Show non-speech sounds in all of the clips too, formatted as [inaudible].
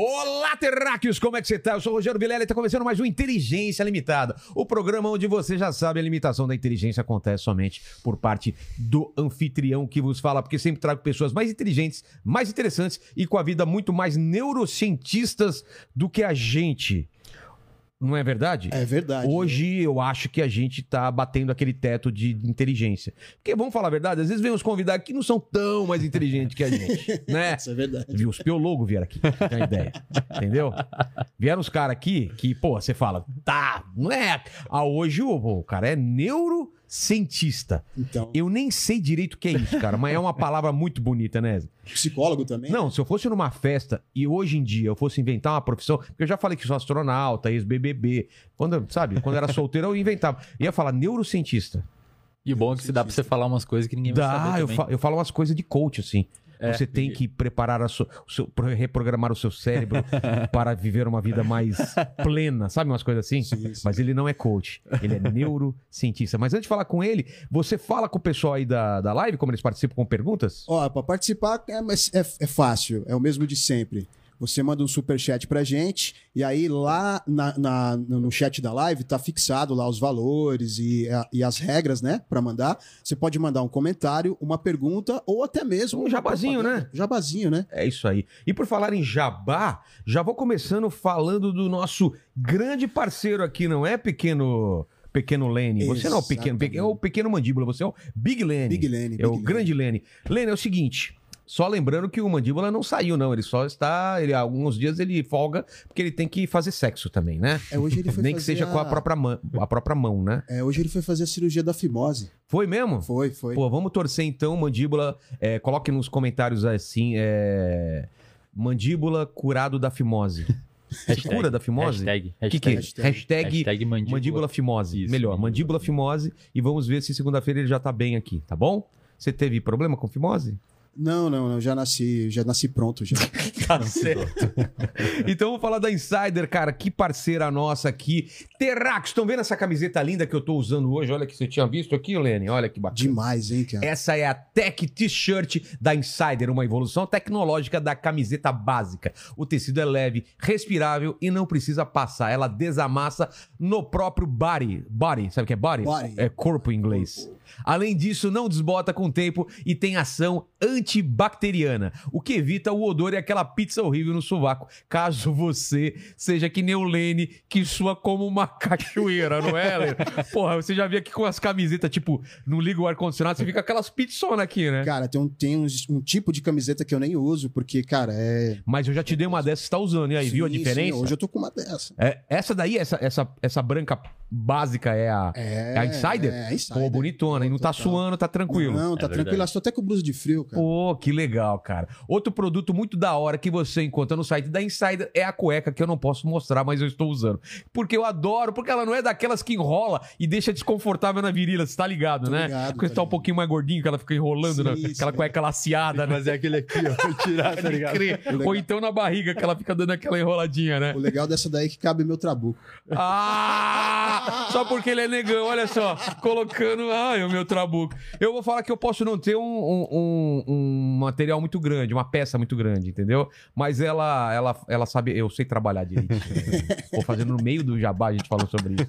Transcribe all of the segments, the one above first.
Olá, terráqueos! Como é que você tá? Eu sou o Rogério Vilela e tá começando mais um Inteligência Limitada. O programa onde você já sabe a limitação da inteligência acontece somente por parte do anfitrião que vos fala, porque sempre trago pessoas mais inteligentes, mais interessantes e com a vida muito mais neurocientistas do que a gente. Não é verdade? É verdade. Hoje eu acho que a gente tá batendo aquele teto de inteligência. Porque, vamos falar a verdade, às vezes vem uns convidados que não são tão mais inteligentes que a gente, [laughs] né? Isso é verdade. Viu? Os piologos vieram aqui, uma ideia. Entendeu? Vieram os caras aqui que, pô, você fala, tá, não é. Ah, hoje o, o cara é neurocientista. Então, Eu nem sei direito o que é isso, cara, mas é uma [laughs] palavra muito bonita, né? psicólogo também? Não, se eu fosse numa festa e hoje em dia eu fosse inventar uma profissão, porque eu já falei que sou astronauta, ex-BBB, quando, sabe, quando eu era solteiro eu inventava. Ia falar neurocientista. E o bom é que se dá pra você falar umas coisas que ninguém vai Dá, saber eu, também. fa- eu falo umas coisas de coach, assim. É, Você tem que preparar a sua, o seu, pro- reprogramar o seu cérebro [laughs] para viver uma vida mais plena, sabe umas coisas assim? Sim, sim. Mas ele não é coach, ele é neurocientista. Mas antes de falar com ele, você fala com o pessoal aí da, da live, como eles participam com perguntas? Ó, pra participar é, é, é fácil, é o mesmo de sempre. Você manda um superchat pra gente, e aí lá na, na- no chat da live tá fixado lá os valores e, a- e as regras, né, Pra mandar. Você pode mandar um comentário, uma pergunta ou até mesmo Um jabazinho, né? Jabazinho, né? É isso aí. E por falar em jabá, já vou começando falando do nosso grande parceiro aqui, não é, pequeno pequeno Lene? Você não é o pequeno, Exatamente. é o pequeno mandíbula, você é o Big Lene. Big Lene. É o Big grande Lene. Lene, é o seguinte. Só lembrando que o mandíbula não saiu, não. Ele só está. Ele, alguns dias ele folga, porque ele tem que fazer sexo também, né? É, hoje ele foi Nem que seja com a própria, mão, a própria mão, né? É, hoje ele foi fazer a cirurgia da fimose. Foi mesmo? Foi, foi. Pô, vamos torcer então, mandíbula. É, coloque nos comentários assim. É, mandíbula curado da fimose. [laughs] Hashtag, Cura da fimose? Hashtag, O que, que é? hashtag, Hashtag, hashtag mandíbula. mandíbula fimose. Isso, Melhor, mandíbula mandíbula fimose. E vamos ver se segunda-feira ele já tá bem aqui, tá bom? Você teve problema com fimose? Não, não, não, já nasci, já nasci pronto já. [laughs] Tá certo. [laughs] então vamos falar da Insider, cara. Que parceira nossa aqui. Terrax, estão vendo essa camiseta linda que eu tô usando hoje? Olha que você tinha visto aqui, Lene. Olha que bacana. Demais, hein, cara? Essa é a Tech T-shirt da Insider, uma evolução tecnológica da camiseta básica. O tecido é leve, respirável e não precisa passar. Ela desamassa no próprio body. Body, sabe o que é body? Body. É corpo em inglês. Além disso, não desbota com o tempo e tem ação antibacteriana, o que evita o odor e aquela pizza horrível no sovaco, caso você seja que nem o Lene, que sua como uma [laughs] cachoeira, não é, Lene? Porra, você já viu aqui com as camisetas, tipo, não liga o ar-condicionado, você fica aquelas pizzonas aqui, né? Cara, tem, um, tem uns- um tipo de camiseta que eu nem uso, porque, cara, é. Mas eu já te dei uma dessas, você tá usando, e aí, viu a Sim, diferença? sim, hoje eu tô com uma dessa. É, essa daí, essa, essa, essa branca básica é a, É, é a Insider? É, a Insider. Pô, bonitona, e não tá suando, tá tranquilo. Não, tá É tranquilo. Estou até com blusa de frio, cara. Pô, que legal, cara. Outro produto muito da hora que você encontra no site da Insider é a cueca que eu não posso mostrar, mas eu estou usando. Porque eu adoro, porque ela não é daquelas que enrola e deixa desconfortável na virilha, você tá ligado, Tô né? ligado, Quando você tá um pouquinho mais gordinho, que ela fica enrolando, Sim, né? sim. aquela cueca laciada, né? Fazer aquele aqui, ó. Tirar, tá ligado? Ou então na barriga, que ela fica dando aquela enroladinha, né? O legal dessa daí é que cabe meu trabuco. Ah! Só porque ele é negão, olha só. Colocando. Ai, o meu trabuco. Eu vou falar que eu posso não ter um, um, um- material muito grande, uma peça muito grande, entendeu? Mas ela, ela, ela sabe, eu sei trabalhar direito. Vou fazendo no meio do jabá, a gente falou sobre isso.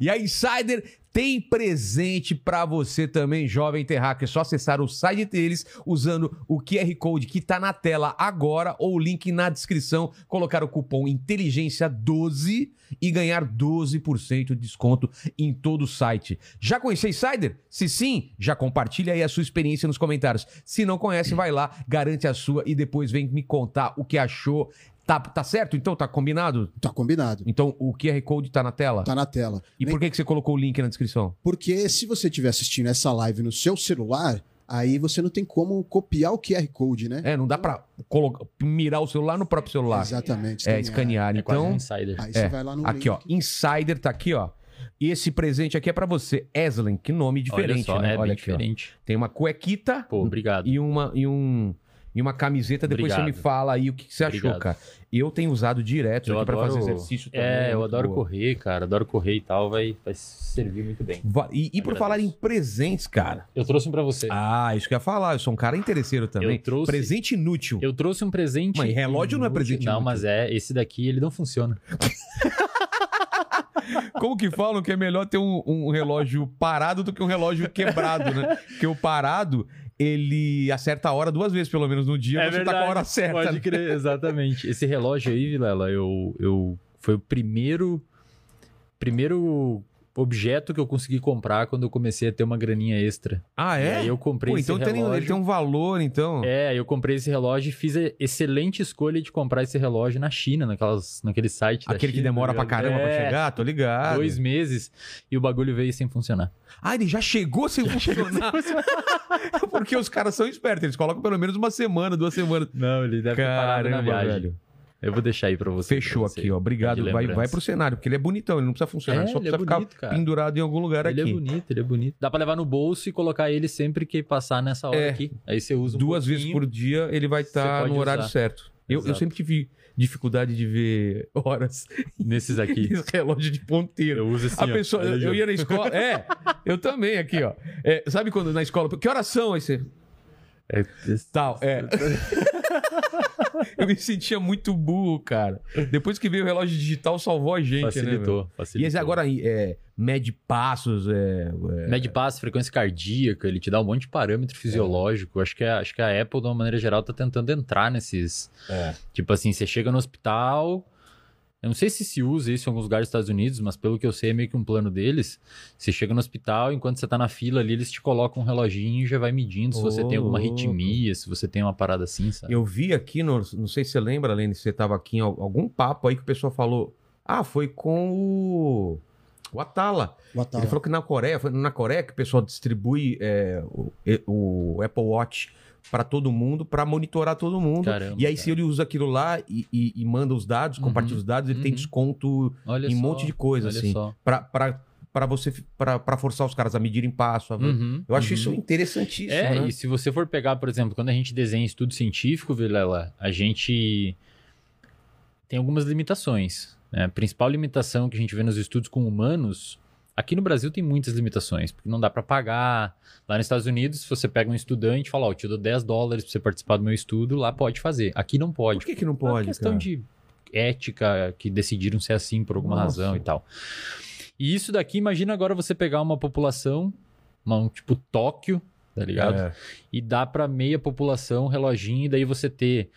E a Insider tem presente pra você também, jovem terráqueo. É só acessar o site deles usando o QR Code que tá na tela agora ou o link na descrição, colocar o cupom Inteligência12 e ganhar 12% de desconto em todo o site. Já conhece Insider? Se sim, já compartilha aí a sua experiência nos comentários. Se não conhece, vai lá, garante a sua e depois vem me contar o que achou. Tá, tá certo? Então tá combinado? Tá combinado. Então o QR Code tá na tela? Tá na tela. E por que, que você colocou o link na descrição? Porque se você estiver assistindo essa live no seu celular, aí você não tem como copiar o QR Code, né? É, não dá pra colocar, mirar o celular no próprio celular. Exatamente. É, escanear. É quase um Então, insider. Aí É, você vai lá no aqui, ó. link. Insider tá aqui, ó. E esse presente aqui é pra você, Eslen. Que nome diferente, Olha só, né? é Olha bem aqui, ó. diferente. Tem uma cuequita Pô, obrigado. e uma e um e uma camiseta. Depois você Obrigado. me fala aí o que, que você achou, Obrigado. cara. Eu tenho usado direto Eu aqui pra fazer exercício também. É, eu adoro boa. correr, cara. Adoro correr e tal. Vai, vai servir muito bem. Va- E, e por falar em presentes, cara. Eu trouxe um pra você. Ah, isso que eu ia falar. Eu sou um cara interesseiro também. Eu trouxe- Presente inútil. Eu trouxe um presente. Mas relógio não é presente Não, inútil. mas é. Esse daqui, ele não funciona. [laughs] Como que falam que é melhor ter um, um relógio parado do que um relógio quebrado, né? [laughs] Porque o parado, ele acerta a hora duas vezes, pelo menos, no dia. você tá com a hora certa. Pode né? crer, exatamente. Esse relógio aí, Vilela, eu, eu foi o primeiro primeiro objeto que eu consegui comprar quando eu comecei a ter uma graninha extra. Ah, E é? aí eu comprei Pô, esse então tem- relógio. ele tem um valor, então. É, eu comprei esse relógio e fiz a excelente escolha de comprar esse relógio na China, naquelas, naquele site Aquele que China, demora tá pra caramba pra É, chegar, tô ligado. Dois meses e o bagulho veio sem funcionar. Ah, ele já chegou sem funcionar. [laughs] Porque os caras são espertos, eles colocam pelo menos uma semana, duas semanas. Não, ele deve ter parado na Caramba, viagem. velho. Eu vou deixar aí pra você. Fechou pra você, aqui, ó. Obrigado. Vai, vai pro cenário, porque ele é bonitão, ele não precisa funcionar, É, ele só ele é precisa ficar bonito, cara. pendurado em algum lugar Ele aqui. é bonito, ele é bonito. Dá pra levar no bolso e colocar ele sempre que passar nessa hora É. aqui. Aí você usa um Duas vezes por dia ele vai estar pode no horário usar. certo. Eu, eu sempre tive dificuldade de ver horas Nesses [laughs] aqui. em relógio de ponteiro. Eu uso assim, A ó. pessoa, Olha, eu, eu ia na escola. É, eu também aqui, ó. É, sabe quando na escola. Que horas são? Aí você. É, Tal, é. Eu me sentia muito burro, cara. Depois que veio o relógio digital, salvou a gente, né? facilitou, meu? facilitou. E agora é, mede passos, é, é, Mede passo, frequência cardíaca, ele te dá um monte de parâmetro fisiológico. Acho, que a, acho que a Apple, de uma maneira geral, tá tentando entrar nesses. É. Tipo assim, você chega no hospital. Eu não sei se se usa isso em alguns lugares dos Estados Unidos, mas pelo que eu sei é meio que um plano deles. Você chega no hospital, enquanto você tá na fila ali, eles te colocam um reloginho e já vai medindo se você Ô, tem alguma arritmia, se você tem uma parada assim, sabe? Eu vi aqui, no, não sei se você lembra, Lene, se você tava aqui em al- algum papo aí que o pessoal falou. Ah, foi com o. O Atala. O Atala. Ele falou que na Coreia, foi na Coreia que o pessoal distribui é, o, o Apple Watch para todo mundo, para monitorar todo mundo. Caramba, e aí, cara. se ele usa aquilo lá e, e- e manda os dados, Uhum, compartilha os dados, ele tem uhum. desconto Olha em um monte de coisa, assim. só. para você para forçar os caras a medirem passo. a- Uhum, Eu acho uhum. isso interessantíssimo. É, né? e se você for pegar, por exemplo, quando a gente desenha estudo científico, Vilela, a gente tem algumas limitações. Né? A principal limitação que a gente vê nos estudos com humanos, aqui no Brasil tem muitas limitações, porque não dá para pagar. Lá nos Estados Unidos, se você pega um estudante e fala, ó, eu te dou 10 dólares para você participar do meu estudo, lá pode fazer. Aqui não pode. Por que, que não É uma pode? questão cara? de ética que decidiram ser assim por alguma Nossa. razão e tal. E isso daqui, imagina agora você pegar uma população, uma, um tipo Tóquio, tá ligado? É. E dar pra meia população um reloginho, e daí você ter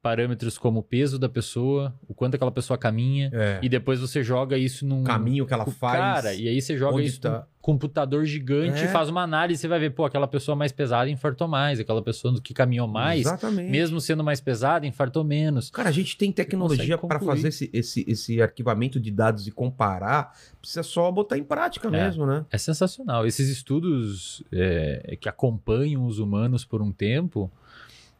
parâmetros como o peso da pessoa, o quanto aquela pessoa caminha, É. e depois você joga isso num caminho que ela faz. Cara, e aí você joga isso tá. num computador gigante É. faz uma análise, você vai ver, pô, aquela pessoa mais pesada infartou mais, aquela pessoa que caminhou mais, Exatamente. mesmo sendo mais pesada, infartou menos. Cara, a gente tem tecnologia para fazer esse, esse, esse arquivamento de dados e comparar. Precisa só botar em prática É. mesmo, né? É sensacional. Esses estudos é, que acompanham os humanos por um tempo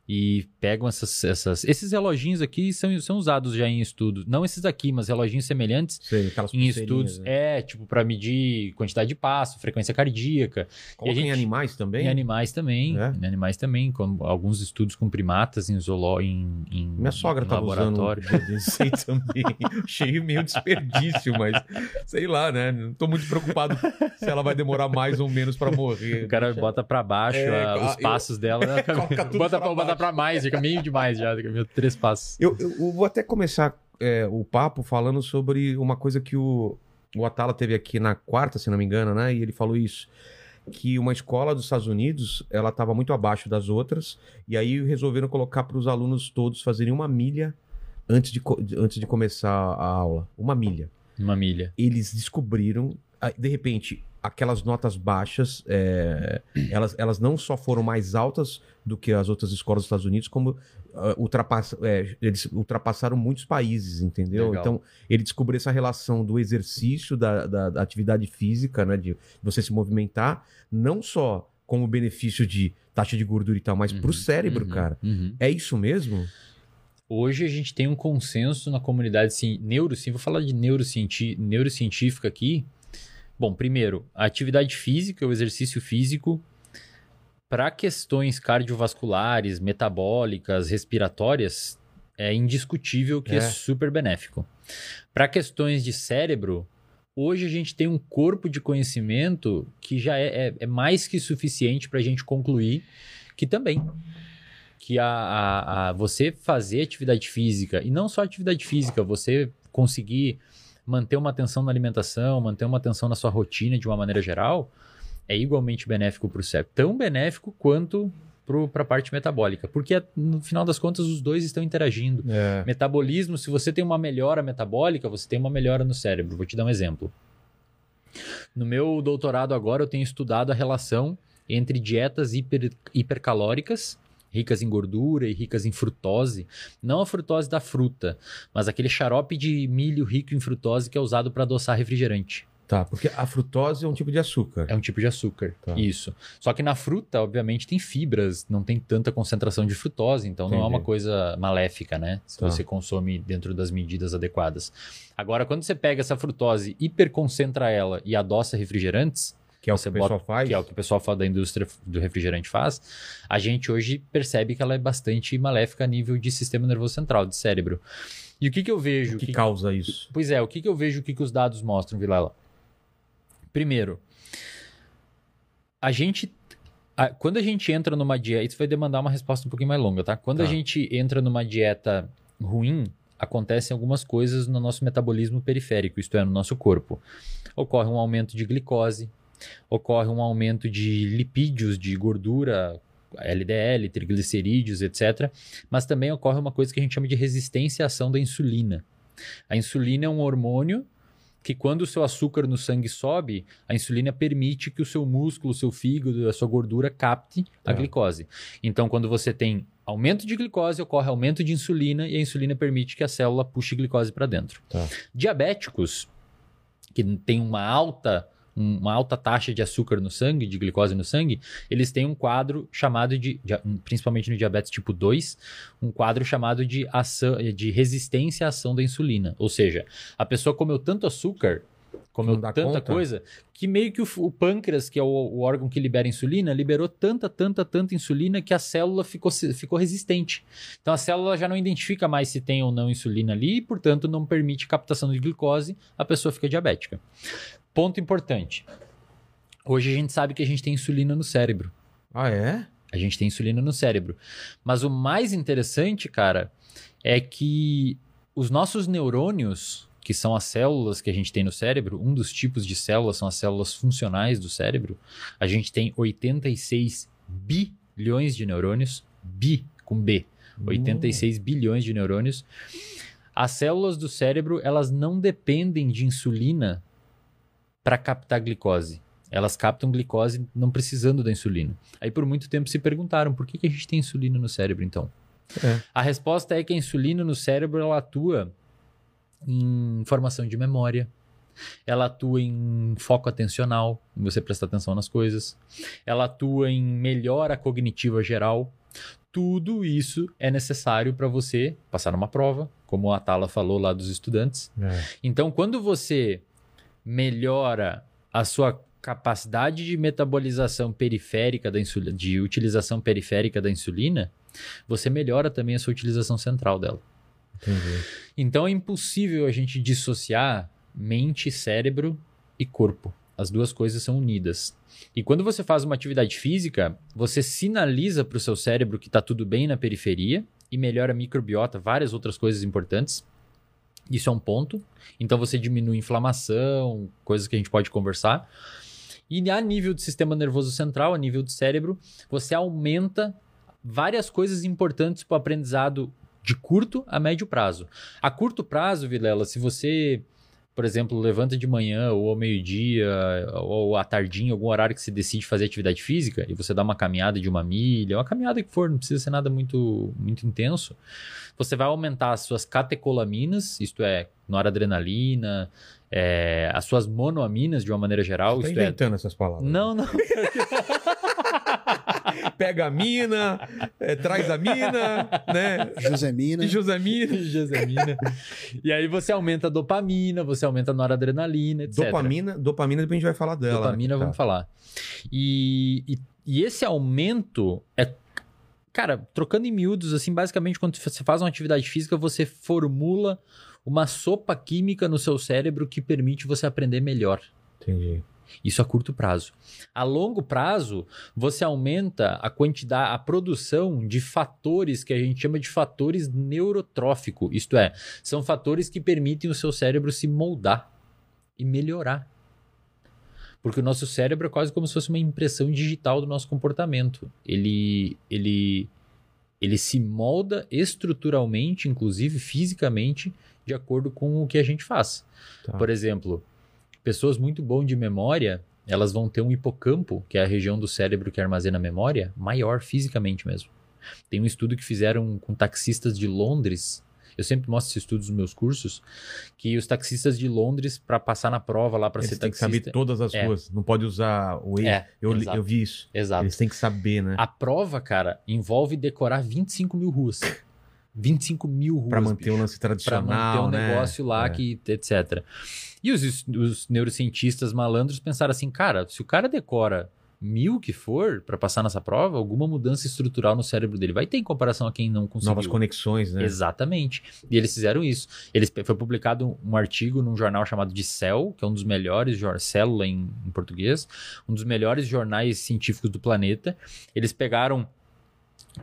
e pegam essas, essas- Esses reloginhos aqui são, são usados já em estudos. Não esses aqui, mas reloginhos semelhantes Sei, em estudos. né? É, tipo, para medir quantidade de passo, frequência cardíaca. Coloca e a em gente- animais também? Em animais também. É? Em animais também. Com alguns estudos com primatas em zooló, em, em Minha sogra em usando laboratório. desse aí [laughs] também. Achei meio desperdício, mas sei lá, né? Não tô muito preocupado se ela vai demorar mais ou menos pra morrer. O cara bota pra baixo É, a- ah, os passos dela. né? [laughs] Coloca tudo bota pra pra, mais, já caminho demais já. Caminho três passos. Eu, eu- vou até começar é, o papo falando sobre uma coisa que o, o Atala teve aqui na quarta, se não me engano, né? E ele falou isso. Que uma escola dos Estados Unidos, ela estava muito abaixo das outras, e aí resolveram colocar para os alunos todos fazerem uma milha antes de, antes de começar a aula. Uma milha. Uma milha. Eles descobriram, de repente, aquelas notas baixas, é, elas, elas não só foram mais altas do que as outras escolas dos Estados Unidos, como ah, ultrapass- é, eles ultrapassaram muitos países, entendeu? Legal. Então, ele descobriu essa relação do exercício, da, da- da atividade física, né, de você se movimentar, não só como benefício de taxa de gordura e tal, mas Uhum, cérebro, uhum, cara. uhum. É isso mesmo? Hoje a gente tem um consenso na comunidade neurocien- vou falar de neurocienti- neurocientífica aqui. Bom, primeiro, a atividade física, o exercício físico, para questões cardiovasculares, metabólicas, respiratórias, é indiscutível que é, É. super benéfico. Para questões de cérebro, hoje a gente tem um corpo de conhecimento que já é, é- é mais que suficiente para a gente concluir que também que a, a- a- você fazer atividade física e não só atividade física, você conseguir manter uma atenção na alimentação, manter uma atenção na sua rotina de uma maneira geral, é igualmente benéfico para o cérebro, tão benéfico quanto para a parte metabólica, porque no final das contas os dois estão interagindo. É. Metabolismo, se você tem uma melhora metabólica, você tem uma melhora no cérebro. Vou te dar um exemplo. No meu doutorado agora, eu tenho estudado a relação entre dietas hiper- hipercalóricas, ricas em gordura e ricas em frutose. Não a frutose da fruta, mas aquele xarope de milho rico em frutose que é usado para adoçar refrigerante. Tá, porque a frutose é um tipo de açúcar. É um tipo de açúcar. Tá. Isso. Só que na fruta, obviamente, tem fibras, não tem tanta concentração de frutose, então não é uma Entendi. coisa maléfica, né? Se Tá. você consome dentro das medidas adequadas. Agora, quando você pega essa frutose, hiperconcentra ela e adoça refrigerantes, Que é o que o pessoal bota- faz. que é o que o pessoal fala da indústria do refrigerante faz, a gente hoje percebe que ela é bastante maléfica a nível de sistema nervoso central, de cérebro. E o que, que eu vejo? O que que- causa isso? Pois é, o que, que eu vejo, o que, que os dados mostram, Vilela? Primeiro, a gente. a- quando a gente entra numa dieta. Isso vai demandar uma resposta um pouquinho mais longa, tá? Quando a Tá. gente entra numa dieta ruim, acontecem algumas coisas no nosso metabolismo periférico, isto é, no nosso corpo. Ocorre um aumento de glicose, ocorre um aumento de lipídios, de gordura, LDL, triglicerídeos, etc. Mas também ocorre uma coisa que a gente chama de resistência à ação da insulina. A insulina é um hormônio que quando o seu açúcar no sangue sobe, a insulina permite que o seu músculo, o seu fígado, a sua gordura capte a Tá. glicose. Então, quando você tem aumento de glicose, ocorre aumento de insulina e a insulina permite que a célula puxe glicose para dentro. Tá. Diabéticos, que têm uma alta, uma alta taxa de açúcar no sangue, de glicose no sangue, eles têm um quadro chamado de, de- principalmente no diabetes tipo 2, um quadro chamado de, ação, de resistência à ação da insulina. Ou seja, a pessoa comeu tanto açúcar, comeu tanta conta. coisa, que meio que o, o pâncreas, que é o, o órgão que libera insulina, liberou tanta, tanta, tanta insulina que a célula ficou, ficou resistente. Então a célula já não identifica mais se tem ou não insulina ali e, portanto, não permite captação de glicose, a pessoa fica diabética. Ponto importante. Hoje a gente sabe que a gente tem insulina no cérebro. Ah, é? A gente tem insulina no cérebro. Mas o mais interessante, cara, é que os nossos neurônios, que são as células que a gente tem no cérebro, um dos tipos de células são as células funcionais do cérebro. A gente tem 86 bilhões de neurônios, bi com B, 86 bilhões de neurônios. As células do cérebro, elas não dependem de insulina para captar glicose. Elas captam glicose não precisando da insulina. Aí por muito tempo se perguntaram por que, que a gente tem insulina no cérebro então? É. A resposta é que a insulina no cérebro ela atua em formação de memória. Ela atua em foco atencional, em você prestar atenção nas coisas. Ela atua em melhora cognitiva geral. Tudo isso é necessário para você passar numa prova, como a Tala falou lá dos estudantes. É. Então, quando você melhora a sua capacidade de metabolização periférica da insulina, de utilização periférica da insulina, você melhora também a sua utilização central dela. Entendi. Então é impossível a gente dissociar mente, cérebro e corpo. As duas coisas são unidas. E quando você faz uma atividade física, você sinaliza para o seu cérebro que está tudo bem na periferia e melhora a microbiota, várias outras coisas importantes. Isso é um ponto. Então você diminui inflamação, coisas que a gente pode conversar. E a nível do sistema nervoso central, a nível do cérebro, você aumenta várias coisas importantes para o aprendizado de curto a médio prazo. A curto prazo, Vilela, se você, por exemplo, levanta de manhã ou ao meio-dia ou à tardinha, algum horário que você decide fazer atividade física e você dá uma caminhada de uma milha, uma caminhada que for, não precisa ser nada muito, muito intenso, você vai aumentar as suas catecolaminas, isto é, noradrenalina, é, as suas monoaminas de uma maneira geral, Tá isto é, inventando essas palavras. não, não. [laughs] pega a mina, é, traz a mina, né? Josemina. E Josemina. Josemina. e aí você aumenta a dopamina, você aumenta a noradrenalina, etc. Dopamina, dopamina depois a gente vai falar dela. Dopamina, né? vamos falar. E, e, e esse aumento é. Cara, trocando em miúdos, assim, basicamente, quando você faz uma atividade física, você formula uma sopa química no seu cérebro que permite você aprender melhor. Entendi. Isso a curto prazo. A longo prazo, você aumenta a quantidade, a produção de fatores que a gente chama de fatores neurotróficos. Isto é, são fatores que permitem o seu cérebro se moldar e melhorar. Porque o nosso cérebro é quase como se fosse uma impressão digital do nosso comportamento. Ele, ele, ele se molda estruturalmente, inclusive fisicamente, de acordo com o que a gente faz. Tá. Por exemplo, pessoas muito bom de memória, elas vão ter um hipocampo, que é a região do cérebro que armazena a memória, maior fisicamente mesmo. Tem um estudo que fizeram com taxistas de Londres. Eu sempre mostro esses estudos nos meus cursos, que os taxistas de Londres, para passar na prova lá para Eles ser têm que taxista... saber todas as É. ruas. Não pode usar o E. É, eu, eu vi isso. Exato. Eles têm que saber, né? A prova, cara, envolve decorar 25 mil ruas. 25 mil ruas. Pra manter bicho. o lance Pra tradicional, manter um né? negócio lá, É. que, etc. E os, os neurocientistas malandros pensaram assim, cara, se o cara decora mil que for pra passar nessa prova, alguma mudança estrutural no cérebro dele vai ter em comparação a quem não conseguiu. Novas conexões, né? Exatamente. E eles fizeram isso. Eles, foi publicado um artigo num jornal chamado de Cell, que é um dos melhores, Célula em, em português, um dos melhores jornais científicos do planeta. Eles pegaram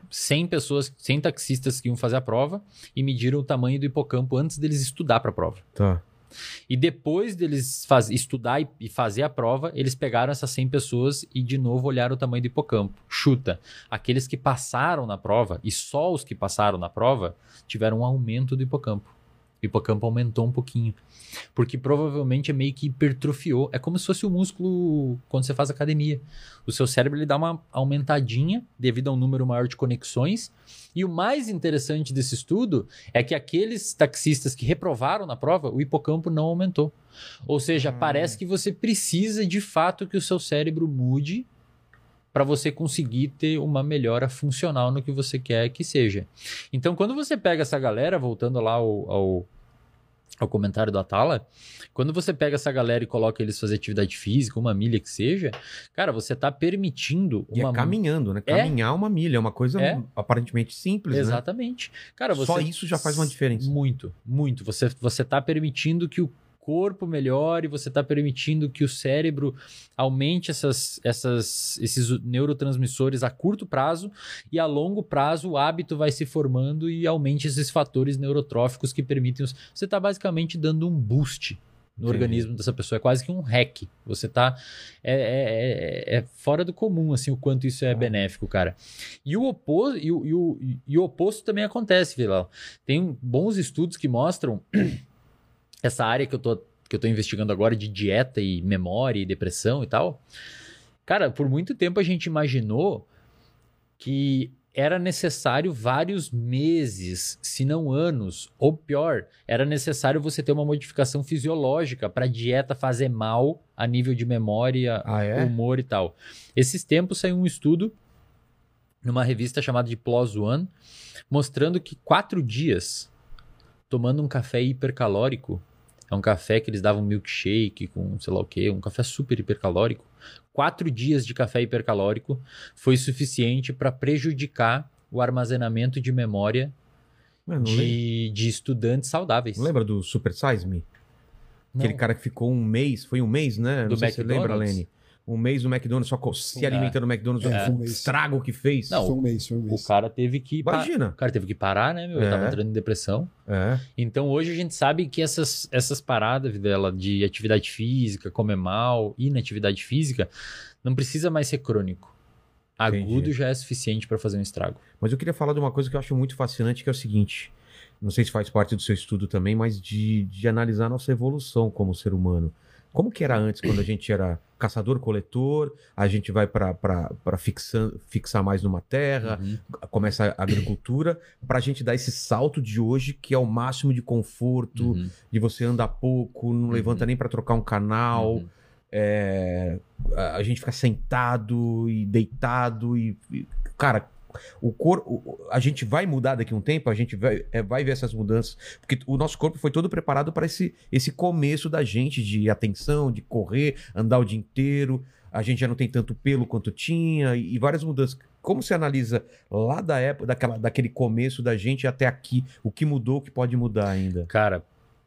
100 pessoas, 100 taxistas que iam fazer a prova e mediram o tamanho do hipocampo antes deles estudar para a prova. Tá. E depois deles faz, estudar e, e fazer a prova, eles pegaram essas 100 pessoas e de novo olharam o tamanho do hipocampo. Chuta, aqueles que passaram na prova, e só os que passaram na prova, tiveram um aumento do hipocampo. O hipocampo aumentou um pouquinho. Porque provavelmente é meio que hipertrofiou. É como se fosse o músculo quando você faz academia. O seu cérebro ele dá uma aumentadinha devido a um número maior de conexões. E o mais interessante desse estudo é que aqueles taxistas que reprovaram na prova, o hipocampo não aumentou. Ou seja, Hum. parece que você precisa de fato que o seu cérebro mude para você conseguir ter uma melhora funcional no que você quer que seja. Então, quando você pega essa galera, voltando lá ao, ao, ao comentário do Atala, quando você pega essa galera e coloca eles fazer atividade física, uma milha que seja, cara, você tá permitindo E uma é caminhando, né? É. Caminhar uma milha é uma coisa É. aparentemente simples, né? Exatamente. Cara, você Só isso já faz uma diferença. Muito, muito. Você você tá permitindo que o corpo melhore, você tá permitindo que o cérebro aumente essas, essas, esses neurotransmissores a curto prazo e a longo prazo o hábito vai se formando e aumente esses fatores neurotróficos que permitem os... Você tá basicamente dando um boost no organismo dessa pessoa. É quase que um hack. Você tá. É, é, é- é fora do comum, assim, o quanto isso é Ah. benéfico, cara. E o, oposto, e, o, e, o, e o oposto também acontece, Vilão. Tem bons estudos que mostram essa área que eu tô, que eu tô investigando agora de dieta e memória e depressão e tal. Cara, por muito tempo a gente imaginou que era necessário vários meses, se não anos, ou pior, era necessário você ter uma modificação fisiológica para a dieta fazer mal a nível de memória, Ah, é? humor e tal. Esses tempos saiu um estudo numa revista chamada de PLOS ONE, mostrando que quatro dias tomando um café hipercalórico, é um café que eles davam milkshake com sei lá o que, um café super hipercalórico, quatro dias de café hipercalórico foi suficiente para prejudicar o armazenamento de memória Mano, não, de, de estudantes saudáveis. não lembra do Super Size Me? Não. Aquele cara que ficou um mês, foi um mês, né? Não Do sei se você lembra? Lene. Um mês no McDonald's, só se É. alimentando no McDonald's, É, o um estrago que fez. Não, Foi um mês, foi um mês. O cara teve que Imagina. o cara teve que parar, né, meu? Ele É. tava entrando em depressão. É. Então hoje a gente sabe que essas, essas paradas dela de atividade física, comer mal, inatividade física, não precisa mais ser crônico. Agudo Entendi. já é suficiente para fazer um estrago. Mas eu queria falar de uma coisa que eu acho muito fascinante, que é o seguinte. Não sei se faz parte do seu estudo também, mas de, de analisar a nossa evolução como ser humano. Como que era antes, quando a gente era caçador-coletor, a gente vai para fixar, fixar mais numa terra, Uhum. começa a agricultura, para a gente dar esse salto de hoje, que é o máximo de conforto, Uhum. de você andar pouco, não Uhum. levanta nem para trocar um canal. É, a a gente fica sentado e deitado e, e- cara, o corpo, a gente vai mudar daqui a um tempo, a gente vai, é, vai ver essas mudanças, porque o nosso corpo foi todo preparado para esse, esse começo da gente de atenção, de correr, andar o dia inteiro. A gente já não tem tanto pelo quanto tinha e, e várias mudanças. Como você analisa lá da época, daquela, daquele começo da gente até aqui, o que mudou, o que pode mudar ainda? Cara,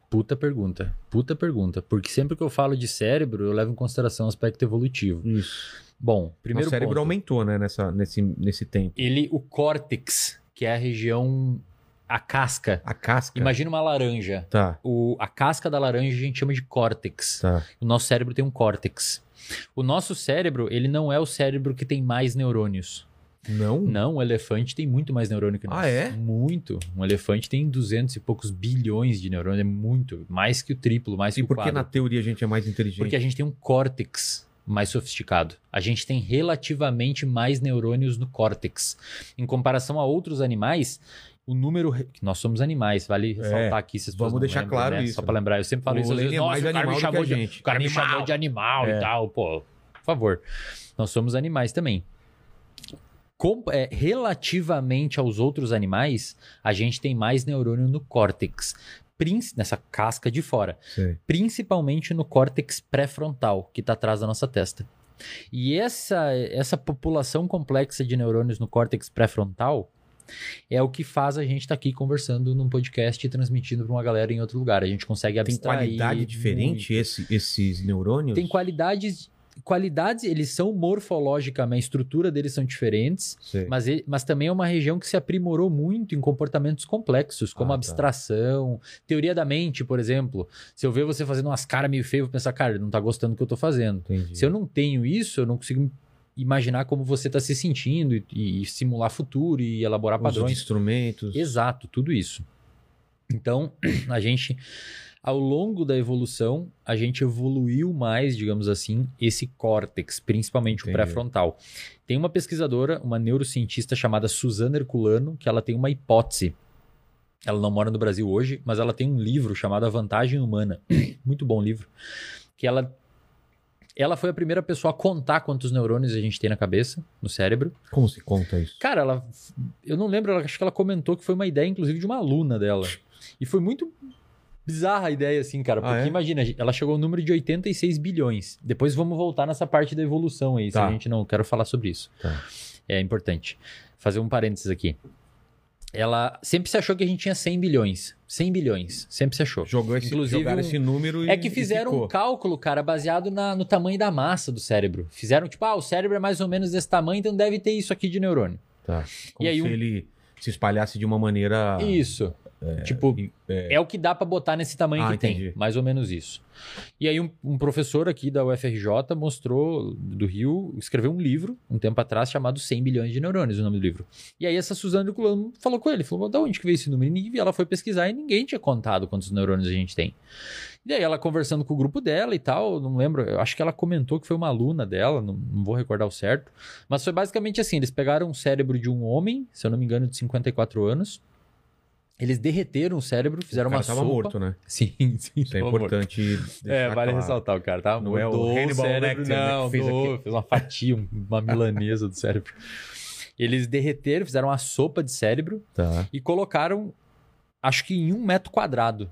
puta pergunta. Puta pergunta. Porque sempre que eu falo de cérebro, eu levo em consideração o aspecto evolutivo. Isso. Bom, Primeiro o cérebro ponto. aumentou, né, nessa, nesse, nesse tempo. Ele, o córtex, que é a região, a casca. A casca. Imagina uma laranja. Tá, O, a casca da laranja a gente chama de córtex. tá. O nosso cérebro tem um córtex. O nosso cérebro, ele não é o cérebro que tem mais neurônios. Não? Não, o elefante tem muito mais neurônio que nós. Ah, é? Muito. Um elefante tem 200 e poucos bilhões de neurônios. É muito. Mais que o triplo, mais E que o por que quadro. na teoria a gente é mais inteligente? Porque a gente tem um córtex mais sofisticado. A gente tem relativamente mais neurônios no córtex. Em comparação a outros animais, o número. Nós somos animais, vale ressaltar aqui. Se as pessoas É, vamos deixar lembram, claro né? isso, Só pra lembrar, eu sempre falo O isso. Vezes, é Nossa, mais o cara me chamou de, gente. o cara me Animal. chamou de animal É. e tal. Pô, por favor. Nós somos animais também. Com- é, relativamente aos outros animais, a gente tem mais neurônio no córtex, nessa casca de fora Sei. principalmente no córtex pré-frontal, que está atrás da nossa testa. E essa, essa população complexa de neurônios no córtex pré-frontal é o que faz a gente estar aqui conversando num podcast e transmitindo para uma galera em outro lugar. A gente consegue Tem abstrair. qualidade diferente esse- esses neurônios? Tem qualidades. Qualidades, eles são morfologicamente, a estrutura deles são diferentes, mas, ele- mas também é uma região que se aprimorou muito em comportamentos complexos, como Ah, tá. abstração, teoria da mente, por exemplo. Se eu ver você fazendo umas caras meio feias, eu vou pensar, cara, ele não tá gostando do que eu tô fazendo. Entendi. Se eu não tenho isso, eu não consigo imaginar como você tá se sentindo e, e simular futuro e elaborar de padrões. instrumentos. Exato, tudo isso. Então, [clears throat] a gente, ao longo da evolução, a gente evoluiu mais, digamos assim, esse córtex, principalmente Entendi. o pré-frontal. Tem uma pesquisadora, uma neurocientista chamada Suzana Herculano, que ela tem uma hipótese. Ela não mora no Brasil hoje, mas ela tem um livro chamado A Vantagem Humana. [clears throat] Muito bom livro. Que ela. Ela foi a primeira pessoa a contar quantos neurônios a gente tem na cabeça, no cérebro. Como se conta isso? Cara, ela. Eu não lembro, acho que ela comentou que foi uma ideia, inclusive, de uma aluna dela. E foi muito bizarra a ideia, assim, cara. Ah, Porque é? imagina, ela chegou ao número de 86 bilhões. Depois vamos voltar nessa parte da evolução aí, se Tá. a gente não quero falar sobre isso. Tá. É importante. Fazer um parênteses aqui. Ela sempre se achou que a gente tinha 100 bilhões. 100 bilhões. Sempre se achou. Jogou esse, Inclusive, jogaram um- esse número e É que fizeram um cálculo, cara, baseado na- no tamanho da massa do cérebro. Fizeram, tipo, ah, o cérebro é mais ou menos desse tamanho, então deve ter isso aqui de neurônio. Tá. Como E aí se um- ele se espalhasse de uma maneira... Isso. tipo, e- é, É o que dá pra botar nesse tamanho Ah, que tem, entendi. mais ou menos isso. E aí um, um professor aqui da UFRJ mostrou, do Rio, escreveu um livro, um tempo atrás, chamado 100 bilhões de neurônios, o nome do livro. E aí essa Suzana de Culano falou com ele, falou, da onde que veio esse número? E ela foi pesquisar e ninguém tinha contado quantos neurônios a gente tem. E aí ela conversando com o grupo dela e tal, não lembro, eu acho que ela comentou que foi uma aluna dela, não, não vou recordar o certo, mas foi basicamente assim, eles pegaram o cérebro de um homem, se eu não me engano, de 54 anos, eles derreteram o cérebro, fizeram o cara uma tava sopa. morto, né? Sim, [laughs] sim. Isso é importante É, vale claro. ressaltar o cara, tá? Não é o Hannibal cérebro, Lecter, né, não, que fez aqui. fez uma fatia, um- uma milanesa do cérebro. Eles derreteram, fizeram uma sopa de cérebro Tá. e colocaram, acho que em um metro quadrado.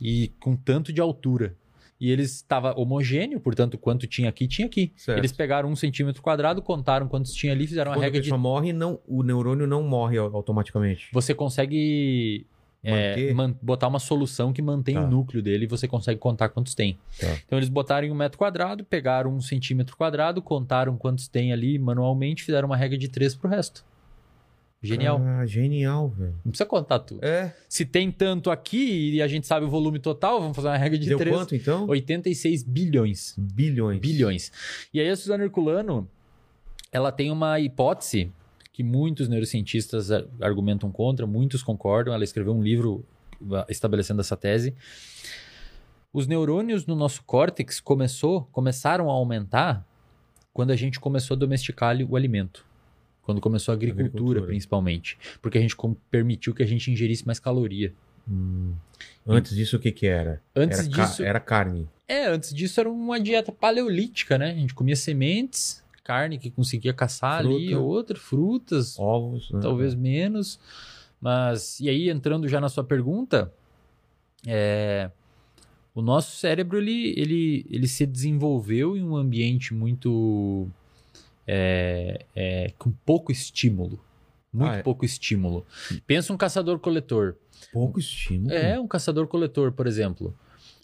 E com tanto de altura. E eles estava homogêneo, portanto, quanto tinha aqui, tinha aqui. Certo. Eles pegaram um centímetro quadrado, contaram quantos tinha ali, fizeram uma Quando a regra de. pessoa morre, não, o neurônio não morre au- automaticamente. Você consegue é, botar uma solução que mantém Tá. o núcleo dele e você consegue contar quantos tem. Tá. Então eles botaram em um metro quadrado, pegaram um centímetro quadrado, contaram quantos tem ali manualmente, fizeram uma regra de três pro resto. Genial. Ah, genial, velho. Não precisa contar tudo. É. Se tem tanto aqui e a gente sabe o volume total, vamos fazer uma regra de Deu três. quanto, então? 86 bilhões. Bilhões. Bilhões. E aí a Suzana Herculano, ela tem uma hipótese que muitos neurocientistas ar- argumentam contra, muitos concordam. Ela escreveu um livro ah, estabelecendo essa tese. Os neurônios no nosso córtex começou, começaram a aumentar quando a gente começou a domesticar o alimento. Quando começou a agricultura, Agricultura. principalmente. Porque a gente permitiu que a gente ingerisse mais caloria. Hum. Antes disso, o que que era? Antes era, ca- disso, era carne. É, antes disso era uma dieta paleolítica, né? A gente comia sementes, carne que conseguia caçar ali, Fruta. outra, frutas, Ovos, né? talvez menos. Mas, e aí, entrando já na sua pergunta, é, o nosso cérebro, ele, ele, ele se desenvolveu em um ambiente muito... é, é, com pouco estímulo. Muito Ah, é? pouco estímulo. Pensa um caçador-coletor. Pouco estímulo. É, um caçador-coletor, por exemplo.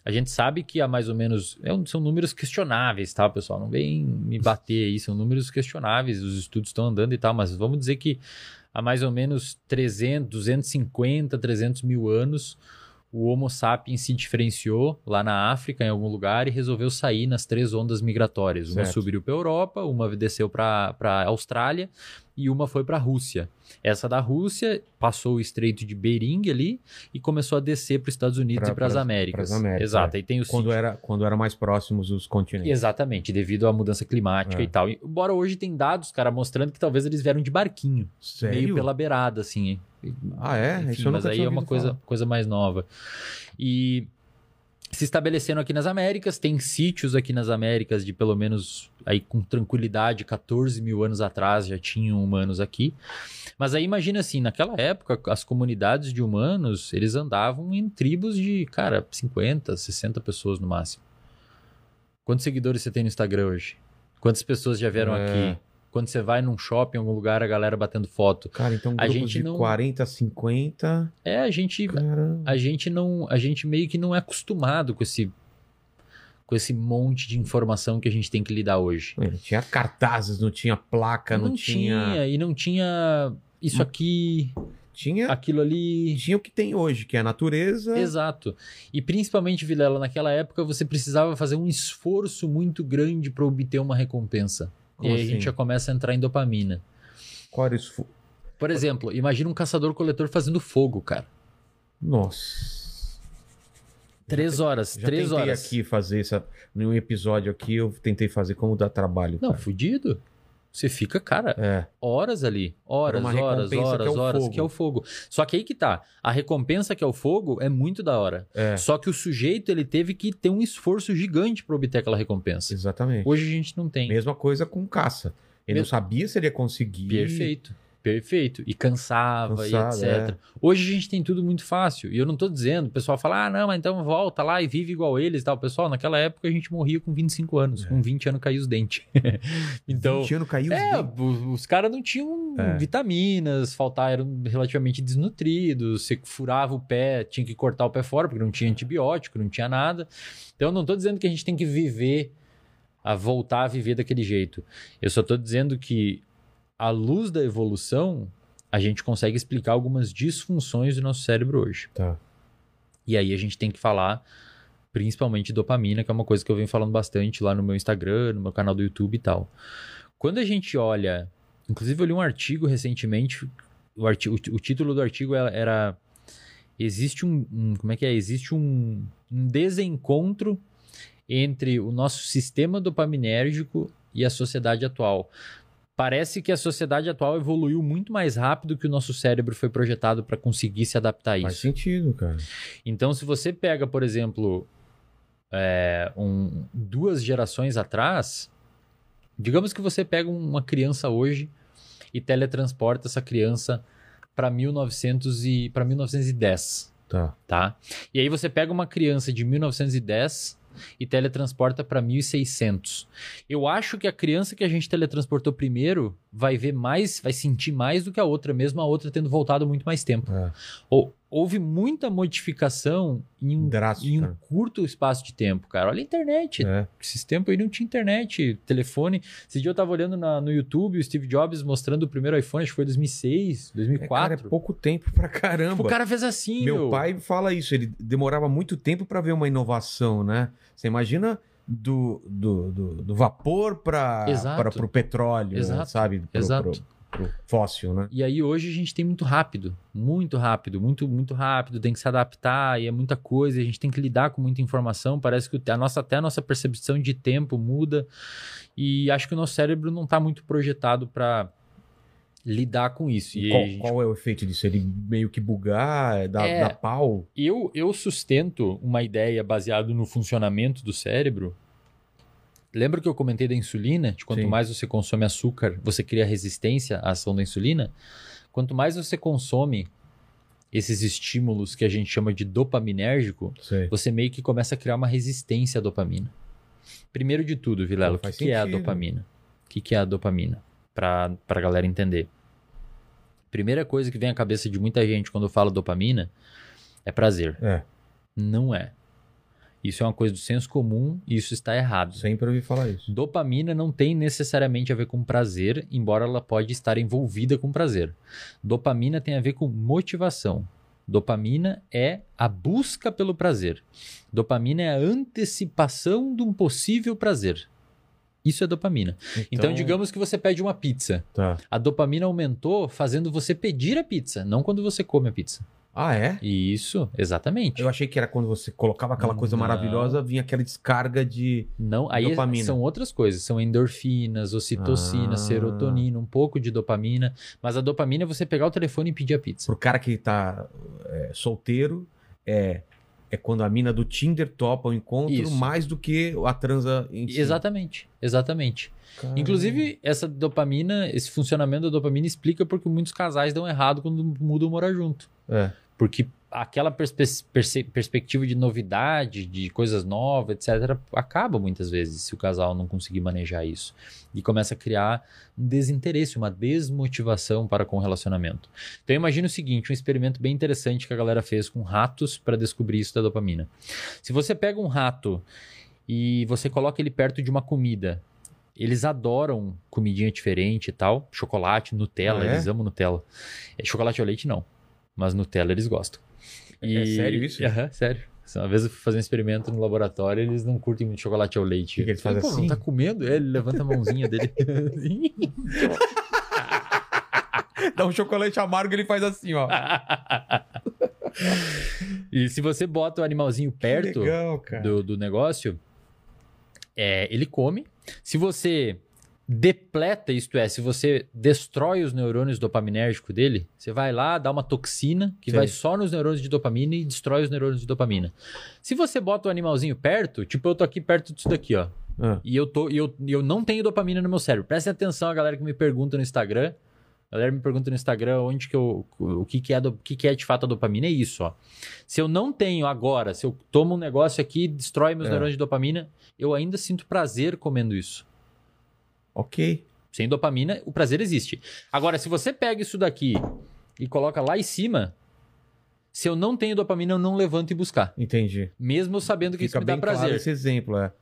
A gente sabe que há mais ou menos. é são números questionáveis, tá, pessoal? Não vem me bater aí, são números questionáveis. Os estudos estão andando e tal, mas vamos dizer que há mais ou menos 300, 250, 300 mil anos, o Homo sapiens se diferenciou lá na África, em algum lugar, e resolveu sair nas três ondas migratórias. Uma Certo. subiu para a Europa, uma desceu para a Austrália e uma foi para a Rússia. Essa da Rússia passou o Estreito de Bering ali e começou a descer para os Estados Unidos Pra- e para as Américas. Américas, Exato. é. Aí tem Quando era, quando era mais próximos os continentes. Exatamente, devido à mudança climática É. e tal. E, Embora hoje tem dados, cara, mostrando que talvez eles vieram de barquinho, Sério? meio pela beirada, assim. Ah, é? Enfim, Isso mas aí é uma coisa, falar. coisa mais nova. E se estabelecendo aqui nas Américas, tem sítios aqui nas Américas de pelo menos aí com tranquilidade, 14 mil anos atrás já tinham humanos aqui. Mas aí imagina assim, naquela época, as comunidades de humanos, eles andavam em tribos de, cara, 50, 60 pessoas no máximo. Quantos seguidores você tem no Instagram hoje? Quantas pessoas já vieram É. aqui? Quando você vai num shopping, em algum lugar, a galera batendo foto. Cara, então A gente de não- 40, 50. É, a gente Caramba. a gente não a gente meio que não é acostumado com esse com esse monte de informação que a gente tem que lidar hoje. Não tinha cartazes, não tinha placa, não, tinha. e não tinha isso aqui, Tinha, aquilo ali. tinha o que tem hoje, que é a natureza. Exato. E principalmente, Vilela, naquela época você precisava fazer um esforço muito grande para obter uma recompensa. Como e aí a assim? gente já começa a entrar em dopamina. Qual era isso? Por exemplo, imagina um caçador-coletor fazendo fogo, cara. Nossa. Três horas, Já três tentei horas. aqui fazer essa. Em um episódio aqui, eu tentei fazer como dá trabalho. Não, cara. fudido. Você fica, cara, É. horas ali. Horas, uma horas, horas, que é o horas, fogo. que é o fogo. Só que aí que tá. A recompensa que é o fogo é muito da hora. É. Só que o sujeito, ele teve que ter um esforço gigante para obter aquela recompensa. Exatamente. Hoje a gente não tem. Mesma coisa com caça. Ele não sabia se ele ia conseguir. Perfeito. Perfeito. E cansava Cansado, e etc. é. Hoje a gente tem tudo muito fácil. E eu não tô dizendo, o pessoal fala, ah, não, mas então volta lá e vive igual eles e tal. Pessoal, naquela época a gente morria com 25 anos. É. Com 20 anos caiu os dentes. [laughs] então. 20 anos caiu os É, dentes. os, os caras não tinham É. vitaminas, faltar, eram relativamente desnutridos, você furava o pé, tinha que cortar o pé fora, porque não tinha antibiótico, não tinha nada. Então, eu não estou dizendo que a gente tem que viver, a voltar a viver daquele jeito. Eu só estou dizendo que, à luz da evolução, a gente consegue explicar algumas disfunções do nosso cérebro hoje. Tá. E aí a gente tem que falar principalmente dopamina, que é uma coisa que eu venho falando bastante lá no meu Instagram, no meu canal do YouTube e tal. Quando a gente olha, inclusive eu li um artigo recentemente, o, arti- o, título do artigo era, era existe um, um- como é que é? Existe um, um desencontro entre o nosso sistema dopaminérgico e a sociedade atual. Parece que a sociedade atual evoluiu muito mais rápido que o nosso cérebro foi projetado para conseguir se adaptar a Faz isso. sentido, cara. Então, se você pega, por exemplo, é, um- duas gerações atrás, digamos que você pega uma criança hoje e teletransporta essa criança para 1900 e para 1910, Tá. tá? E aí você pega uma criança de 1910 e teletransporta para 1600. Eu acho que a criança que a gente teletransportou primeiro vai ver mais, vai sentir mais do que a outra, mesmo a outra tendo voltado muito mais tempo. É. Ou- houve muita modificação em um, em um curto espaço de tempo, cara. Olha a internet. É. Esses tempos aí não tinha internet, telefone. Esse dia eu tava olhando na- no YouTube o Steve Jobs mostrando o primeiro iPhone, acho que foi 2006, É, cara, 2004. é pouco tempo pra caramba. o cara fez assim, Meu pai fala isso, ele demorava muito tempo pra ver uma inovação, né? Você imagina do, do, do, do vapor para o petróleo, né? Exato. sabe? Pro, Exato. Pro, pro fóssil, né? E aí hoje a gente tem muito rápido, muito rápido, muito muito rápido, tem que se adaptar e é muita coisa, a gente tem que lidar com muita informação, parece que o- a nossa até a nossa percepção de tempo muda e acho que o nosso cérebro não está muito projetado para lidar com isso. E Qual, gente- qual é o efeito disso? Ele meio que bugar, dá, É. dá pau? eu, eu sustento uma ideia baseada no funcionamento do cérebro. Lembra que eu comentei da insulina? De quanto Sim. mais você consome açúcar, você cria resistência à ação da insulina? Quanto mais você consome esses estímulos que a gente chama de dopaminérgico, Sei. você meio que começa a criar uma resistência à dopamina. Primeiro de tudo, Vilela, o que, que é a dopamina? O que, que é a dopamina? Para a galera entender. Primeira coisa que vem à cabeça de muita gente quando fala dopamina é prazer. É, Não é. Isso é uma coisa do senso comum e isso está errado. sempre ouvi falar isso. Dopamina não tem necessariamente a ver com prazer, embora ela pode estar envolvida com prazer. Dopamina tem a ver com motivação. Dopamina é a busca pelo prazer. Dopamina é a antecipação de um possível prazer. Isso é dopamina. Então, digamos que você pede uma pizza. Tá. A dopamina aumentou fazendo você pedir a pizza, não quando você come a pizza. Ah, é? Isso, exatamente. Eu achei que era quando você colocava aquela coisa Não. maravilhosa, vinha aquela descarga de. Não, aí Dopamina. são outras coisas, são endorfinas, ocitocina, Ah. serotonina, um pouco de dopamina, mas a dopamina é você pegar o telefone e pedir a pizza. Pro cara que tá é, solteiro, é. É quando a mina do Tinder topa o encontro Isso. mais do que a transa em si. Exatamente, exatamente. Caramba. Inclusive, essa dopamina, esse funcionamento da dopamina explica porque muitos casais dão errado quando mudam morar junto. É. Porque aquela perspe- perspectiva de novidade, de coisas novas, etc., acaba muitas vezes se o casal não conseguir manejar isso. E começa a criar um desinteresse, uma desmotivação para com o relacionamento. Então imagina o seguinte, um experimento bem interessante que a galera fez com ratos para descobrir isso da dopamina. Se você pega um rato e você coloca ele perto de uma comida, eles adoram comidinha diferente e tal, chocolate, Nutella, Ah, é? eles amam Nutella. É, Chocolate ao leite não, mas Nutella eles gostam. É sério isso? Aham, sério. Uma vez eu fui fazer um experimento no laboratório, eles não curtem muito chocolate ao leite. que eles fazem Pô, não assim? tá comendo? É, ele levanta a mãozinha dele. [laughs] Dá um chocolate amargo ele faz assim, ó. e se você bota o animalzinho perto legal, do, do negócio, é, ele come. Se você depleta, isto é, se você destrói os neurônios dopaminérgicos dele, você vai lá, dá uma toxina que Sei. vai só nos neurônios de dopamina e destrói os neurônios de dopamina. Se você bota o animalzinho perto, tipo eu tô aqui perto disso daqui, ó, Ah, e eu, tô, e eu, eu não tenho dopamina no meu cérebro. Prestem atenção a galera que me pergunta no Instagram. A galera me pergunta no Instagram onde que eu, o que, que, é, do- o que, que é de fato a dopamina. É isso, ó. Se eu não tenho agora, se eu tomo um negócio aqui e destrói meus É. neurônios de dopamina, eu ainda sinto prazer comendo isso. Ok. Sem dopamina, o prazer existe. Agora, se você pega isso daqui e coloca lá em cima, se eu não tenho dopamina, eu não levanto e buscar. Entendi. Mesmo sabendo que Fica isso me dá bem prazer. claro esse exemplo, é.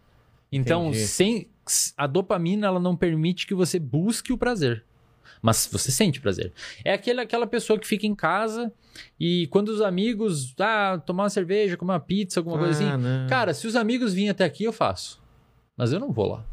Então, Entendi. sem a dopamina ela não permite que você busque o prazer. Mas você sente prazer. É aquele, aquela pessoa que fica em casa e quando os amigos, ah, tomar uma cerveja, comer uma pizza, alguma coisa assim. Ah, não. Cara, se os amigos virem até aqui, eu faço. Mas eu não vou lá.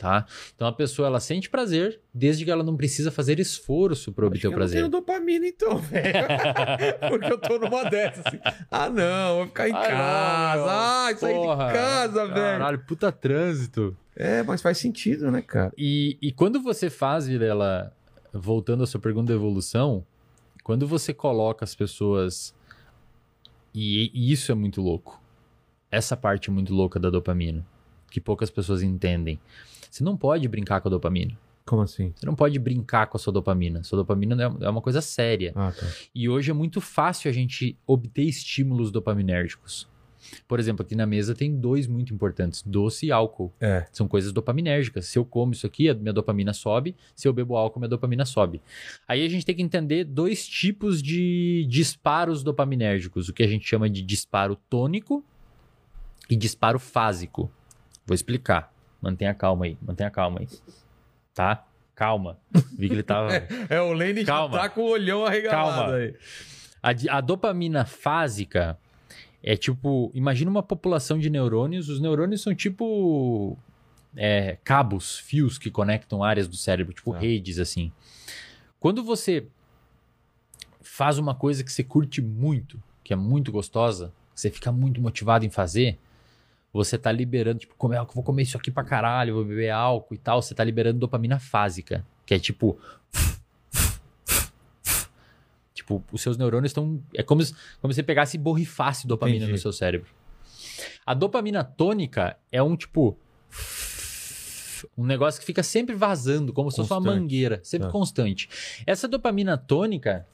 Tá? Então a pessoa ela sente prazer desde que ela não precisa fazer esforço para obter o eu prazer. não tenho dopamina, então, velho. [laughs] Porque eu tô numa dessas. Assim. Ah, não, vou ficar em Ah, casa. não. Ah, sair de Porra, casa, velho. Caralho, puta trânsito. É, mas faz sentido, né, cara? E, e quando você faz, Vilela, voltando à sua pergunta da evolução, quando você coloca as pessoas. E, e isso é muito louco. Essa parte é muito louca da dopamina. Que poucas pessoas entendem. Você não pode brincar com a dopamina. Como assim? Você não pode brincar com a sua dopamina. Sua dopamina é- é uma coisa séria. Ah, tá. E hoje é muito fácil a gente obter estímulos dopaminérgicos. Por exemplo, aqui na mesa tem dois muito importantes: doce e álcool. É. São coisas dopaminérgicas. Se eu como isso aqui, a minha dopamina sobe. Se eu bebo álcool, minha dopamina sobe. Aí a gente tem que entender dois tipos de disparos dopaminérgicos: o que a gente chama de disparo tônico e disparo fásico. Vou explicar. Mantenha calma aí, mantenha calma aí. Tá? Calma. Vi que ele tava. [laughs] É, o Lenny já Calma. tá com o olhão arregalado Calma. aí. A, a dopamina fásica é tipo, imagina uma população de neurônios. Os neurônios são tipo é, cabos, fios que conectam áreas do cérebro, tipo Tá. redes assim. Quando você faz uma coisa que você curte muito, que é muito gostosa, que você fica muito motivado em fazer, você tá liberando, tipo, comer, álcool, vou comer isso aqui pra caralho, vou beber álcool e tal, você tá liberando dopamina fásica, que é tipo, Tipo, os seus neurônios estão. É como se, como se você pegasse e borrifasse dopamina Entendi. no seu cérebro. A dopamina tônica é um tipo. Um negócio que fica sempre vazando, como se fosse uma Constante. mangueira, sempre Tá. constante. Essa dopamina tônica,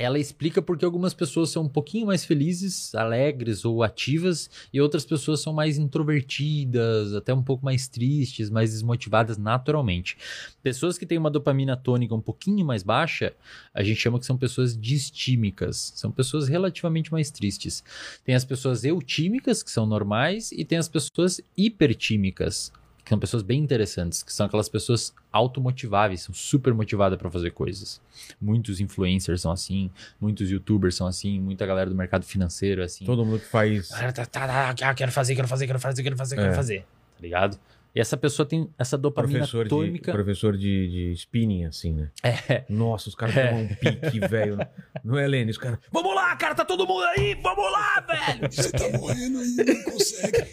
ela explica porque algumas pessoas são um pouquinho mais felizes, alegres ou ativas, e outras pessoas são mais introvertidas, até um pouco mais tristes, mais desmotivadas naturalmente. Pessoas que têm uma dopamina tônica um pouquinho mais baixa, a gente chama que são pessoas distímicas, são pessoas relativamente mais tristes. Tem as pessoas eutímicas, que são normais, e tem as pessoas hipertímicas, são pessoas bem interessantes, que são aquelas pessoas automotiváveis, são super motivadas para fazer coisas. Muitos influencers são assim, muitos youtubers são assim, muita galera do mercado financeiro é assim. Todo mundo que faz. Ah, tá, tá, tá, ah, quero fazer, quero fazer, quero fazer, quero fazer, quero É. fazer. Tá ligado? E essa pessoa tem essa dopamina Professor, de, tônica. professor de, de spinning, assim, né? É. Nossa, os caras É. tomam um pique, velho. Não é, Lênin? Os caras. Vamos lá, cara, tá todo mundo aí! Vamos lá, velho! Você tá morrendo aí, não consegue.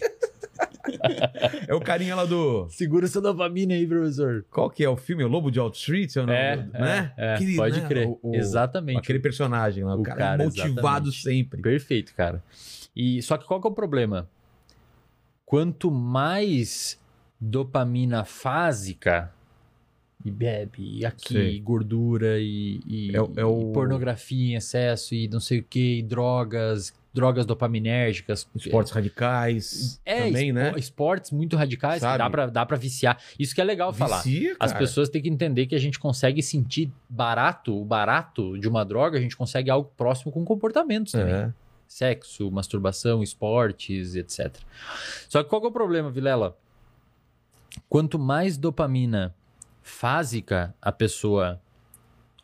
É o carinha lá do. Segura essa dopamina aí, professor. Qual que é o filme? O Lobo de Wall Street? É, o nome É, é, né? é, Aquele, pode né, crer. o- o- Exatamente. Aquele personagem lá. O, O cara, cara, é motivado exatamente. sempre. Perfeito, cara. E só que qual que é o problema? Quanto mais dopamina fásica e bebe, e aqui, e gordura e, e- É é o- e pornografia em excesso e não sei o que, drogas, drogas dopaminérgicas. Esportes radicais. É, também, espo- né? esportes muito radicais que dá pra, dá pra viciar. Isso que é legal falar. Vicia, As cara. pessoas têm que entender que a gente consegue sentir barato, o barato de uma droga, a gente consegue algo próximo com comportamentos também. É. Sexo, masturbação, esportes, etc. Só que qual que é o problema, Vilela? Quanto mais dopamina fásica a pessoa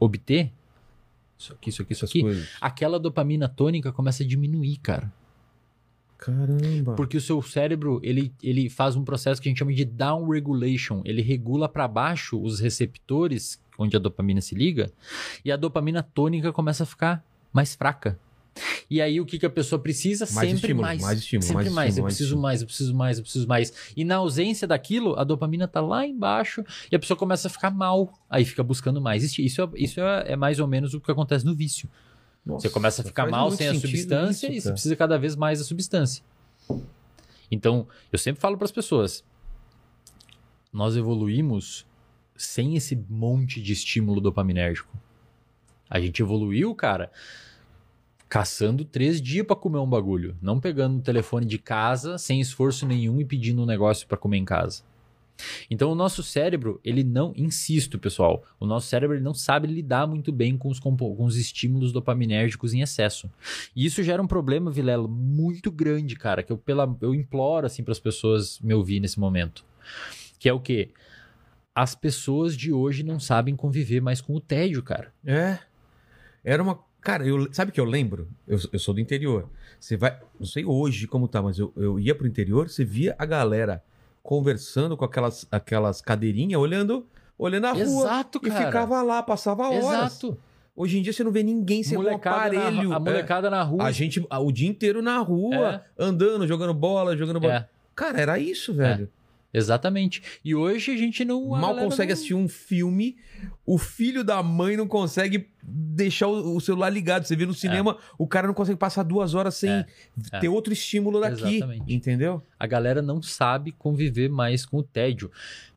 obter, isso aqui, isso aqui, isso aqui, coisas. aquela dopamina tônica começa a diminuir, cara. Caramba. Porque o seu cérebro, ele, ele faz um processo que a gente chama de down regulation. Ele regula para baixo os receptores onde a dopamina se liga e a dopamina tônica começa a ficar mais fraca. E aí o que, que a pessoa precisa? Mais Sempre estímulo, mais. mais estímulo, Sempre mais mais. estímulo, eu mais preciso estímulo. mais, eu preciso mais, eu preciso mais. E na ausência daquilo, a dopamina tá lá embaixo e a pessoa começa a ficar mal. Aí fica buscando mais. Isso, isso, é, isso é, é mais ou menos o que acontece no vício. Nossa, Você começa a ficar mal sem a substância isso, e você precisa cada vez mais da substância. Então, eu sempre falo para as pessoas: nós evoluímos sem esse monte de estímulo dopaminérgico. A gente evoluiu, cara, caçando três dias para comer um bagulho, não pegando o telefone de casa sem esforço nenhum e pedindo um negócio para comer em casa. Então o nosso cérebro, ele não, insisto, pessoal, o nosso cérebro ele não sabe lidar muito bem com os, com os estímulos dopaminérgicos em excesso. E isso gera um problema, Vilela, muito grande, cara, que eu, pela, eu imploro assim para as pessoas me ouvir nesse momento. Que é o quê? As pessoas de hoje não sabem conviver mais com o tédio, cara. É. Era uma. Cara, eu, sabe o que eu lembro? Eu, eu sou do interior. Você vai. Não sei hoje como tá, mas eu, eu ia pro interior, você via a galera conversando com aquelas, aquelas cadeirinhas, olhando, olhando a rua. Exato, E cara. ficava lá, passava horas. Exato. Hoje em dia você não vê ninguém sem um Molecada na- aparelho. a É. molecada na rua. A gente a- o dia inteiro na rua, andando, jogando bola, jogando bola. É, Cara, era isso, velho. Exatamente. E hoje a gente não. Mal consegue não- assistir um filme, o filho da mãe não consegue deixar o, celular ligado. Você vê no cinema, o cara não consegue passar duas horas sem É, é. ter outro estímulo daqui. Exatamente. Entendeu? A galera não sabe conviver mais com o tédio.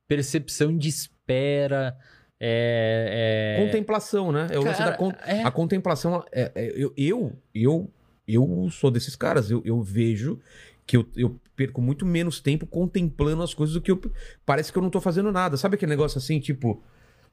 Percepção de espera. É, é... Contemplação, né? É o lance da con- é. A contemplação. é- é- eu, eu, eu, eu sou desses caras. Eu, eu vejo que eu, eu perco muito menos tempo contemplando as coisas do que eu. Parece que eu não tô fazendo nada. Sabe aquele negócio assim, tipo.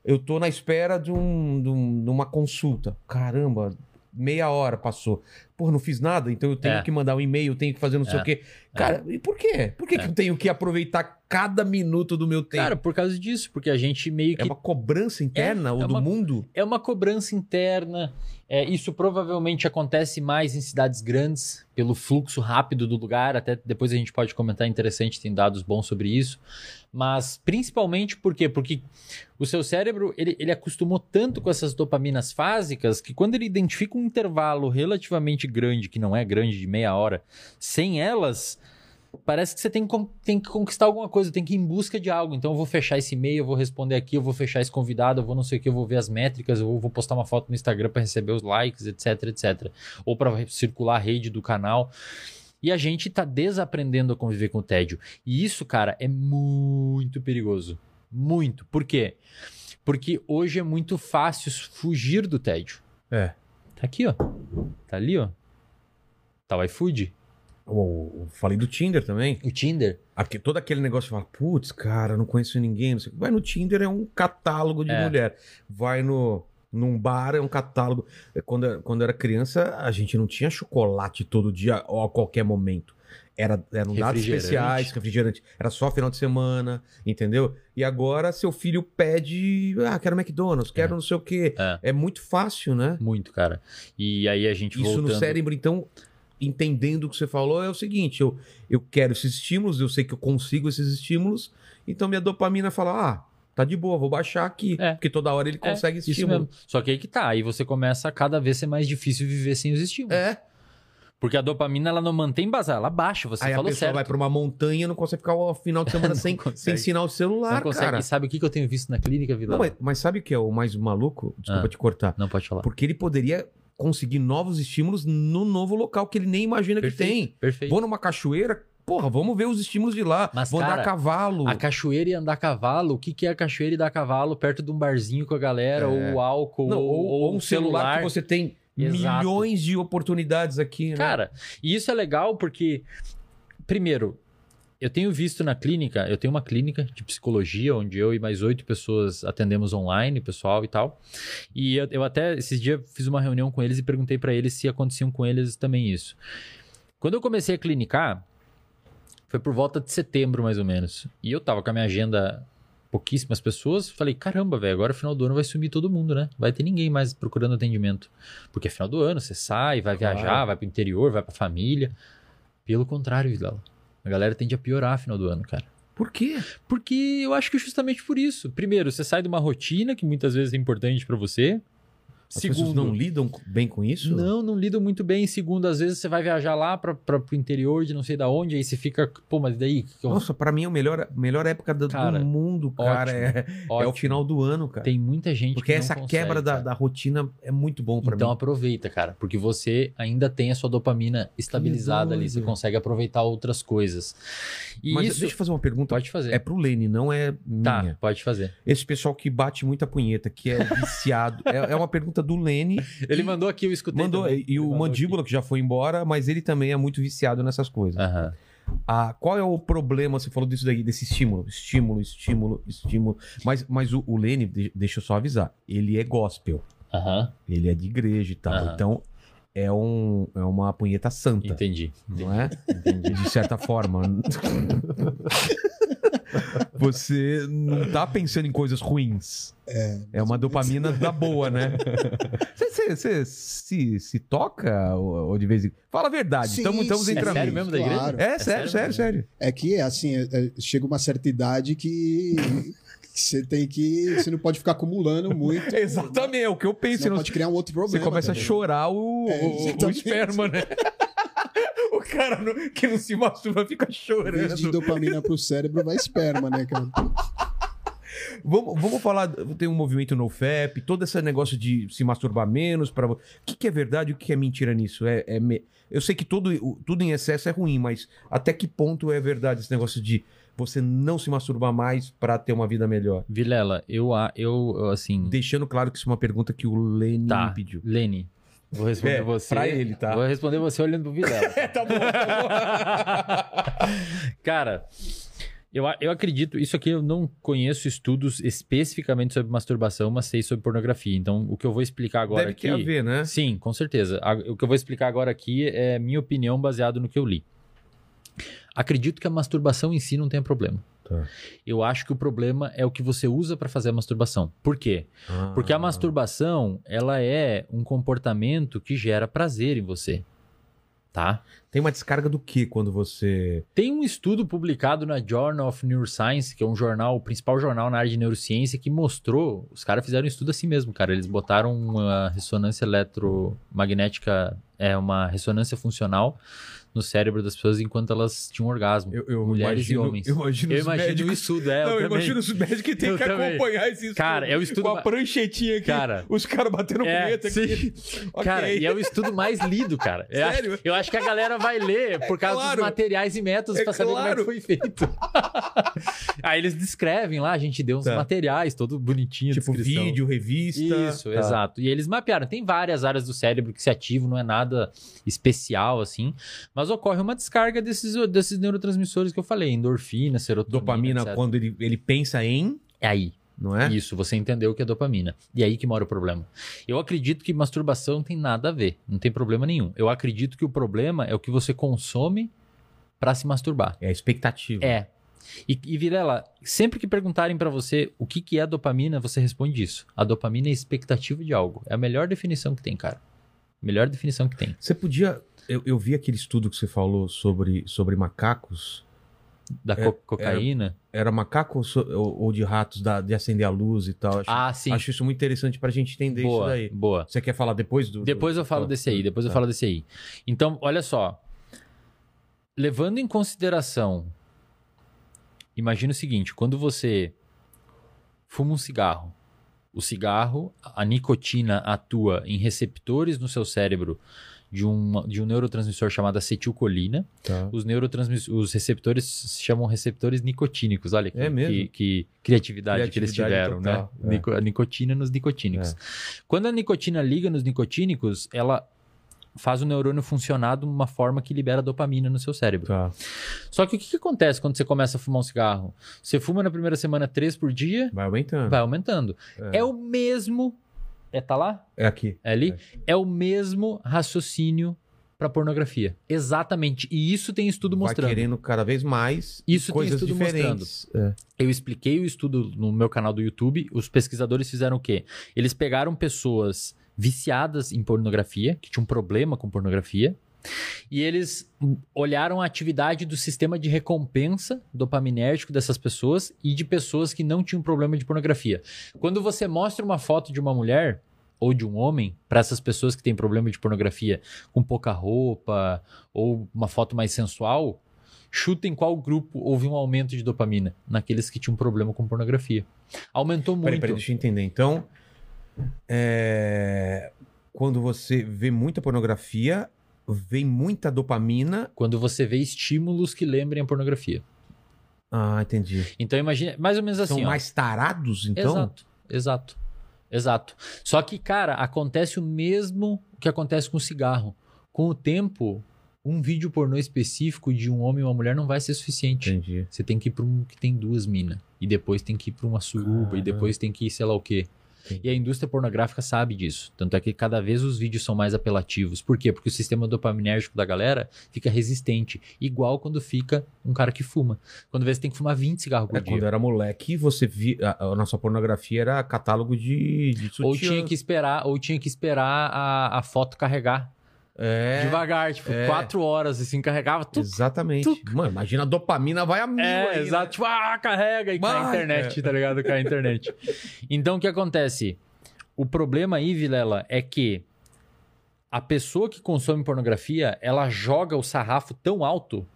Eu tô na espera de, um, de, um- de uma consulta. Caramba, meia hora passou. Pô, não fiz nada, então eu tenho É. que mandar um e-mail, tenho que fazer não sei É. o quê. Cara, e por quê? Por que, que É. eu tenho que aproveitar cada minuto do meu tempo? Cara, por causa disso, porque a gente meio que é uma cobrança interna, É, ou é do uma- mundo? É uma cobrança interna. É, isso provavelmente acontece mais em cidades grandes, pelo fluxo rápido do lugar. Até depois a gente pode comentar, interessante, tem dados bons sobre isso. Mas principalmente por quê? Porque o seu cérebro ele, ele acostumou tanto com essas dopaminas fásicas que quando ele identifica um intervalo relativamente grande, que não é grande, de meia hora, sem elas, parece que você tem que, tem que conquistar alguma coisa, tem que ir em busca de algo. Então eu vou fechar esse e-mail, eu vou responder aqui, eu vou fechar esse convidado, eu vou não sei o que, eu vou ver as métricas, eu vou, postar uma foto no Instagram para receber os likes, etc, etc. Ou para circular a rede do canal. E a gente tá desaprendendo a conviver com o tédio. E isso, cara, é muito perigoso. Muito. Por quê? Porque hoje é muito fácil fugir do tédio. É. Aqui, ó. Tá ali, ó. Tá o iFood. O- falei do Tinder também. O Tinder. Aqui, todo aquele negócio de falar, putz, cara, não conheço ninguém. Não sei. Vai no Tinder, é um catálogo de É. mulher. Vai no. Num bar é um catálogo. É, Quando, quando eu era criança, a gente não tinha chocolate todo dia ou a qualquer momento. Era, eram dados especiais, refrigerante. Era só final de semana, entendeu? E agora seu filho pede, ah, quero McDonald's, quero É. não sei o quê. É. É muito fácil, né? Muito, cara. E aí a gente Isso voltando... no cérebro, então, entendendo o que você falou, é o seguinte: eu, eu quero esses estímulos, eu sei que eu consigo esses estímulos, então minha dopamina fala, ah, tá de boa, vou baixar aqui. É. Porque toda hora ele É, consegue isso estímulo. Só que aí que tá. Aí você começa a cada vez ser mais difícil viver sem os estímulos. É. Porque a dopamina, ela não mantém basar, ela baixa. Você Aí a falou pessoa certo. vai pra uma montanha e não consegue ficar o final de semana [laughs] Não sem, consegue. sem sinal de Não celular, consegue. cara. E sabe o que que eu tenho visto na clínica, Vila? Não, mas, mas sabe o que é o mais maluco? Desculpa Ah. te cortar. Não pode falar. Porque ele poderia conseguir novos estímulos no novo local que ele nem imagina que tem. Perfeito. Vou numa cachoeira, porra, vamos ver os estímulos de lá. Mas, Vou andar cara, a cavalo. A cachoeira e andar a cavalo, o que, que é a cachoeira e dar a cavalo perto de um barzinho com a galera, É. ou álcool, Não, ou, ou, ou um celular, que você tem Exato. milhões de oportunidades aqui, né? Cara, e isso é legal porque, primeiro, eu tenho visto na clínica, eu tenho uma clínica de psicologia, onde eu e mais oito pessoas atendemos online, pessoal e tal. E eu, eu até, esses dias, fiz uma reunião com eles e perguntei pra eles se aconteciam com eles também isso. Quando eu comecei a clinicar, foi por volta de setembro, mais ou menos. E eu tava com a minha agenda pouquíssimas pessoas, falei, caramba, velho, agora final do ano vai sumir todo mundo, né? Vai ter ninguém mais procurando atendimento. Porque é final do ano, você sai, vai Claro. viajar, vai pro interior, vai pra família. Pelo contrário, Vilela. A galera tende a piorar final do ano, cara. Por quê? Porque eu acho que justamente por isso. Primeiro, você sai de uma rotina que muitas vezes é importante pra você. As pessoas não lidam bem com isso? Não, não lidam muito bem. Segundo, às vezes você vai viajar lá para pro interior de não sei da onde, aí você fica, pô, mas daí? eu- Nossa, pra mim é a melhor, melhor época do, do Cara, mundo, cara. ótimo, É, é o Ótimo. final do ano, cara. Tem muita gente Porque que essa consegue, quebra da, da rotina é muito bom pra Então mim. aproveita, cara, porque você ainda tem a sua dopamina estabilizada ali, você consegue aproveitar outras coisas. E Mas isso deixa eu fazer uma pergunta. pode fazer. É pro Lene, não é Tá, minha. pode fazer. Esse pessoal que bate muita punheta, que é viciado. [laughs] é, é uma pergunta do Lene. [laughs] Ele mandou aqui, eu escutei. Mandou, também. e o Mandíbula, que já foi embora, mas ele também é muito viciado nessas coisas. aqui. Aham. Ah, qual é o problema? Você falou disso daí, desse estímulo. Estímulo, estímulo, estímulo. Mas, mas o, o Lene, de- deixa eu só avisar, ele é gospel. Aham, Ele é de igreja e tal. Aham. Então, é, um, é uma punheta santa. entendi. Não é? De certa forma. [laughs] Você não tá pensando em coisas ruins. É, É uma dopamina da boa, né? Você, se, se toca ou, ou de vez em Fala a verdade. Sim, Estamos estamos sim. entre É sério mesmo da igreja? Claro. É, sério, sério, sério. É que, assim, é- é- chega uma certa idade que você tem que. Você não pode ficar acumulando muito. [laughs] Exatamente, é o que eu penso. Senão Não- pode criar um outro Você problema. começa a também. chorar o, É, o- esperma, né? [laughs] o cara não- que não se masturba fica Em vez de chorando. dopamina pro cérebro, vai esperma, né, cara? Vamos, vamos falar. Tem um movimento no FEP, todo esse negócio de se masturbar menos. Pra... O que, que é verdade e o que é mentira nisso? É, é me- Eu sei que tudo, tudo em excesso é ruim, mas até que ponto é verdade esse negócio de você não se masturbar mais pra ter uma vida melhor? Vilela, eu, a- eu, assim. Deixando claro que isso é uma pergunta que o Lene Tá, me pediu. Lene. Vou responder É, você. pra ele, tá? Vou responder você olhando pro Vilela. [laughs] tá bom, tá [laughs] Cara, eu, eu acredito, isso aqui eu não conheço estudos especificamente sobre masturbação, mas sei sobre pornografia. Então, o que eu vou explicar agora Deve aqui. ter a ver, né? Sim, com certeza. O que eu vou explicar agora aqui é minha opinião baseado no que eu li. Acredito que a masturbação em si não tenha problema. Tá. Eu acho que o problema é o que você usa para fazer a masturbação. Por quê? Porque Ah. a masturbação, ela é um comportamento que gera prazer em você. Tá? Tem uma descarga do que quando você. Tem um estudo publicado na Journal of Neuroscience, que é um jornal, o principal jornal na área de neurociência, que mostrou. Os caras fizeram um estudo assim mesmo, cara. Eles botaram uma ressonância eletromagnética, é uma ressonância funcional no cérebro das pessoas enquanto elas tinham orgasmo. Eu, eu Mulheres imagino, e homens. Eu imagino, Eu imagino médicos... o estudo, é. Não, eu imagino os médicos que tem que também. acompanhar esse estudo. Cara, é o estudo Com a pranchetinha aqui. Cara. Os caras batendo É, punheta aqui. [laughs] Ok. Cara, e é o estudo mais lido, cara. Eu acho, Sério? eu acho que a galera vai ler por causa claro. dos materiais e métodos É pra saber como é claro. que foi feito. [laughs] Aí eles descrevem lá, a gente deu uns Tá. materiais, todo bonitinho, Tipo vídeo, revista. Isso, Tá. exato. E eles mapearam. Tem várias áreas do cérebro que se ativam, não é nada especial, assim. Mas ocorre uma descarga desses, desses neurotransmissores que eu falei: endorfina, serotonina. Dopamina, etc. quando ele, ele pensa em, É aí. não é? Isso, você entendeu o que é dopamina. E aí que mora o problema. Eu acredito que masturbação não tem nada a ver. Não tem problema nenhum. Eu acredito que o problema é o que você consome pra se masturbar. É a expectativa. É. E, e Vilela, sempre que perguntarem pra você o que, que é dopamina, você responde isso. A dopamina é expectativa de algo. É a melhor definição que tem, cara. Melhor definição que tem. Você podia. Eu, eu vi aquele estudo que você falou sobre, sobre macacos. Da É, co- cocaína. Era macaco ou, so- ou- ou de ratos da- de acender a luz e tal? Acho, Ah, sim. acho isso muito interessante pra gente entender isso boa, daí. boa. Você quer falar depois do. Depois do- eu falo desse aí, depois eu Tá. falo desse aí. Então, olha só. Levando em consideração, imagina o seguinte: quando você fuma um cigarro, o cigarro, a nicotina atua em receptores no seu cérebro de, uma, de um neurotransmissor chamado acetilcolina. Tá. Os neurotransmiss... os receptores se chamam receptores nicotínicos. Olha que, É que, que criatividade, que eles Criatividade tiveram, total, né? é. Nico- A nicotina nos nicotínicos. Quando a nicotina liga nos nicotínicos, ela faz o neurônio funcionar de uma forma que libera dopamina no seu cérebro. Tá. Só que o que, que acontece quando você começa a fumar um cigarro? Você fuma na primeira semana três por dia, Vai aumentando. vai aumentando. É. É, o mesmo. É, tá lá? É aqui. É ali? É o mesmo raciocínio para pornografia. Exatamente. E isso tem estudo Vai mostrando. querendo cada vez mais Isso tem coisas estudo diferentes. É. Eu expliquei o estudo no meu canal do YouTube. Os pesquisadores fizeram o quê? Eles pegaram pessoas viciadas em pornografia, que tinham um problema com pornografia, e eles olharam a atividade do sistema de recompensa dopaminérgico dessas pessoas e de pessoas que não tinham problema de pornografia. Quando você mostra uma foto de uma mulher ou de um homem para essas pessoas que têm problema de pornografia, com pouca roupa ou uma foto mais sensual, chuta em qual grupo houve um aumento de dopamina? Naqueles que tinham problema com pornografia. Aumentou muito. Peraí, peraí, deixa eu entender. Então, é, quando você vê muita pornografia, vem muita dopamina. Quando você vê estímulos que lembrem a pornografia. Ah, entendi. Então imagina, mais ou menos assim, São ó. mais tarados, então? Exato, exato. Exato. Só que, cara, acontece o mesmo que acontece com o cigarro. Com o tempo, um vídeo pornô específico de um homem e uma mulher não vai ser suficiente. Entendi. Você tem que ir pra um que tem duas minas. E depois tem que ir pra uma suruba. Caramba. E depois tem que ir sei lá o quê. E a indústria pornográfica sabe disso. Tanto é que cada vez os vídeos são mais apelativos. Por quê? Porque o sistema dopaminérgico da galera fica resistente. Igual quando fica um cara que fuma. Quando vê você tem que fumar 20 cigarros por É, dia. quando era moleque, você via. A, a nossa pornografia era catálogo de, de sutiã. Ou tinha que esperar, ou tinha que esperar a, a foto carregar É. devagar, tipo, é. quatro horas assim, carregava tudo. Exatamente. tuc. Mano, imagina a dopamina vai a mil É, aí, né? exato. Tipo, ah, carrega e cai a internet, é. tá ligado? Cai a internet. Então, o que acontece? O problema aí, Vilela, é que a pessoa que consome pornografia, ela joga o sarrafo tão alto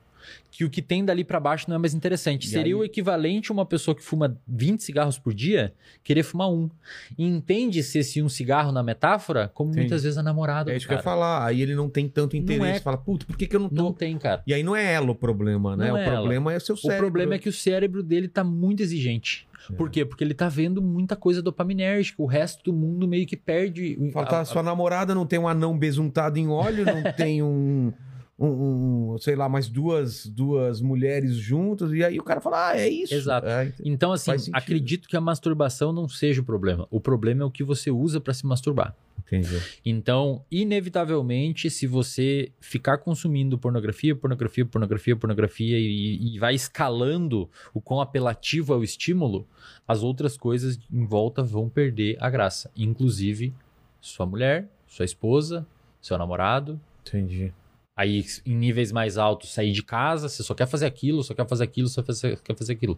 que o que tem dali pra baixo não é mais interessante. E Seria aí- o equivalente a uma pessoa que fuma 20 cigarros por dia querer fumar um. E entende-se esse um cigarro na metáfora como Entendi. muitas vezes a namorada É isso que eu ia falar. Aí ele não tem tanto interesse. é- Fala, puta, por que, que eu não tô. Não tem, cara. E aí não é ela o problema, né? Não o é ela. problema é o seu O cérebro. problema é que o cérebro dele tá muito exigente. É. Por quê? Porque ele tá vendo muita coisa dopaminérgica. O resto do mundo meio que perde. o- Fala, a- tá, a- sua namorada não tem um anão besuntado em óleo, não [laughs] tem um, um- um, sei lá, mais duas, duas mulheres juntas, e aí o cara fala, ah, é isso. Exato. É, ent- Então, assim, acredito que a masturbação não seja o problema. O problema é o que você usa pra se masturbar. entendi. Então, inevitavelmente, se você ficar consumindo pornografia, pornografia, pornografia, pornografia e, e vai escalando o quão apelativo é o estímulo, as outras coisas em volta vão perder a graça. Inclusive, sua mulher, sua esposa, seu namorado. Entendi. Aí, em níveis mais altos, sair de casa, você só quer fazer aquilo, só quer fazer aquilo, só quer fazer aquilo.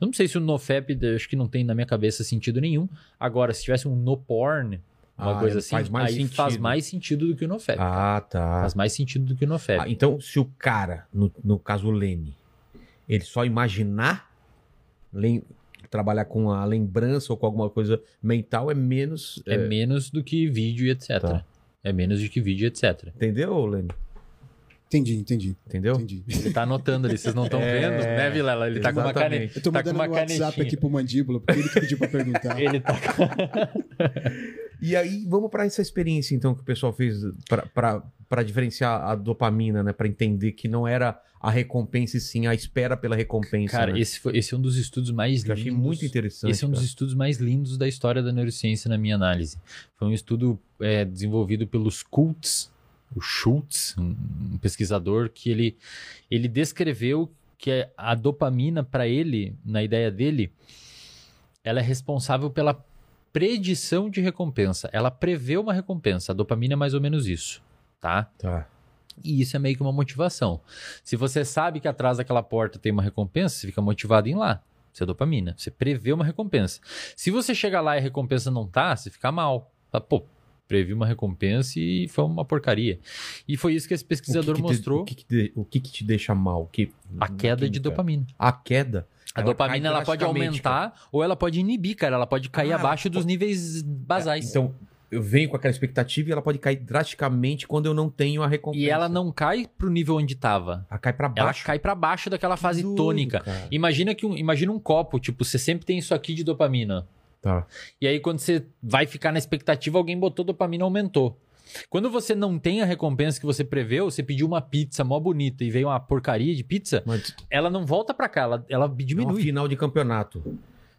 Eu não sei se o NoFap, acho que não tem na minha cabeça sentido nenhum. Agora, se tivesse um no porn, uma Ah, coisa assim, faz mais aí sentido. faz mais sentido do que o Nofap. Ah, tá. Faz mais sentido do que o Nofap. Ah, então, se o cara, no, no caso o Lene, ele só imaginar lem- trabalhar com a lembrança ou com alguma coisa mental é menos. é, menos do que vídeo e etc. Tá. É menos do que vídeo e etc. Entendeu, Lene? Entendi, entendi, Entendeu? entendi. Ele tá anotando ali, vocês não estão [laughs] É, vendo, né, Vilela? Ele tá com uma exatamente. caneta. Eu tô Tá com mandando uma no WhatsApp canetinha. aqui pro Mandíbula, porque ele que pediu pra perguntar. [laughs] Ele tá [laughs] E aí, vamos para essa experiência, então, que o pessoal fez para diferenciar a dopamina, né? Para entender que não era a recompensa e sim a espera pela recompensa. Cara, né? esse, foi, esse é um dos estudos mais Que eu lindos. achei muito interessante. Esse é um dos cara. estudos mais lindos da história da neurociência na minha análise. Foi um estudo é, desenvolvido pelos Schultz, o Schultz, um, pesquisador, que ele, ele descreveu que a dopamina, para ele, na ideia dele, ela é responsável pela predição de recompensa. Ela prevê uma recompensa. A dopamina é mais ou menos isso, tá? Tá. E isso é meio que uma motivação. Se você sabe que atrás daquela porta tem uma recompensa, você fica motivado em ir lá. Isso é dopamina. Você prevê uma recompensa. Se você chega lá e a recompensa não tá, você fica mal. Pô, previ uma recompensa e foi uma porcaria. E foi isso que esse pesquisador O que que te- mostrou. o, que que te, o que que te deixa mal? O Que, A queda de química. dopamina. A queda. A Ela dopamina ela pode aumentar ou ela pode inibir, cara. Ela pode cair Ah, abaixo dos pô- níveis basais. Então, eu venho com aquela expectativa e ela pode cair drasticamente quando eu não tenho a recompensa. e ela não cai pro nível onde tava. Ela cai pra Ela baixo. cai pra baixo daquela fase Doido, tônica. cara. Imagina que um, imagina um copo, tipo, você sempre tem isso aqui de dopamina. Tá. E aí, quando você vai ficar na expectativa, alguém botou dopamina aumentou. Quando você não tem a recompensa que você preveu, você pediu uma pizza mó bonita e veio uma porcaria de pizza, Mas ela não volta pra cá, ela, ela é uma diminui. final de campeonato.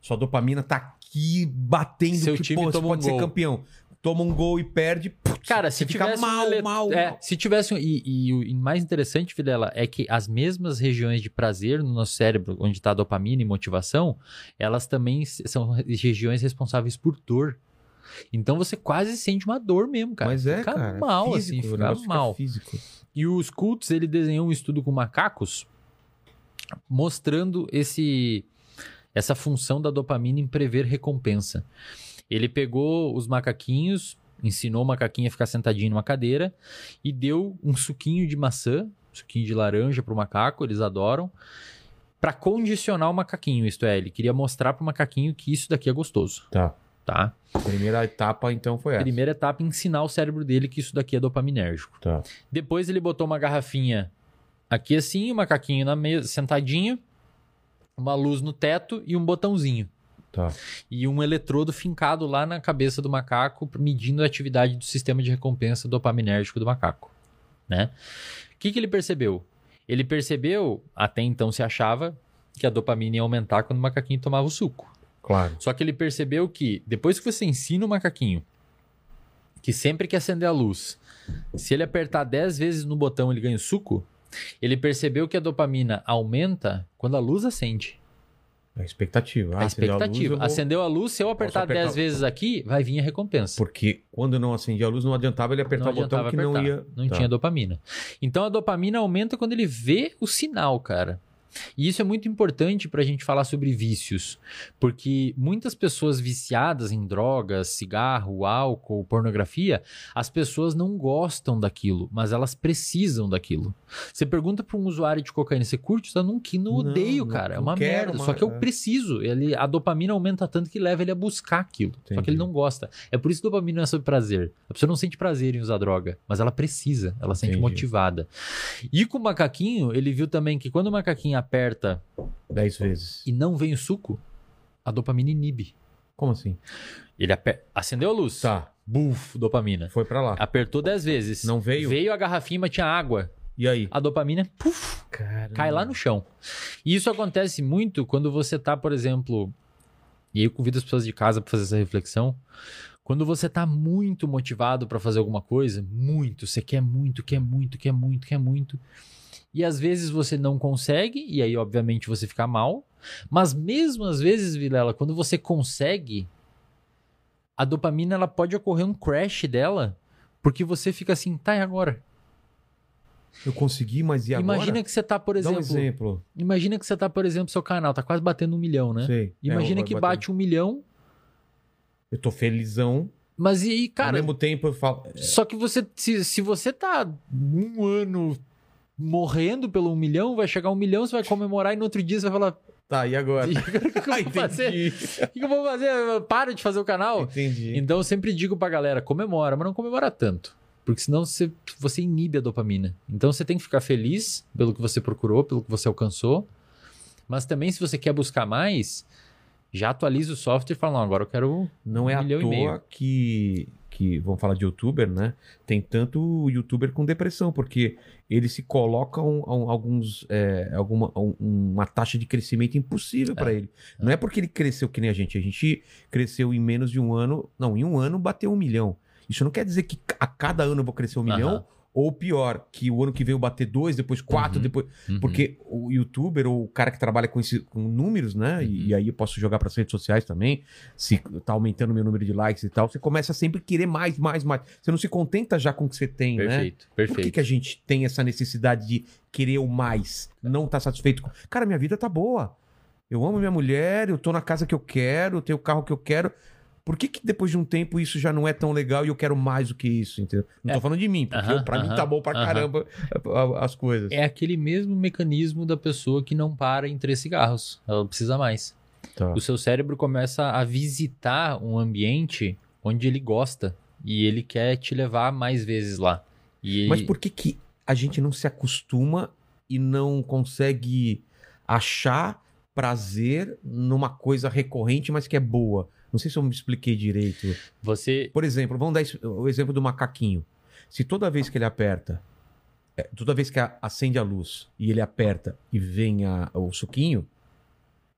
Sua dopamina tá aqui batendo Seu que, time pô, você toma um pode ser gol. campeão. Toma um gol e perde. putz, Cara, se fica tivesse um mal, mal, é, mal. se tivesse e, e o mais interessante, Vilela, é que as mesmas regiões de prazer no nosso cérebro, onde está dopamina e motivação, elas também são regiões responsáveis por dor. Então você quase sente uma dor mesmo, cara. Mas é, fica cara. mal, físico, assim, fica mal. físico. E o Schultz, ele desenhou um estudo com macacos mostrando esse essa função da dopamina em prever recompensa. Ele pegou os macaquinhos, ensinou o macaquinho a ficar sentadinho numa cadeira e deu um suquinho de maçã, suquinho de laranja pro macaco, eles adoram, para condicionar o macaquinho, isto é, ele queria mostrar pro macaquinho que isso daqui é gostoso, Tá. tá? Primeira etapa, então, foi essa. Primeira etapa ensinar o cérebro dele que isso daqui é dopaminérgico. Tá. Depois ele botou uma garrafinha aqui assim, o macaquinho na mesa, sentadinho, uma luz no teto e um botãozinho. Tá. E um eletrodo fincado lá na cabeça do macaco, medindo a atividade do sistema de recompensa dopaminérgico do macaco. Né? O que, que ele percebeu? Ele percebeu, até então se achava, que a dopamina ia aumentar quando o macaquinho tomava o suco. Claro. Só que ele percebeu que depois que você ensina o macaquinho que sempre que acender a luz, se ele apertar 10 vezes no botão ele ganha o suco, ele percebeu que a dopamina aumenta quando a luz acende. A expectativa. a Ah, acendeu expectativa. luz, eu vou- Acendeu a luz, se eu apertar, apertar- 10 vezes aqui, vai vir a recompensa. Porque quando eu não acendia a luz, não adiantava ele apertar não o botão que não apertar. ia. Não Tá. tinha dopamina. Então a dopamina aumenta quando ele vê o sinal, cara. E isso é muito importante para a gente falar sobre vícios, porque muitas pessoas viciadas em drogas, cigarro, álcool, pornografia, as pessoas não gostam daquilo, mas elas precisam daquilo. Você pergunta para um usuário de cocaína, você curte? Eu não, que não odeio, não- cara. É não uma quero merda. Só mais, que eu é. preciso. Ele, a dopamina aumenta tanto que leva ele a buscar aquilo. Só que Entendi. ele não gosta. É por isso que dopamina não é sobre prazer. A pessoa não sente prazer em usar droga, mas ela precisa, ela sente Entendi. motivada. E com o macaquinho, ele viu também que quando o macaquinho aperta Dez vezes. e não vem o suco, a dopamina inibe. Como assim? Ele aper... acendeu a luz. Tá. Buf, dopamina. Foi pra lá. Apertou 10 vezes. Não veio? Veio a garrafinha, mas tinha água. E aí? A dopamina, puf, Cara. cai lá no chão. E isso acontece muito quando você tá, por exemplo, e aí eu convido as pessoas de casa para fazer essa reflexão. Quando você tá muito motivado para fazer alguma coisa, muito, você quer muito, quer muito, quer muito, quer muito. E às vezes você não consegue, e aí obviamente você fica mal. Mas mesmo às vezes, Vilela, quando você consegue, a dopamina ela pode ocorrer um crash dela, porque você fica assim, tá, e agora? Eu consegui, mas e agora? Imagina que você tá, por Dá um exemplo, exemplo. Imagina que você tá, por exemplo, seu canal tá quase batendo um milhão, né? Sei. Imagina É, que bate um milhão, Eu tô felizão. Mas e aí, Ao cara, mesmo tempo eu falo. só que você, se, se você tá um ano morrendo pelo um milhão, vai chegar um milhão, você vai comemorar e no outro dia você vai falar: Tá, e agora? "E [laughs] o que, que eu vou fazer? O que, eu vou fazer? Eu Paro de fazer o canal? Entendi. Então eu sempre digo pra galera, comemora, mas não comemora tanto. Porque senão você, você inibe a dopamina. Então você tem que ficar feliz pelo que você procurou, pelo que você alcançou. Mas também, se você quer buscar mais, já atualiza o software e fala, não, agora eu quero Não é um à milhão e toa meio. que, que, vamos falar de youtuber, né? Tem tanto youtuber com depressão, porque eles se colocam a um- alguns, é, alguma, um- uma taxa de crescimento impossível para ele. Não é porque ele cresceu que nem a gente. A gente cresceu em menos de um ano. Não, em um ano bateu um milhão. Isso não quer dizer que a cada ano eu vou crescer um milhão. Ou pior, que o ano que vem eu bater dois, depois quatro, Uhum. depois. Uhum. Porque o youtuber ou o cara que trabalha com, esse, com números, né? E, Uhum. e aí eu posso jogar para as redes sociais também. Se tá aumentando o meu número de likes e tal, você começa a sempre querer mais, mais, mais. Você não se contenta já com o que você tem, né? Perfeito, Por que, perfeito. que a gente tem essa necessidade de querer o mais? Não tá satisfeito com. Cara, minha vida tá boa. Eu amo minha mulher, eu tô na casa que eu quero, eu tenho o carro que eu quero. Por que, que depois de um tempo isso já não é tão legal e eu quero mais do que isso? Entendeu? Não tô falando de mim, porque Aham, eu- pra mim aham, tá bom pra aham. caramba a- a- as coisas. É aquele mesmo mecanismo da pessoa que não para em três cigarros. Ela precisa mais. Tá. O seu cérebro começa a visitar um ambiente onde ele gosta. E ele quer te levar mais vezes lá. E Mas por que, que a gente não se acostuma e não consegue achar prazer numa coisa recorrente, mas que é boa? Não sei se eu me expliquei direito. você. Por exemplo, vamos dar o exemplo do macaquinho. Se toda vez que ele aperta, é, toda vez que acende a luz e ele aperta e vem a- o suquinho,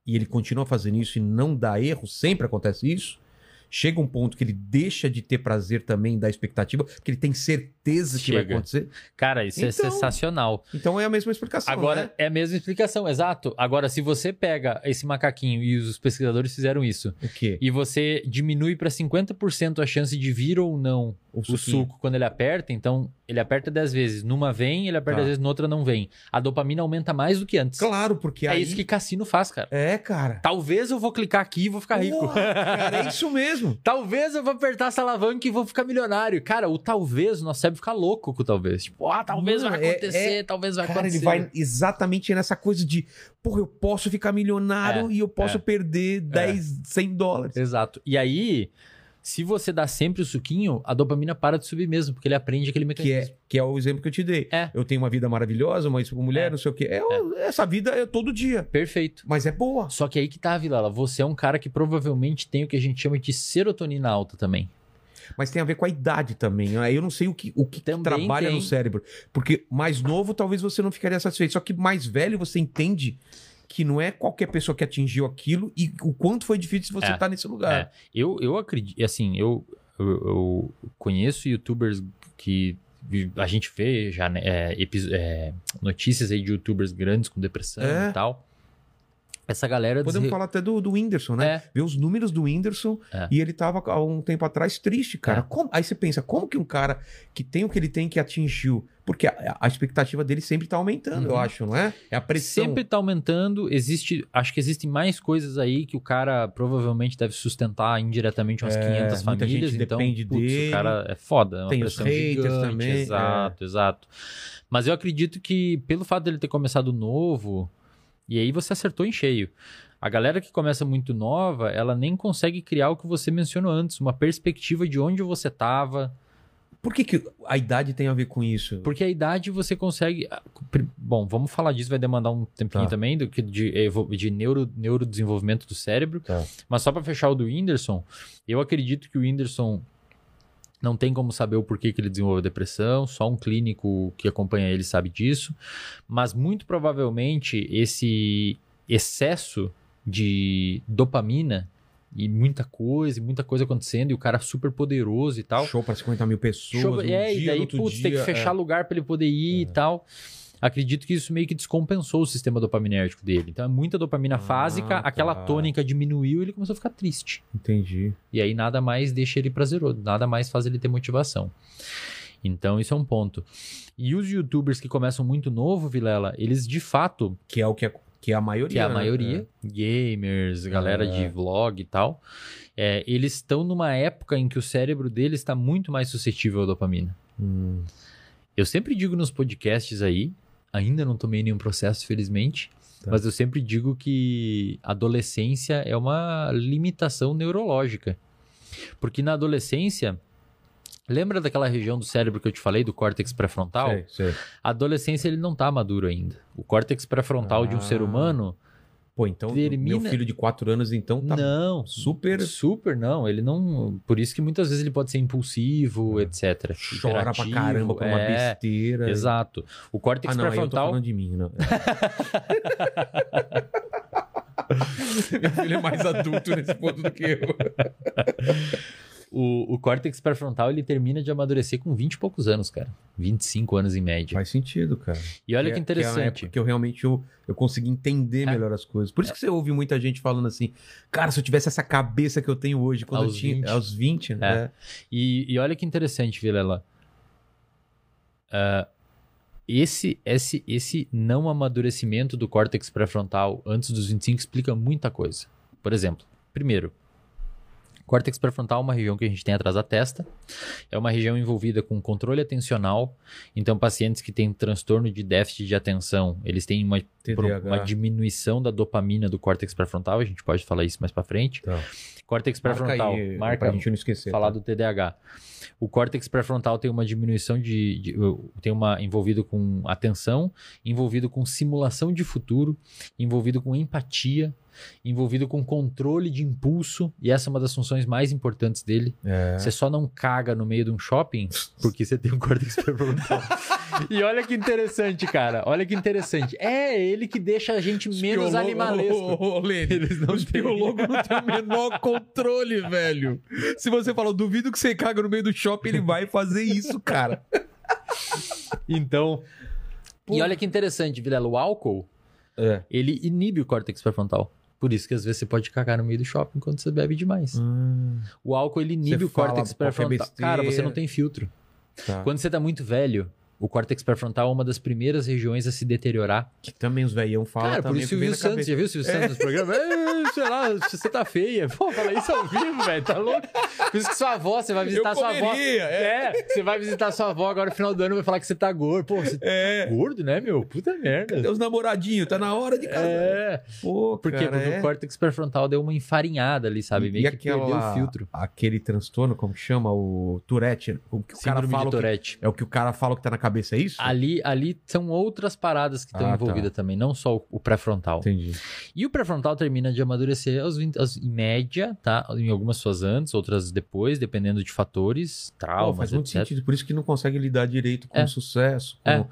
e ele continua fazendo isso e não dá erro, sempre acontece isso. Chega um ponto que ele deixa de ter prazer também da expectativa, porque ele tem certeza que vai Chega. acontecer. Cara, isso é Então, sensacional. Então é a mesma explicação. Agora, né? é a mesma explicação, exato. Agora, se você pega esse macaquinho e os pesquisadores fizeram isso, o quê? e você diminui para 50% a chance de vir ou não o, suquinho. suco quando ele aperta, então ele aperta 10 vezes. Numa vem, ele aperta Tá. 10 vezes, noutra não vem. A dopamina aumenta mais do que antes. Claro, porque é aí... isso que cassino faz, cara. É, cara. Talvez eu vou clicar aqui e vou ficar rico. Porra, cara, é isso mesmo. [laughs] Talvez eu vou apertar essa alavanca e vou ficar milionário. Cara, o talvez, o nosso cérebro fica louco com o talvez. Tipo, ah, talvez Mano, vai é- acontecer, é- talvez vai Cara, acontecer. ele vai exatamente nessa coisa de, porra, eu posso ficar milionário É, e eu posso é. perder 10, 100 dólares. Exato. E aí, se você dá sempre o suquinho, a dopamina para de subir mesmo, porque ele aprende aquele Que mecanismo. é, que é o exemplo que eu te dei. É. Eu tenho uma vida maravilhosa, uma mulher, É. não sei o quê. É, o- Essa vida é todo dia. Perfeito. Mas é boa. Só que aí que tá, Vilela. Você é um cara que provavelmente tem o que a gente chama de serotonina alta também. Mas tem a ver com a idade também. né? Eu não sei o que, o que Também trabalha tem. no cérebro. Porque mais novo, talvez você não ficaria satisfeito. Só que mais velho, você entende que não é qualquer pessoa que atingiu aquilo e o quanto foi difícil você É. estar nesse lugar. É. Eu, eu acredito, assim, eu, eu, eu conheço youtubers que a gente vê já né, é, é, notícias aí de youtubers grandes com depressão É. e tal. Essa galera Podemos falar até do, do Whindersson, né? É. Ver os números do Whindersson É. e ele tava há um tempo atrás triste, cara. É. Como- aí você pensa, como que um cara que tem o que ele tem que atingiu? Porque a, a expectativa dele sempre tá aumentando, eu Uhum. acho, não é? É a pressão. Sempre tá aumentando. Existe, acho que existem mais coisas aí que o cara provavelmente deve sustentar indiretamente umas É, 500 muita famílias. então, depende putz, dele. o cara é foda. É uma Tem os pressão haters gigante, também, é. Exato, exato. Mas eu acredito que pelo fato dele ter começado novo, e aí você acertou em cheio. A galera que começa muito nova, ela nem consegue criar o que você mencionou antes, uma perspectiva de onde você tava, Por que, que a idade tem a ver com isso? porque a idade você consegue. ah, Bom, vamos falar disso, vai demandar um tempinho Tá. também, do que de, de neuro, neurodesenvolvimento do cérebro. Tá. Mas só para fechar o do Whindersson, eu acredito que o Whindersson não tem como saber o porquê que ele desenvolveu depressão, só um clínico que acompanha ele sabe disso. Mas muito provavelmente esse excesso de dopamina e muita coisa, e muita coisa acontecendo, e o cara super poderoso e tal. Show para 50 mil pessoas. Show- um é, e dia, daí, no outro putz, tem que dia, fechar é. lugar pra ele poder ir e tal. Acredito que isso meio que descompensou o sistema dopaminérgico dele. Então é muita dopamina Ah, fásica, aquela tá. tônica diminuiu e ele começou a ficar triste. Entendi. E aí nada mais deixa ele prazeroso, nada mais faz ele ter motivação. Então isso é um ponto. E os youtubers que começam muito novo, Vilela, eles de fato Que é o que, Que é a maioria. que é a né? maioria, gamers, galera É. de vlog e tal, é, eles estão numa época em que o cérebro deles está muito mais suscetível à dopamina. Hum. Eu sempre digo nos podcasts aí, ainda não tomei nenhum processo, felizmente, Tá. mas eu sempre digo que adolescência é uma limitação neurológica. Porque na adolescência, lembra daquela região do cérebro que eu te falei, do córtex pré-frontal? Sei, sei. A adolescência ele não tá maduro ainda. O córtex pré-frontal de um Ah. ser humano, Pô, então Termina- meu filho de 4 anos, então, tá não. super. Super, não. Ele não. Por isso que muitas vezes ele pode ser impulsivo, etc. Chora pra caramba com uma é, besteira. Exato. O córtex Ah, não, aí eu tô pré-frontal. falando de mim, não. [laughs] Meu filho é mais adulto nesse ponto do que eu. [laughs] O, o córtex pré-frontal ele termina de amadurecer com 20 e poucos anos, cara. 25 anos em média. Faz sentido, cara. E olha que, é- é uma interessante. época que eu realmente eu, eu consegui entender É. melhor as coisas. Por isso que você ouve muita gente falando assim, cara, se eu tivesse essa cabeça que eu tenho hoje, quando Aos eu tinha 20. aos 20, né? E, e olha que interessante, Vilela. Ah, esse, esse, esse não amadurecimento do córtex pré-frontal antes dos 25 explica muita coisa. Por exemplo, primeiro, córtex pré-frontal é uma região que a gente tem atrás da testa. É uma região envolvida com controle atencional. Então, pacientes que têm transtorno de déficit de atenção, eles têm uma, uma diminuição da dopamina do córtex pré-frontal. A gente pode falar isso mais para frente. Tá. Córtex Marca pré-frontal, aí, marca, pra gente não esquecer. falar tá? do TDAH. O córtex pré-frontal tem uma diminuição de, de- tem uma envolvido com atenção, envolvido com simulação de futuro, envolvido com empatia, envolvido com controle de impulso, e essa é uma das funções mais importantes dele. É. Você só não caga no meio de um shopping porque você tem um córtex pré-frontal. e olha que interessante, cara. Olha que interessante. É ele que deixa a gente menos animalesco. Ô, ô, Lene, Eles não os têm. biólogos não têm o menor controle, velho. Se você fala, duvido que você caga no meio do shopping, ele vai fazer isso, cara. Então. Pô. E olha que interessante, Vilela, o álcool, É. ele inibe o córtex pré-frontal. Por isso que às vezes você pode cagar no meio do shopping quando você bebe demais. O álcool ele inibe Você o córtex pré-frontal. Cara, você não tem filtro. Tá. Quando você tá muito velho, o córtex pré-frontal é uma das primeiras regiões a se deteriorar. Que também os velhão falam Cara, por isso Silvio Santos, cabeça. já viu o Silvio Santos nos programas? [laughs] É, sei lá, você tá feia. Pô, fala isso ao vivo, velho, tá louco? Por isso que sua avó, você vai visitar Eu sua avó. comeria, é. É, você vai visitar sua avó agora no final do ano e vai falar que você tá gordo. Pô, você tá É. gordo, né, meu? Puta merda. Cadê os namoradinhos? Tá na hora de casar. É, Pô, por cara, Porque é. o córtex pré-frontal deu uma enfarinhada ali, sabe? Meio que perdeu o filtro. Aquele transtorno, como que chama? O Tourette. O que o cara Síndrome fala de que-. É o que o cara fala que tá na cabeça, é isso? Ali, ali são outras paradas que estão Ah, tá. envolvidas também, não só o- o pré-frontal. Entendi. E o pré-frontal termina de amadurecer aos 20, aos- em média, tá? Em algumas suas antes, outras depois, dependendo de fatores, Pô, traumas, faz muito etc. sentido. Por isso que não consegue lidar direito com É. o sucesso, com, É.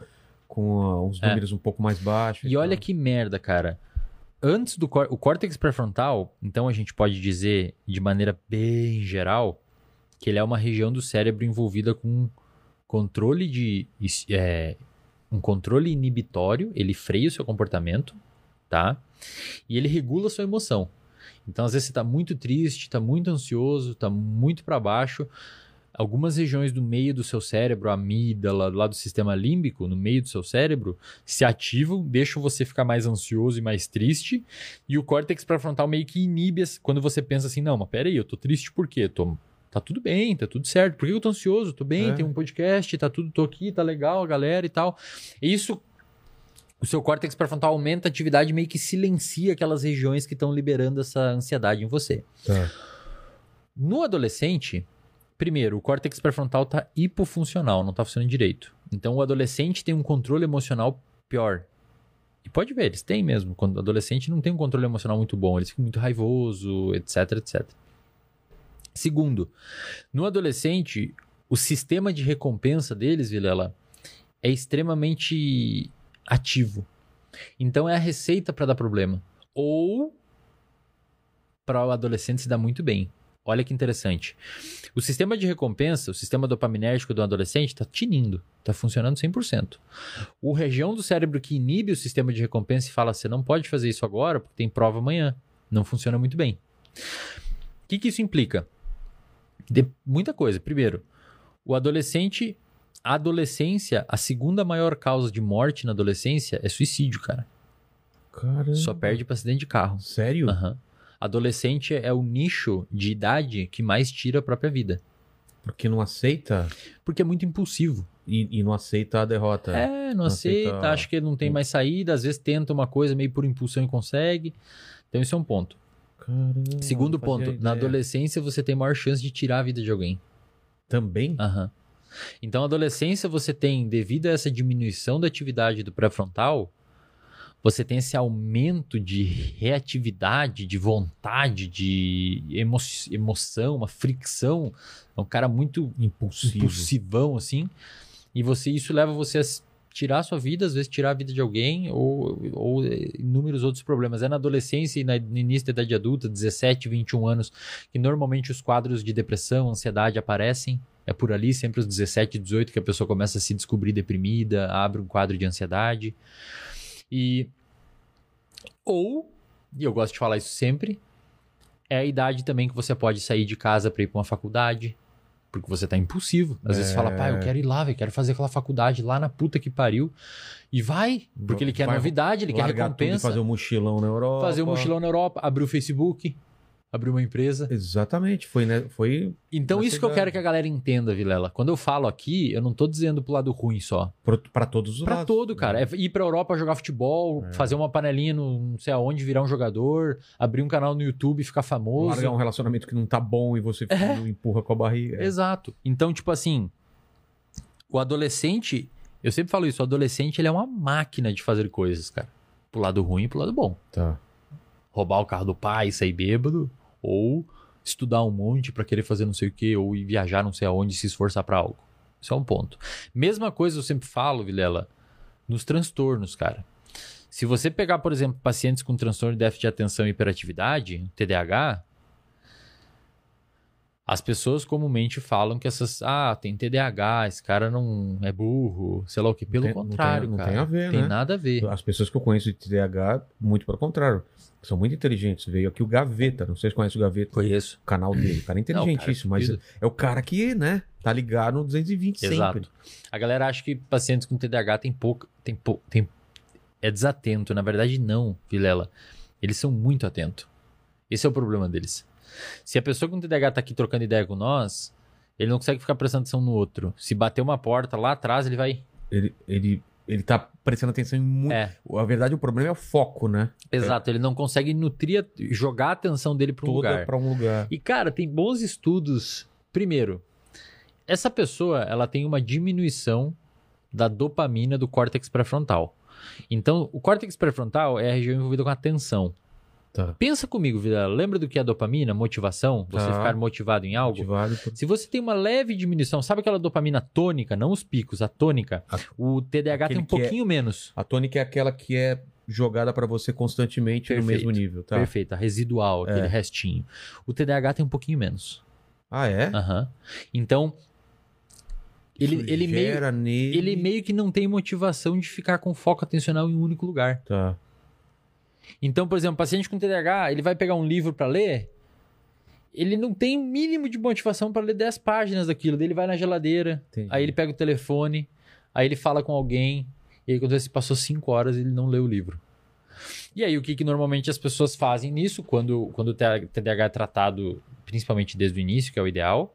com ah, uns É. números um pouco mais baixos. E olha tal. que merda, cara. Antes do o córtex pré-frontal, então a gente pode dizer de maneira bem geral que ele é uma região do cérebro envolvida com controle de é, um controle inibitório, ele freia o seu comportamento, tá? E ele regula a sua emoção. Então, às vezes você tá muito triste, tá muito ansioso, tá muito para baixo. Algumas regiões do meio do seu cérebro, a amígdala, lá do sistema límbico, no meio do seu cérebro, se ativam, deixam você ficar mais ansioso e mais triste. E o córtex pré-frontal meio que inibe quando você pensa assim: não, mas peraí, eu tô triste por quê? Tô, tá tudo bem, tá tudo certo. Por que eu tô ansioso? Tô bem, É. tem um podcast, tá tudo, tô aqui, tá legal, galera e tal. E isso. O seu córtex pré-frontal aumenta a atividade e meio que silencia aquelas regiões que estão liberando essa ansiedade em você. Tá. No adolescente, primeiro, o córtex pré-frontal tá hipofuncional, não tá funcionando direito. Então o adolescente tem um controle emocional pior. E pode ver, eles têm mesmo. Quando o adolescente não tem um controle emocional muito bom, eles ficam muito raivoso, etc, etc. Segundo, no adolescente, o sistema de recompensa deles, Vilela, é extremamente ativo. Então é a receita para dar problema. Ou para o adolescente se dar muito bem. Olha que interessante. O sistema de recompensa, o sistema dopaminérgico do adolescente está tinindo, está funcionando 100%. O região do cérebro que inibe o sistema de recompensa e fala: você não pode fazer isso agora porque tem prova amanhã. Não funciona muito bem. O que, que isso implica? De- muita coisa. Primeiro, o adolescente, a adolescência, a segunda maior causa de morte na adolescência é suicídio, cara. Caramba. Só perde pra acidente de carro. Sério? Aham. Adolescente é o nicho de idade que mais tira a própria vida. Porque não aceita Porque é muito impulsivo. e, e não aceita a derrota. É, não Não aceita, aceita- acha que não tem mais saída, às vezes tenta uma coisa meio por impulsão e consegue. Então isso é um ponto. Caramba, Segundo ponto, na adolescência você tem maior chance de tirar a vida de alguém. Também? Aham. Então, na adolescência, você tem, devido a essa diminuição da atividade do pré-frontal, você tem esse aumento de reatividade, de vontade, de emo emoção, uma fricção. É um cara muito Impulsivo. impulsivão, assim. E você isso leva você a tirar a sua vida, às vezes tirar a vida de alguém, ou, ou inúmeros outros problemas. É na adolescência e na, no início da idade adulta, 17, 21 anos, que normalmente os quadros de depressão, ansiedade aparecem. É por ali, sempre aos 17, 18, que a pessoa começa a se descobrir deprimida, abre um quadro de ansiedade. E. Ou, e eu gosto de falar isso sempre, é a idade também que você pode sair de casa para ir para uma faculdade. Porque você tá impulsivo. Às vezes você fala, pai, eu quero ir lá, eu quero fazer aquela faculdade lá na puta que pariu. E vai, porque ele quer Vai novidade, ele quer recompensa. fazer um mochilão na Europa. Fazer um mochilão na Europa, abrir o Facebook, abrir uma empresa. Exatamente. Foi, né? Foi Então, isso que eu quero que a galera entenda, Vilela. Quando eu falo aqui, eu não tô dizendo pro lado ruim só. pra todos os Pra lados. todo, cara. É ir pra Europa jogar futebol, É. fazer uma panelinha no não sei aonde, virar um jogador, abrir um canal no YouTube ficar famoso. Largar um relacionamento que não tá bom e você empurra com a barriga. Exato. Então, tipo assim, o adolescente, eu sempre falo isso, o adolescente ele é uma máquina de fazer coisas, cara. Pro lado ruim e pro lado bom. Tá. Roubar o carro do pai, sair bêbado, ou estudar um monte pra querer fazer não sei o que, ou ir viajar não sei aonde, se esforçar pra algo. Isso é um ponto. Mesma coisa eu sempre falo, Vilela, nos transtornos, cara. Se você pegar, por exemplo, pacientes com transtorno de déficit de atenção e hiperatividade, TDAH, as pessoas comumente falam que essas. Ah, tem TDAH, esse cara não é burro, sei lá o que. Pelo tem- não tem- contrário, não cara. tem a ver, Tem né? nada a ver. As pessoas que eu conheço de TDAH, muito pelo contrário. São muito inteligentes. Veio aqui o Gaveta. Não sei se conhece o Gaveta. Conheço. O canal dele. O cara é inteligentíssimo, mas fudido. é o cara que, né, tá ligado no 220 sempre. Exato. A galera acha que pacientes com TDAH tem pouco. Tem tem, é desatento. Na verdade, não, Vilela. Eles são muito atentos. Esse é o problema deles. Se a pessoa com TDAH tá aqui trocando ideia com nós, ele não consegue ficar prestando atenção no outro. Se bater uma porta lá atrás, ele vai. Ele, ele, ele tá prestando atenção em muito. É, A verdade, o problema é o foco, né? exato. Ele não consegue nutrir, jogar a atenção dele para um Toda lugar. pra um lugar. E, cara, tem bons estudos. Primeiro, essa pessoa ela tem uma diminuição da dopamina do córtex pré-frontal. Então, o córtex pré-frontal é a região envolvida com a atenção. Tá. Pensa comigo, vida. Lembra do que é dopamina? Motivação? Você Tá. ficar motivado em algo? Motivado por- Se você tem uma leve diminuição, sabe aquela dopamina tônica, não os picos, a tônica? A- O TDAH tem aquele um que é- pouquinho menos. A tônica é aquela que é jogada pra você constantemente no Perfeito. mesmo nível, tá? Perfeito, a residual, aquele É. restinho. O TDAH tem um pouquinho menos. Ah, é? Aham. Então, ele, ele, meio, nele... ele meio que não tem motivação de ficar com foco atencional em um único lugar. Tá. Então, por exemplo, paciente com TDAH, ele vai pegar um livro para ler, ele não tem o mínimo de motivação para ler 10 páginas daquilo. Daí ele vai na geladeira, Entendi. aí ele pega o telefone, aí ele fala com alguém, e aí quando ele passou 5 horas ele não lê o livro. E aí o que, que normalmente as pessoas fazem nisso, quando, quando o TDAH é tratado, principalmente desde o início, que é o ideal,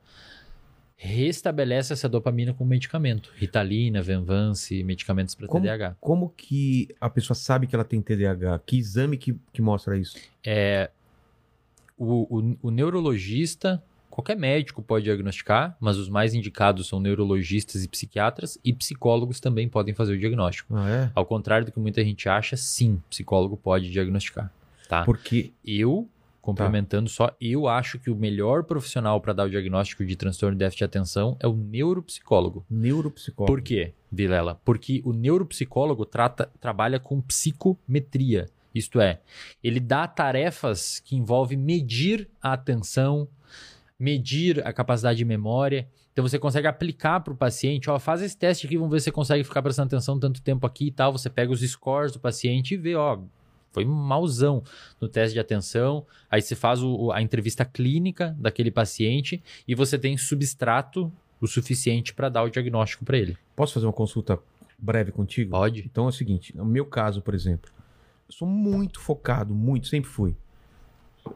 restabelece essa dopamina com medicamento. Ritalina, Venvance, medicamentos para TDAH. Como que a pessoa sabe que ela tem TDAH? Que exame que, que mostra isso? É, o, o, o neurologista, qualquer médico pode diagnosticar, mas os mais indicados são neurologistas e psiquiatras, e psicólogos também podem fazer o diagnóstico. Ah, é? Ao contrário do que muita gente acha, sim, psicólogo pode diagnosticar. Tá? Porque... Eu, complementando só, eu acho que o melhor profissional para dar o diagnóstico de transtorno de déficit de atenção é o neuropsicólogo. Neuropsicólogo. Por quê, Vilela? Porque o neuropsicólogo trata, trabalha com psicometria. Isto é, ele dá tarefas que envolvem medir a atenção, medir a capacidade de memória. Então você consegue aplicar para o paciente, ó, faz esse teste aqui, vamos ver se você consegue ficar prestando atenção tanto tempo aqui e tal. Você pega os scores do paciente e vê, ó, foi mauzão no teste de atenção. Aí você faz o- a entrevista clínica daquele paciente e você tem substrato o suficiente para dar o diagnóstico para ele. Posso fazer uma consulta breve contigo? Pode? Então é o seguinte, no meu caso, por exemplo, sou muito focado, muito, sempre fui.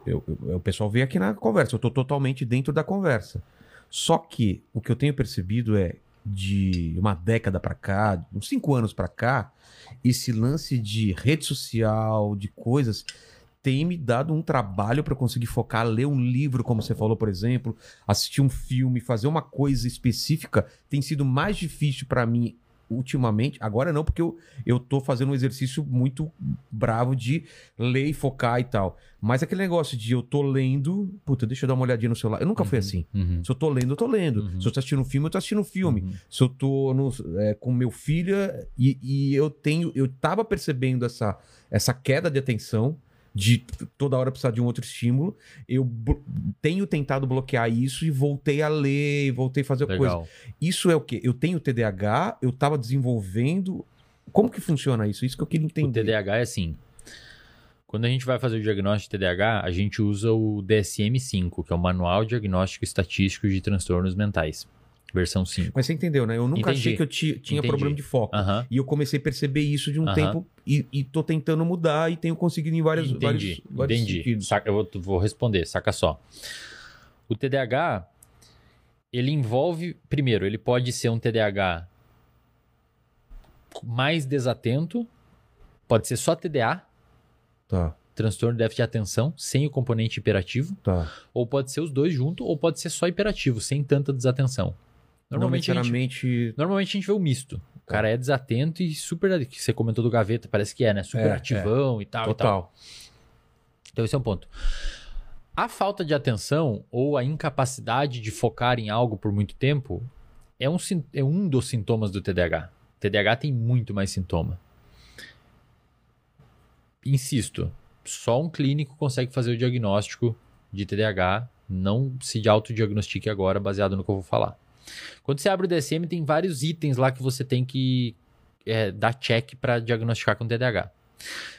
Eu, eu- o pessoal vê aqui na conversa, eu tô totalmente dentro da conversa. Só que o que eu tenho percebido é de uma década pra cá, uns cinco anos pra cá, esse lance de rede social, de coisas, tem me dado um trabalho pra conseguir focar, ler um livro, como você falou, por exemplo, assistir um filme, fazer uma coisa específica, tem sido mais difícil pra mim ultimamente. Agora não, porque eu, eu tô fazendo um exercício muito bravo de ler e focar e tal. Mas aquele negócio de eu tô lendo, puta, deixa eu dar uma olhadinha no celular. Eu nunca fui assim. Uhum. Se eu tô lendo, eu tô lendo. Uhum. Se eu tô assistindo um filme, eu tô assistindo um filme. Uhum. Se eu tô no- é, com meu filho e, e eu tenho, eu tava percebendo essa, essa queda de atenção de toda hora precisar de um outro estímulo. Eu tenho tentado bloquear isso e voltei a ler, e voltei a fazer coisa. Legal. Isso é o quê? Eu tenho TDAH, eu tava desenvolvendo. Como que funciona isso? Isso que eu queria O entender. TDAH é assim. Quando a gente vai fazer o diagnóstico de TDAH, a gente usa o DSM-5, que é o Manual Diagnóstico Estatístico de Transtornos Mentais, versão 5. Mas você entendeu, né? Eu nunca Entendi. achei que eu ti- tinha Entendi. problema de foco. E eu comecei a perceber isso de um tempo e, e tô tentando mudar e tenho conseguido em vários, Entendi, vários, vários entendi. sentidos. Saca- eu vou, vou responder, saca só. O TDAH, ele envolve, primeiro, ele pode ser um TDAH mais desatento, pode ser só TDA, Tá, transtorno de déficit de atenção, sem o componente hiperativo, tá. ou pode ser os dois juntos, ou pode ser só hiperativo, sem tanta desatenção. Normalmente, não a gente, normalmente a gente vê o misto. O cara é desatento e super. Que você comentou do gaveta, parece que é, né? Super É, ativão e tal. e tal. Total. Então, esse é um ponto. A falta de atenção ou a incapacidade de focar em algo por muito tempo é um, é um dos sintomas do TDAH. TDAH tem muito mais sintoma. Insisto, só um clínico consegue fazer o diagnóstico de TDAH. Não se autodiagnostique agora baseado no que eu vou falar. Quando você abre o DSM, tem vários itens lá que você tem que é, dar check para diagnosticar com TDAH.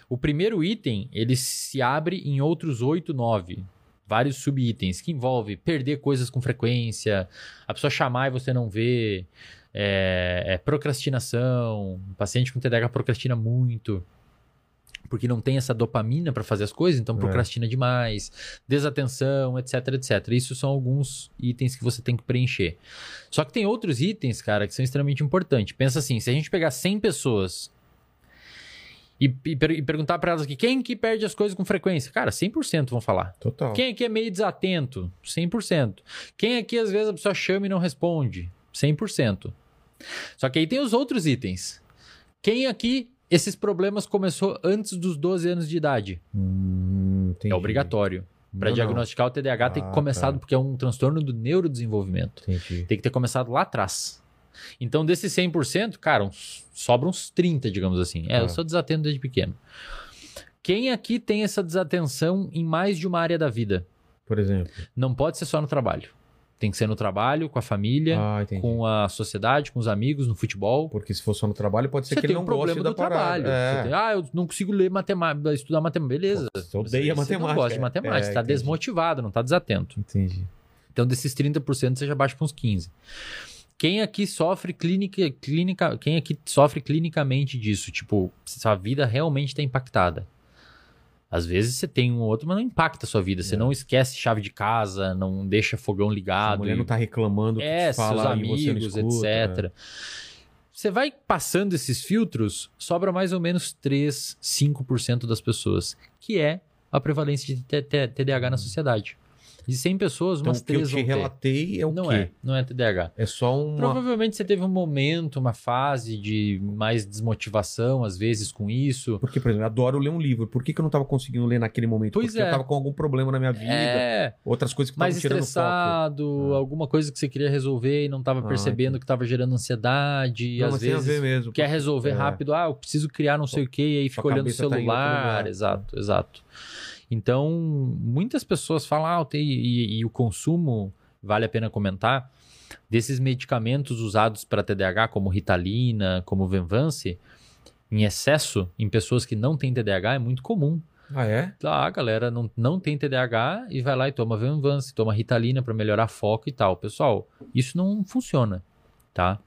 O primeiro item, ele se abre em outros 8, 9. Vários subitens, que envolve perder coisas com frequência, a pessoa chamar e você não ver, é, é, procrastinação, paciente com TDAH procrastina muito, porque não tem essa dopamina para fazer as coisas, então É. procrastina demais, desatenção, etc, etc. Isso são alguns itens que você tem que preencher. Só que tem outros itens, cara, que são extremamente importantes. Pensa assim, se a gente pegar 100 pessoas e, e per- e perguntar para elas aqui, quem que perde as coisas com frequência? Cara, 100% vão falar. Total. Quem aqui é meio desatento? 100%. Quem aqui às vezes a pessoa chama e não responde? 100%. Só que aí tem os outros itens. Quem aqui esses problemas começou antes dos 12 anos de idade? Hum. É obrigatório. Para Não, não. diagnosticar o TDAH tem que Ah, começado tá. porque é um transtorno do neurodesenvolvimento. Entendi. Tem que ter começado lá atrás. Então, desses 100%, cara, uns, sobram uns 30, digamos assim. É, Tá. eu sou desatento desde pequeno. Quem aqui tem essa desatenção em mais de uma área da vida? Por exemplo. Não pode ser só no trabalho. Tem que ser no trabalho, com a família, Ah, com a sociedade, com os amigos, no futebol. Porque se for só no trabalho, pode ser Você que ele um não problema goste da do trabalho. É. tem- ah, eu não consigo ler matemática, estudar matemática. Beleza. Você odeia Você não matemática. gosta de matemática, É, você está desmotivado, não está desatento. Entendi. Então, desses 30%, você já baixa para uns 15%. Quem aqui sofre clínica, clínica, quem aqui sofre clinicamente disso? Tipo, sua vida realmente está impactada. Às vezes você tem um ou outro, mas não impacta a sua vida. Você É. não esquece chave de casa, não deixa fogão A ligado. mulher e- não tá reclamando que é, seus amigos, escuta, etc. né? Você vai passando esses filtros, sobra mais ou menos 3, 5% das pessoas, que é a prevalência de TDAH na sociedade. De 100 pessoas, Então, umas o que eu 3 te vão ter. relatei é o Não quê? é, não é TDAH. É só uma... Provavelmente você teve um momento, uma fase de mais desmotivação, às vezes, com isso. Porque, por exemplo, eu adoro ler um livro. Por que, que eu não tava conseguindo ler naquele momento? Pois Porque é. eu tava com algum problema na minha vida. É, Outras coisas que mais estavam tirando foco. estressado, Ah. alguma coisa que você queria resolver e não estava Ah, percebendo que estava gerando ansiedade. E Não, às vezes ver mesmo. quer resolver É. rápido, ah, eu preciso criar não sei o que, e aí fica olhando o tá celular. lugar. Exato, exato. Então, muitas pessoas falam, ah, e, e o consumo, vale a pena comentar, desses medicamentos usados para TDAH, como Ritalina, como Venvance, em excesso, em pessoas que não têm TDAH, é muito comum. Ah, é? Ah, a galera não, não tem TDAH e vai lá e toma Venvance, toma Ritalina para melhorar foco e tal. Pessoal, isso não funciona, tá?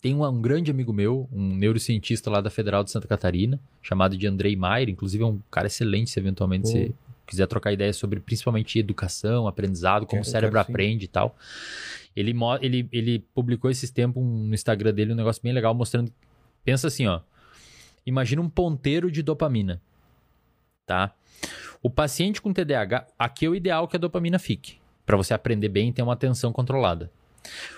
Tem um, um grande amigo meu, um neurocientista lá da Federal de Santa Catarina, chamado de Andrei Maier, inclusive é um cara excelente se eventualmente Pô. você quiser trocar ideias sobre principalmente educação, aprendizado, como o cérebro quero aprende e tal. Ele, ele, ele publicou esses tempos um- no Instagram dele um negócio bem legal mostrando. Pensa assim, ó. Imagina um ponteiro de dopamina. Tá? O paciente com TDAH, aqui é o ideal que a dopamina fique, para você aprender bem e ter uma atenção controlada.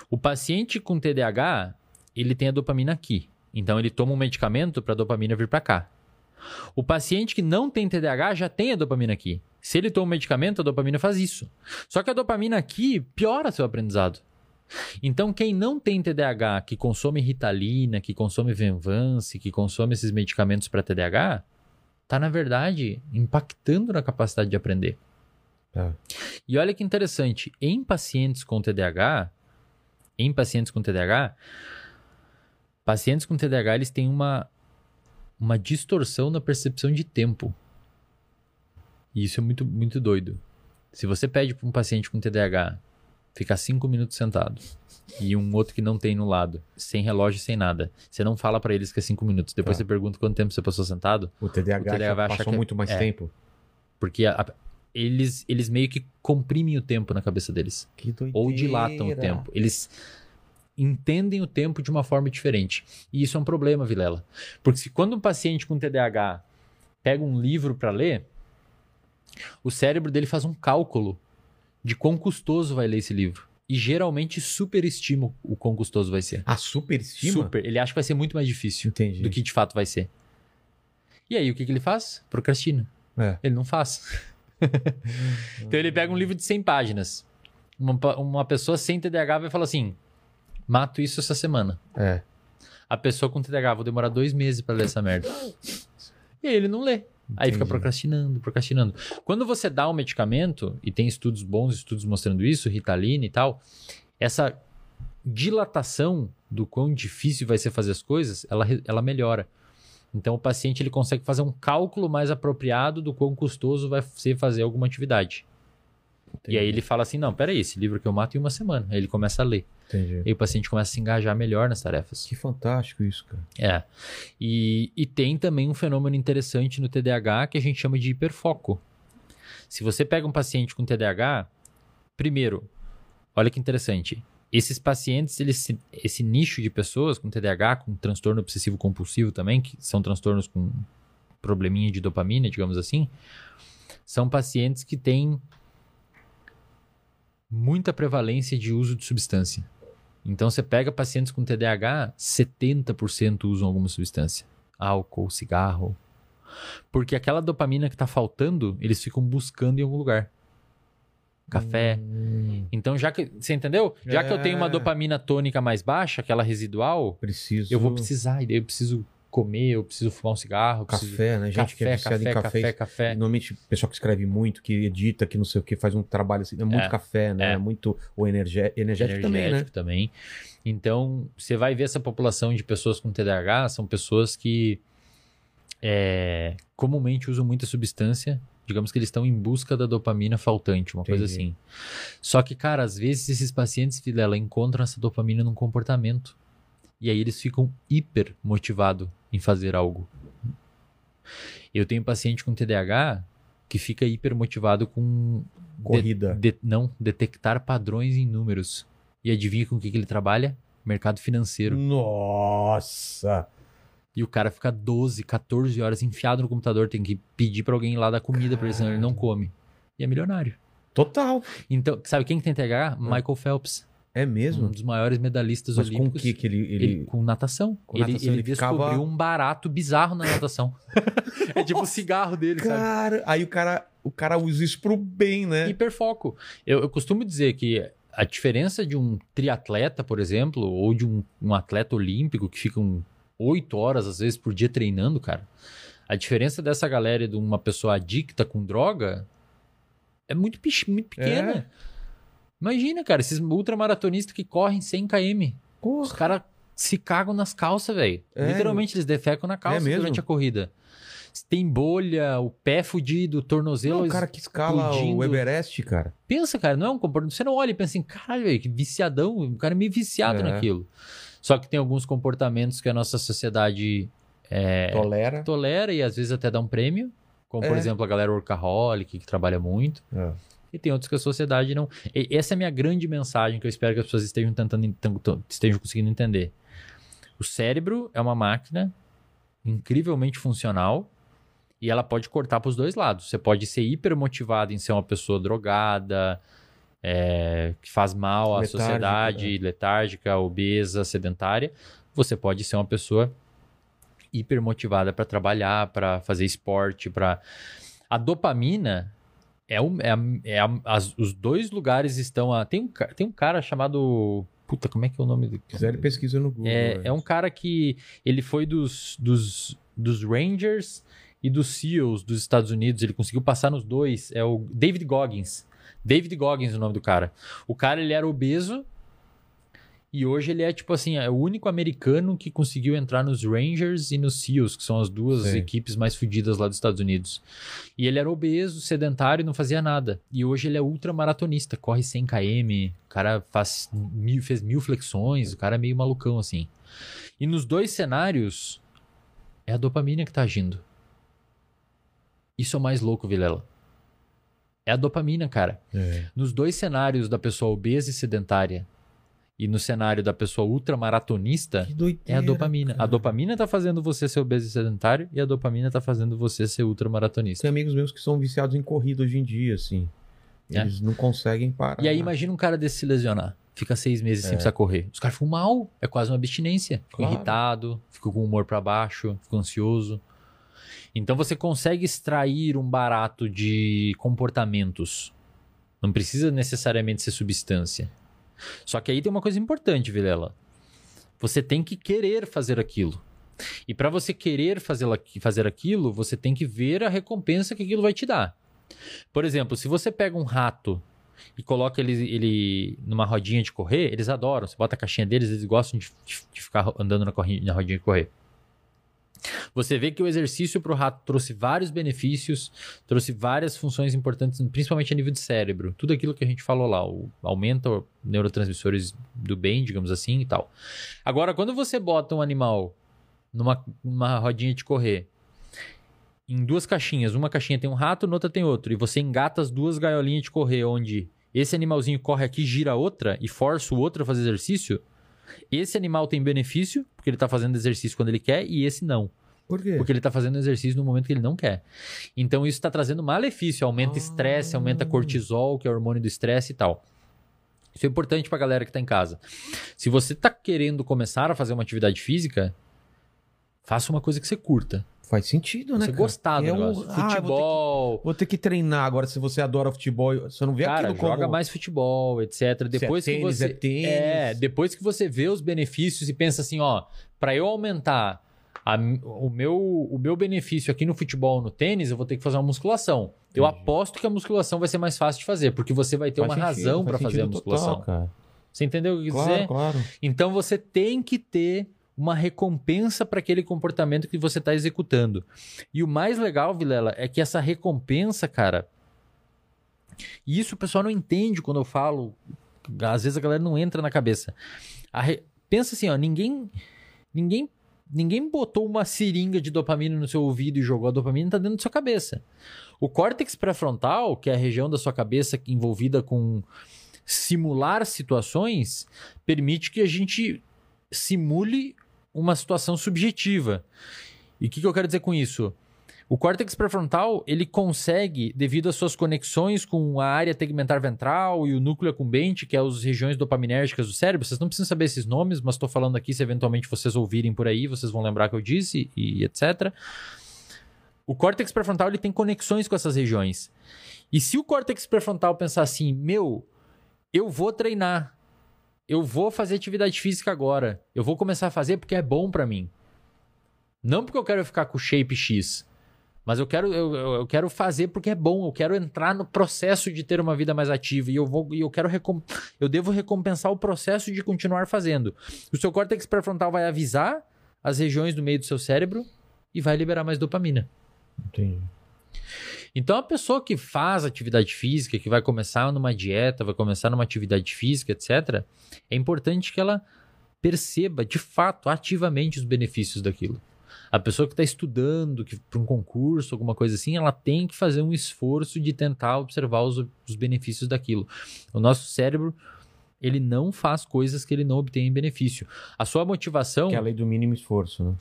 O paciente com TDAH, ele tem a dopamina aqui. Então ele toma um medicamento para a dopamina vir para cá. O paciente que não tem TDAH já tem a dopamina aqui. Se ele toma um medicamento, a dopamina faz isso. Só que a dopamina aqui piora seu aprendizado. Então, quem não tem TDAH, que consome Ritalina, que consome Venvance, que consome esses medicamentos para TDAH, tá, na verdade, impactando na capacidade de aprender. Tá. E olha que interessante, em pacientes com TDAH, em pacientes com TDAH, pacientes com TDAH, eles têm uma, uma distorção na percepção de tempo. E isso é muito, muito doido. Se você pede para um paciente com TDAH ficar cinco minutos sentado e um outro que não tem no lado, sem relógio, sem nada, você não fala para eles que é cinco minutos. Depois Tá. você pergunta quanto tempo você passou sentado, O TDAH, O TDAH vai passou que- muito mais é. tempo. porque a- a- eles, eles meio que comprimem o tempo na cabeça deles. Que doideira. ou dilatam o tempo. Eles entendem o tempo de uma forma diferente. E isso é um problema, Vilela. Porque se quando um paciente com TDAH pega um livro para ler, o cérebro dele faz um cálculo de quão custoso vai ler esse livro. E geralmente superestima o quão custoso vai ser. A superestima? Super. Ele acha que vai ser muito mais difícil Entendi. do que de fato vai ser. E aí, o que, que ele faz? Procrastina. É. Ele não faz. [laughs] então ele pega um livro de 100 páginas. Uma, uma pessoa sem TDAH vai falar assim: mato isso essa semana. É. A pessoa com TDAH, vou demorar dois meses pra ler essa merda. E aí ele não lê. Aí fica Entendi. procrastinando, procrastinando. Quando você dá um medicamento, e tem estudos bons, estudos mostrando isso, Ritalina e tal, essa dilatação do quão difícil vai ser fazer as coisas, ela, ela melhora. Então o paciente ele consegue fazer um cálculo mais apropriado do quão custoso vai ser fazer alguma atividade. E aí ele fala assim: não, peraí, esse livro que eu mato em uma semana. Aí ele começa a ler. Entendi. E aí o paciente começa a se engajar melhor nas tarefas. Que fantástico isso, cara. É. E, e tem também um fenômeno interessante no TDAH que a gente chama de hiperfoco. Se você pega um paciente com TDAH, primeiro, olha que interessante. Esses pacientes, eles, se- esse nicho de pessoas com TDAH, com transtorno obsessivo compulsivo também, que são transtornos com probleminha de dopamina, digamos assim, são pacientes que têm muita prevalência de uso de substância. Então você pega pacientes com TDAH, 70% usam alguma substância. Álcool, cigarro. Porque aquela dopamina que está faltando, eles ficam buscando em algum lugar. Café. Hum, Então, já que. Você entendeu? Já que eu tenho uma É. dopamina tônica mais baixa, aquela residual, preciso. eu vou precisar. E daí eu preciso comer, eu preciso fumar um cigarro. eu preciso- Café, né? Gente que é café, viciada café, em café. café, café. Normalmente, pessoal que escreve muito, que edita, que não sei o que, faz um trabalho assim. É muito É. café, né? É. É muito. O energé- energético, também, né? energético também. Então, você vai ver essa população de pessoas com TDAH, são pessoas que é, comumente usam muita substância. Digamos que eles estão em busca da dopamina faltante, uma coisa Entendi. assim. Só que, cara, às vezes esses pacientes, Vilela, encontram essa dopamina num comportamento. E aí eles ficam hiper motivados em fazer algo. Eu tenho paciente com TDAH que fica hiper motivado com de- Corrida. de- não, detectar padrões em números. E adivinha com o que, que ele trabalha? Mercado financeiro. Nossa! E o cara fica 12, 14 horas enfiado no computador, tem que pedir pra alguém ir lá dar comida pra ele, senão ele não come. E é milionário. Total. Então, sabe quem que tem TDAH? Michael Phelps, É um mesmo? dos maiores medalhistas Mas com o olímpicos. que que ele. ele... Ele- com natação. Com ele natação, ele ele ficava- descobriu um barato bizarro na natação. [laughs] é tipo o cigarro dele, sabe? Cara, aí o cara, o cara usa isso pro bem, né? Hiperfoco. Eu, eu costumo dizer que a diferença de um triatleta, por exemplo, ou de um, um atleta olímpico que ficam oito horas, às vezes, por dia treinando, cara. A diferença dessa galera e de uma pessoa adicta com droga é muito, muito pequena. É. Imagina, cara, esses ultramaratonistas que correm 100 km. Os Porra. caras se cagam nas calças, velho. É. Literalmente, eles defecam na calça É durante a corrida. Tem bolha, o pé fudido, o tornozelo. Não, o cara que escala explodindo. o Everest, cara. Pensa, cara, não é um comportamento. Você não olha e pensa assim, caralho, velho, que viciadão. O cara é meio viciado É. naquilo. Só que tem alguns comportamentos que a nossa sociedade é, Tolera. tolera e às vezes até dá um prêmio. Como, por É. exemplo, a galera workaholic, que trabalha muito. É. E tem outros que a sociedade não. E essa é a minha grande mensagem que eu espero que as pessoas estejam tentando estejam conseguindo entender. O cérebro é uma máquina incrivelmente funcional e ela pode cortar para os dois lados. Você pode ser hipermotivado em ser uma pessoa drogada, é, que faz mal à Letárgica, sociedade, letárgica, obesa, sedentária. Você pode ser uma pessoa hipermotivada para trabalhar, para fazer esporte, para a dopamina é, o, é, a- é a- as- os dois lugares estão a tem um, tem um cara chamado puta como é que é o nome do Se quiser, pesquisa no Google. é, é um cara que ele foi dos, dos, dos Rangers e dos SEALs dos Estados Unidos. Ele conseguiu passar nos dois. É o David Goggins. David Goggins é o nome do cara. O cara ele era obeso e hoje ele é tipo assim, é o único americano que conseguiu entrar nos Rangers e nos SEALs, que são as duas Sei. equipes mais fodidas lá dos Estados Unidos. E ele era obeso, sedentário e não fazia nada. E hoje ele é ultramaratonista, corre 100 km, o cara faz mil, fez mil flexões, o cara é meio malucão assim. E nos dois cenários, é a dopamina que tá agindo. Isso é o mais louco, Vilela. É a dopamina, cara. É. Nos dois cenários da pessoa obesa e sedentária e no cenário da pessoa ultramaratonista, doideira. é a dopamina. A cara. dopamina tá fazendo você ser obeso e sedentário e a dopamina tá fazendo você ser ultramaratonista. Tem amigos meus que são viciados em corrida hoje em dia, assim. É. Eles não conseguem parar. E aí imagina um cara desse se lesionar. Fica seis meses sem É. precisar correr. Os caras ficam mal. É quase uma abstinência. Ficam Claro. irritado, ficam com o humor pra baixo, ficam ansioso. Então você consegue extrair um barato de comportamentos. Não precisa necessariamente ser substância. Só que aí tem uma coisa importante, Vilela. Você tem que querer fazer aquilo. E para você querer fazer, fazer aquilo, você tem que ver a recompensa que aquilo vai te dar. Por exemplo, se você pega um rato e coloca ele, ele numa rodinha de correr, eles adoram. Você bota a caixinha deles, eles gostam de, de- de ficar andando na, corri- na rodinha de correr. Você vê que o exercício para o rato trouxe vários benefícios, trouxe várias funções importantes, principalmente a nível de cérebro. Tudo aquilo que a gente falou lá, o, aumenta neurotransmissores do bem, digamos assim e tal. Agora, quando você bota um animal numa, numa rodinha de correr, em duas caixinhas, uma caixinha tem um rato, na outra tem outro, e você engata as duas gaiolinhas de correr, onde esse animalzinho corre aqui, gira a outra e força o outro a fazer exercício, esse animal tem benefício, porque ele está fazendo exercício quando ele quer, e esse não. Por quê? Porque ele está fazendo exercício no momento que ele não quer. Então isso está trazendo malefício, aumenta Ah. estresse, aumenta cortisol, que é o hormônio do estresse e tal. Isso é importante para a galera que está em casa. Se você está querendo começar a fazer uma atividade física, faça uma coisa que você curta. Faz sentido, né? Você cara? gostar do É um- negócio. Ah, eu vou ter que- Futebol. Vou ter que treinar agora. Se você adora futebol, você não vê Cara, aquilo como... joga mais futebol, etc. Depois é que tênis, você é tênis. é, depois que você vê os benefícios e pensa assim, ó, para eu aumentar a- o meu o meu benefício aqui no futebol, no tênis, eu vou ter que fazer uma musculação. Eu Entendi. aposto que a musculação vai ser mais fácil de fazer, porque você vai ter Faz uma sentido, razão para fazer a musculação. total, cara. Você entendeu o que eu quis Claro, dizer? claro. Então você tem que ter uma recompensa para aquele comportamento que você está executando. E o mais legal, Vilela, é que essa recompensa, cara. E isso o pessoal não entende quando eu falo. Às vezes a galera não entra na cabeça. Re- Pensa assim, ó, ninguém. Ninguém. Ninguém botou uma seringa de dopamina no seu ouvido e jogou a dopamina, tá dentro da sua cabeça. O córtex pré-frontal, que é a região da sua cabeça envolvida com simular situações, permite que a gente simule uma situação subjetiva. E o que, que eu quero dizer com isso? O córtex pré-frontal, ele consegue, devido às suas conexões com a área tegmentar ventral e o núcleo acumbente, que é as regiões dopaminérgicas do cérebro, vocês não precisam saber esses nomes, mas estou falando aqui, se eventualmente vocês ouvirem por aí, vocês vão lembrar que eu disse, e etc. O córtex pré-frontal, ele tem conexões com essas regiões. E se o córtex pré-frontal pensar assim, meu, eu vou treinar, eu vou fazer atividade física agora. Eu vou começar a fazer porque é bom pra mim. Não porque eu quero ficar com shape X. Mas eu quero, eu, eu- quero fazer porque é bom. Eu quero entrar no processo de ter uma vida mais ativa. E eu vou e eu quero eu devo recompensar o processo de continuar fazendo. O seu córtex pré-frontal vai avisar as regiões do meio do seu cérebro e vai liberar mais dopamina. Entendi. Então, a pessoa que faz atividade física, que vai começar numa dieta, vai começar numa atividade física, etc., é importante que ela perceba de fato, ativamente, os benefícios daquilo. A pessoa que está estudando para um concurso, alguma coisa assim, ela tem que fazer um esforço de tentar observar os, os benefícios daquilo. O nosso cérebro ele não faz coisas que ele não obtém em benefício. A sua motivação. Que é a lei do mínimo esforço, né?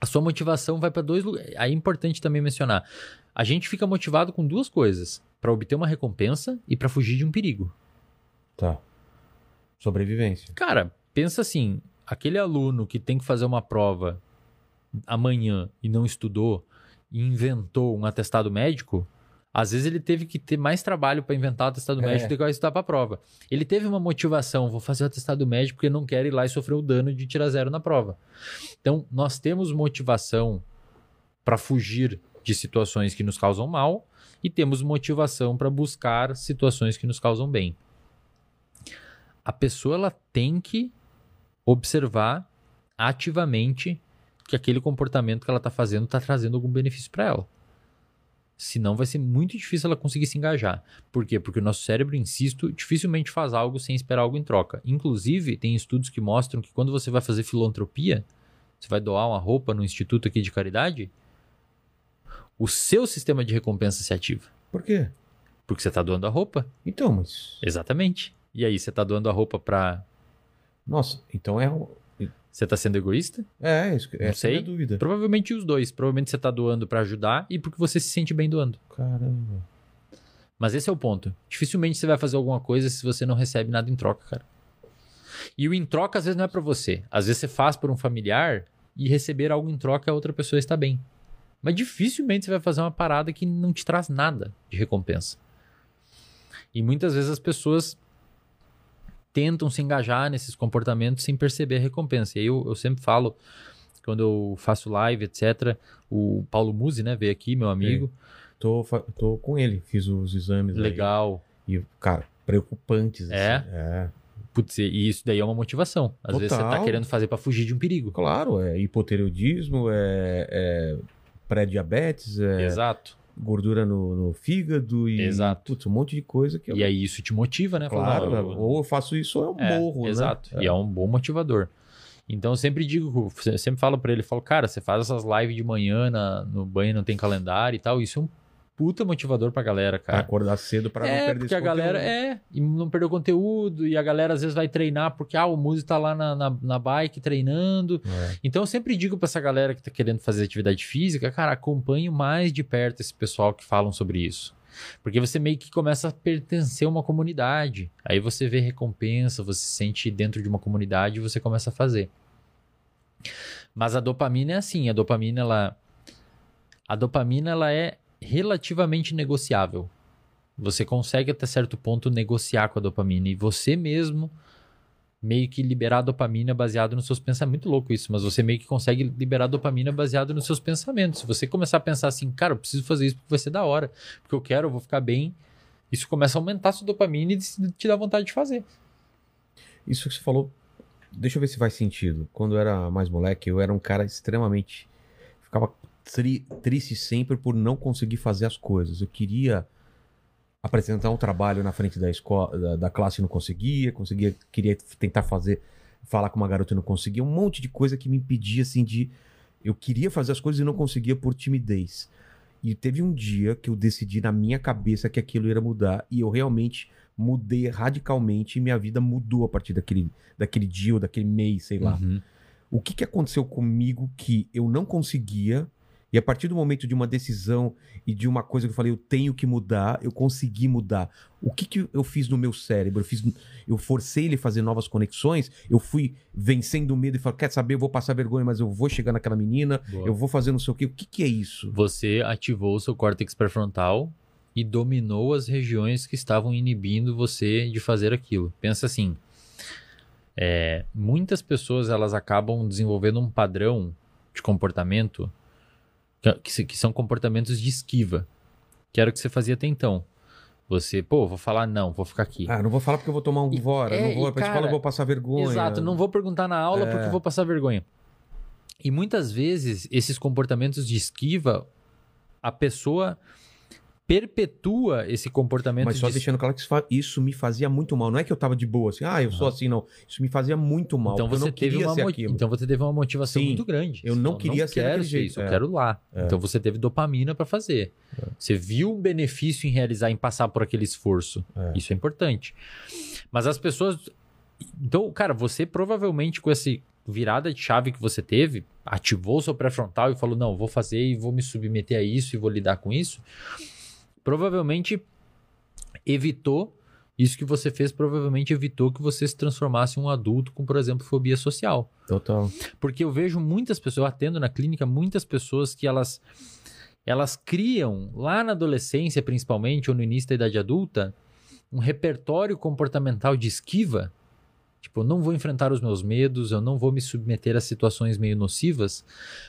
A sua motivação vai para dois lugares. Aí é importante também mencionar. A gente fica motivado com duas coisas: para obter uma recompensa e para fugir de um perigo. Tá. Sobrevivência. Cara, pensa assim: aquele aluno que tem que fazer uma prova amanhã e não estudou e inventou um atestado médico, às vezes ele teve que ter mais trabalho para inventar o atestado é. médico do que estudar para a prova. Ele teve uma motivação, vou fazer o atestado médico porque não quer ir lá e sofrer o dano de tirar zero na prova. Então, nós temos motivação para fugir de situações que nos causam mal e temos motivação para buscar situações que nos causam bem. A pessoa ela tem que observar ativamente que aquele comportamento que ela está fazendo está trazendo algum benefício para ela. Senão vai ser muito difícil ela conseguir se engajar. Por quê? Porque o nosso cérebro, insisto, dificilmente faz algo sem esperar algo em troca. Inclusive, tem estudos que mostram que quando você vai fazer filantropia, você vai doar uma roupa no instituto aqui de caridade, o seu sistema de recompensa se ativa. Por quê? Porque você está doando a roupa. Então, mas. Exatamente. E aí, você está doando a roupa para. Nossa, então é você tá sendo egoísta? É, isso, não sei. é a dúvida. Provavelmente os dois. Provavelmente você tá doando para ajudar e porque você se sente bem doando. Caramba. Mas esse é o ponto. Dificilmente você vai fazer alguma coisa se você não recebe nada em troca, cara. E o em troca às vezes não é para você. Às vezes você faz por um familiar e receber algo em troca a outra pessoa está bem. Mas dificilmente você vai fazer uma parada que não te traz nada de recompensa. E muitas vezes as pessoas tentam se engajar nesses comportamentos sem perceber a recompensa. E aí eu, eu sempre falo, quando eu faço live, etc., o Paulo Musi, né, veio aqui, meu amigo. Tô, tô com ele, fiz os exames. Legal. Aí. E, cara, preocupantes. É? Assim. É. Putz, e isso daí é uma motivação. Às Total. vezes você tá querendo fazer para fugir de um perigo. Claro, é hipotireoidismo, é, é pré-diabetes, é Exato gordura no, no fígado e exato. Putz, um monte de coisa que eu... E aí isso te motiva, né? Claro, Fala, ou eu faço isso ou eu é, morro, exato. né? E é. um bom motivador. Então eu sempre digo, eu sempre falo para ele, falo, cara, você faz essas lives de manhã na, no banho, não tem calendário e tal, isso é um puta motivador pra galera, cara. Pra acordar cedo pra é, não perder porque a galera é, e não perder o conteúdo, e a galera às vezes vai treinar porque, ah, o músico tá lá na, na, na bike treinando. É. Então eu sempre digo pra essa galera que tá querendo fazer atividade física, cara, acompanhe mais de perto esse pessoal que falam sobre isso. Porque você meio que começa a pertencer a uma comunidade. Aí você vê recompensa, você se sente dentro de uma comunidade e você começa a fazer. Mas a dopamina é assim, a dopamina ela a dopamina ela é relativamente negociável. Você consegue até certo ponto negociar com a dopamina e você mesmo meio que liberar a dopamina baseado nos seus pensamentos. Muito louco isso, mas você meio que consegue liberar a dopamina baseado nos seus pensamentos. Se você começar a pensar assim, cara, eu preciso fazer isso porque vai ser da hora, porque eu quero, eu vou ficar bem, isso começa a aumentar sua dopamina e te dá vontade de fazer. Isso que você falou, deixa eu ver se faz sentido. Quando eu era mais moleque, eu era um cara extremamente. Ficava tri, triste sempre por não conseguir fazer as coisas. Eu queria apresentar um trabalho na frente da escola, da, da classe e não conseguia, conseguia, queria tentar fazer, falar com uma garota e não conseguia, um monte de coisa que me impedia assim de eu queria fazer as coisas e não conseguia por timidez. E teve um dia que eu decidi na minha cabeça que aquilo ia mudar e eu realmente mudei radicalmente e minha vida mudou a partir daquele, daquele dia ou daquele mês, sei lá. Uhum. O que, que aconteceu comigo que eu não conseguia e a partir do momento de uma decisão e de uma coisa que eu falei, eu tenho que mudar, eu consegui mudar. O que, que eu fiz no meu cérebro? Eu, fiz, eu forcei ele a fazer novas conexões, eu fui vencendo o medo e falei, quer saber, eu vou passar vergonha, mas eu vou chegar naquela menina, Boa. eu vou fazer não sei o quê. O que, que é isso? Você ativou o seu córtex pré-frontal e dominou as regiões que estavam inibindo você de fazer aquilo. Pensa assim, é, muitas pessoas elas acabam desenvolvendo um padrão de comportamento que, que são comportamentos de esquiva, que era o que você fazia até então. Você, pô, vou falar não, vou ficar aqui. Ah, não vou falar porque eu vou tomar um fora, é, não vou pra escola, eu vou passar vergonha. Exato, não vou perguntar na aula é. porque vou passar vergonha. E muitas vezes esses comportamentos de esquiva, a pessoa perpetua esse comportamento Mas só de deixando claro que isso, me fazia muito mal. Não é que eu tava de boa assim, ah, eu sou assim, não. Isso me fazia muito mal. Então você, eu não teve uma mo- então você teve uma motivação Sim. muito grande. Eu não Então, queria ser quero ser isso, eu é. quero lá. É. Então você teve dopamina pra fazer. Você viu um benefício em realizar, em passar por aquele esforço. É. Isso é importante. Mas as pessoas. Então, cara, você provavelmente com essa virada de chave que você teve, ativou o seu pré-frontal e falou: não, vou fazer e vou me submeter a isso e vou lidar com isso. Provavelmente evitou. Isso que você fez provavelmente evitou que você se transformasse em um adulto com, por exemplo, fobia social. Total. Porque eu vejo muitas pessoas, eu atendo na clínica muitas pessoas que elas elas criam lá na adolescência, principalmente, ou no início da idade adulta, um repertório comportamental de esquiva. Tipo, eu não vou enfrentar os meus medos, eu não vou me submeter a situações meio nocivas,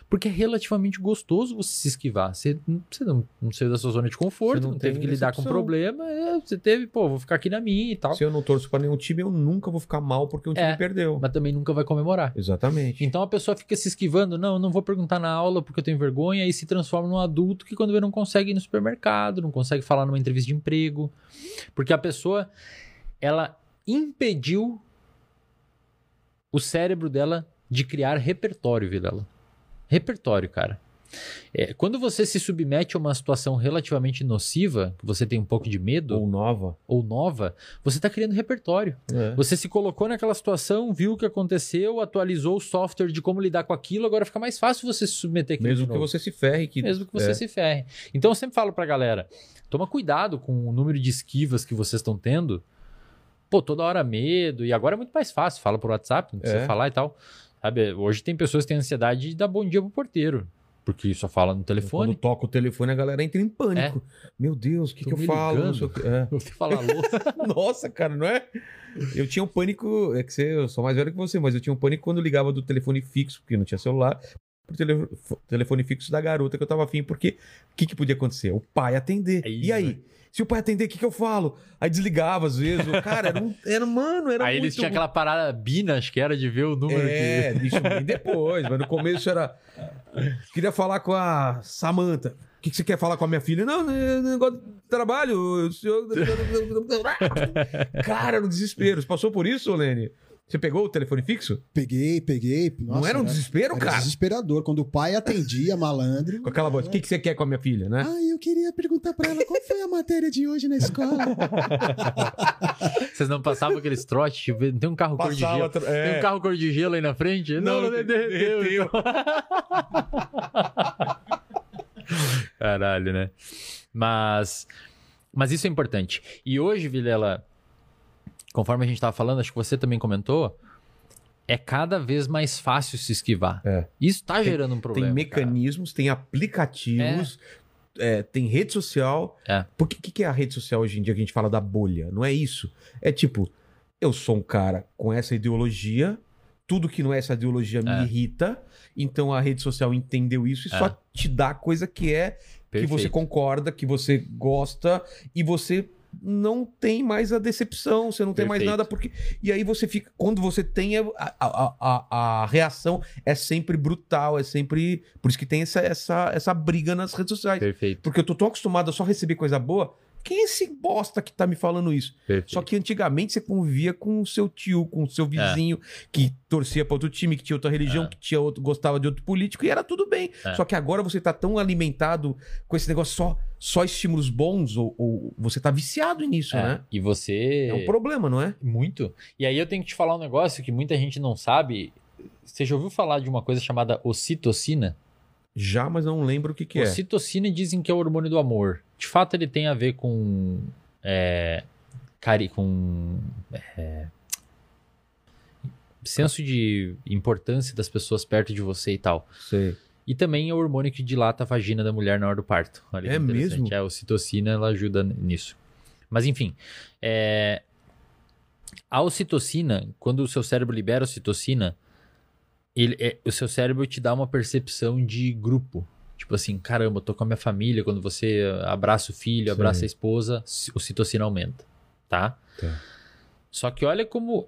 porque é relativamente gostoso você se esquivar. Você, você não, não saiu da sua zona de conforto, Você não, não teve que lidar com decepção. problema, é, você teve, pô, vou ficar aqui na minha e tal. Se eu não torço pra nenhum time, eu nunca vou ficar mal porque um time É. perdeu. Mas também nunca vai comemorar. Exatamente. Então a pessoa fica se esquivando, não, eu não vou perguntar na aula porque eu tenho vergonha, e se transforma num adulto que quando vê não consegue ir no supermercado, não consegue falar numa entrevista de emprego, porque a pessoa ela impediu o cérebro dela de criar repertório, Vilela. Repertório, cara. É, quando você se submete a uma situação relativamente nociva, que você tem um pouco de medo Ou nova. ou nova, você está criando repertório. É. Você se colocou naquela situação, viu o que aconteceu, atualizou o software de como lidar com aquilo, agora fica mais fácil você se submeter àquilo Mesmo que novo. você se ferre. Que... Mesmo que você é. se ferre. Então eu sempre falo pra galera, toma cuidado com o número de esquivas que vocês estão tendo. Pô, toda hora medo, e agora é muito mais fácil, fala por WhatsApp, não precisa É. falar e tal. Sabe, hoje tem pessoas que têm ansiedade de dar bom dia pro porteiro, porque só fala no Quando telefone. toca o telefone, a galera entra em pânico. Meu Deus, o que, que eu falo? Ligando. é. [laughs] Você fala alô. [laughs] Nossa, cara, não é? Eu tinha um pânico, é que você, eu sou mais velho que você, mas eu tinha um pânico quando ligava do telefone fixo, porque não tinha celular, pro tele- telefone fixo da garota que eu tava afim, porque o que, que podia acontecer? O pai atender. É e isso, aí? Se o pai atender, o que, que eu falo? Aí desligava às vezes. Cara, era, um, era mano, era Aí muito... eles tinham aquela parada Bina, acho que era de ver o número que. É, isso bem depois, mas no começo era. Queria falar com a Samanta. O que, que você quer falar com a minha filha? Não, é negócio de trabalho. o senhor- Cara, no desespero. Você passou por isso, Lene? Você pegou o telefone fixo? Peguei, peguei. não Nossa, era um desespero, era cara? desesperador. Quando o pai atendia, malandro. Com aquela voz. O que, que você quer com a minha filha, né? Ah, eu queria perguntar pra ela qual foi a matéria de hoje na escola. [laughs] Vocês não passavam aqueles trotes, tipo, não tem um carro cor de gelo. tra- Tem é. um carro cor de gelo aí na frente? Não, não, Não, derreteu. derreteu. [laughs] Caralho, né? Mas, mas isso é importante. E hoje, Vilela, conforme a gente estava falando, acho que você também comentou, é cada vez mais fácil se esquivar. É. Isso está gerando um problema. tem cara. mecanismos, tem aplicativos, é, tem rede social. É. Porque o que, que é a rede social hoje em dia que a gente fala da bolha? Não é isso. É tipo, eu sou um cara com essa ideologia, tudo que não é essa ideologia me É. irrita, então a rede social entendeu isso e É. só te dá coisa que é que você Perfeito. concorda, que você gosta e você não tem mais a decepção, você não tem mais Perfeito. nada porque e aí você fica quando você tem a, a, a, a- a reação é sempre brutal, é sempre por isso que tem essa essa, essa briga nas redes sociais. Perfeito, Porque eu tô tão acostumado a só receber coisa boa. Quem é esse bosta que tá me falando isso? perfeito. Só que antigamente você convivia com o seu tio, com o seu vizinho, que torcia pra outro time, que tinha outra religião, É. que tinha outro, gostava de outro político, e era tudo bem. É. Só que agora você tá tão alimentado com esse negócio só, só estímulos bons, ou, ou você tá viciado nisso, É, né? E você. É um problema, não é? Muito. E aí eu tenho que te falar um negócio que muita gente não sabe. Você já ouviu falar de uma coisa chamada ocitocina? Já, mas não lembro o que, que é. Ocitocina dizem que é o hormônio do amor. De fato, ele tem a ver com. É, cari com. é, senso de importância das pessoas perto de você e tal. Sei. E também é o hormônio que dilata a vagina da mulher na hora do parto. Olha É mesmo? É, a ocitocina ela ajuda nisso. Mas enfim, é, a ocitocina, quando o seu cérebro libera ocitocina, ele, é- o seu cérebro te dá uma percepção de grupo. Tipo assim, caramba, eu tô com a minha família. Quando você abraça o filho, Sim. abraça a esposa, ci- ocitocina aumenta, tá? Tá. Só que olha como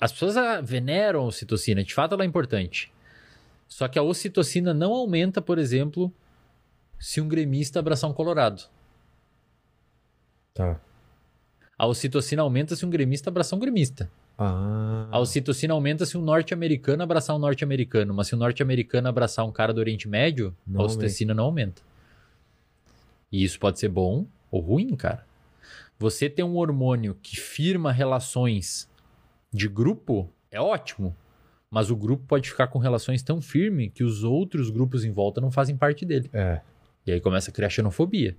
as pessoas ah, veneram a ocitocina. De fato, ela é importante. Só que a ocitocina não aumenta, por exemplo, se um gremista abraçar um colorado. Tá. A ocitocina aumenta se um gremista abraçar um gremista. Ah. A ocitocina aumenta se um norte-americano abraçar um norte-americano. Mas se um norte-americano abraçar um cara do Oriente Médio, Não a ocitocina não aumenta. E isso pode ser bom ou ruim, cara. Você ter um hormônio que firma relações de grupo é ótimo. Mas o grupo pode ficar com relações tão firmes que os outros grupos em volta não fazem parte dele. É, E aí começa a criar xenofobia.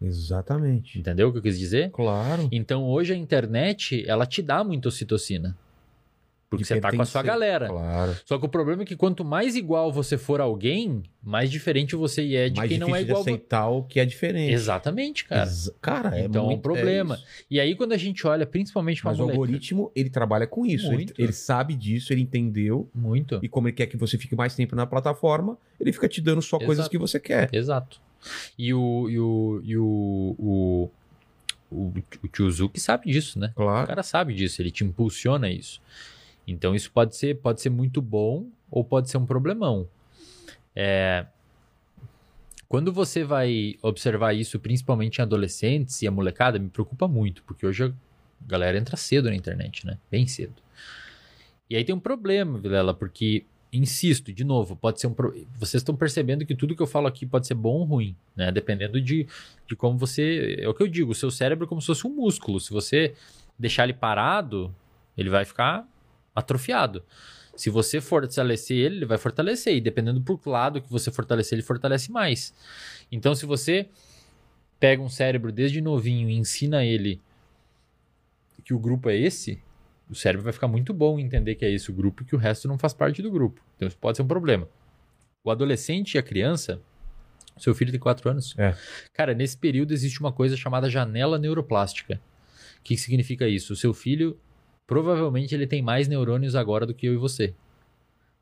Exatamente. Entendeu o que eu quis dizer? Claro. Então hoje a internet, ela te dá muita ocitocina. Porque você tá com a sua pertencer. galera. Claro. Só que o problema é que quanto mais igual você for a alguém, mais diferente você é de Mais quem não é igual. de aceitar o que é diferente. Exatamente, cara. Exa- Cara, é Então é um muito- problema. isso. E aí quando a gente olha, principalmente pra Mas o moleca... algoritmo, ele trabalha com isso. Ele, ele sabe disso, ele entendeu. Muito. E como ele quer que você fique mais tempo na plataforma, ele fica te dando só coisas Exato. que você quer. Exato. E o, e o, e o, o, o, o tio Zuki sabe disso, né? O Claro. cara sabe disso, ele te impulsiona isso. Então isso pode ser, pode ser muito bom ou pode ser um problemão. É, Quando você vai observar isso, principalmente em adolescentes e a molecada, me preocupa muito, porque hoje a galera entra cedo na internet, né? Bem cedo. E aí tem um problema, Vilela, porque, insisto, de novo, pode ser um. Pro... Vocês estão percebendo que tudo que eu falo aqui pode ser bom ou ruim, né? Dependendo de, de como você. É o que eu digo, o seu cérebro é como se fosse um músculo. Se você deixar ele parado, ele vai ficar atrofiado. Se você fortalecer ele, ele vai fortalecer. E dependendo do lado que você fortalecer, ele fortalece mais. Então, se você pega um cérebro desde novinho e ensina ele que o grupo é esse, o cérebro vai ficar muito bom em entender que é esse o grupo e que o resto não faz parte do grupo. Então, isso pode ser um problema. O adolescente e a criança, seu filho tem 4 anos. É. Cara, nesse período existe uma coisa chamada janela neuroplástica. O que significa isso? O seu filho provavelmente ele tem mais neurônios agora do que eu e você.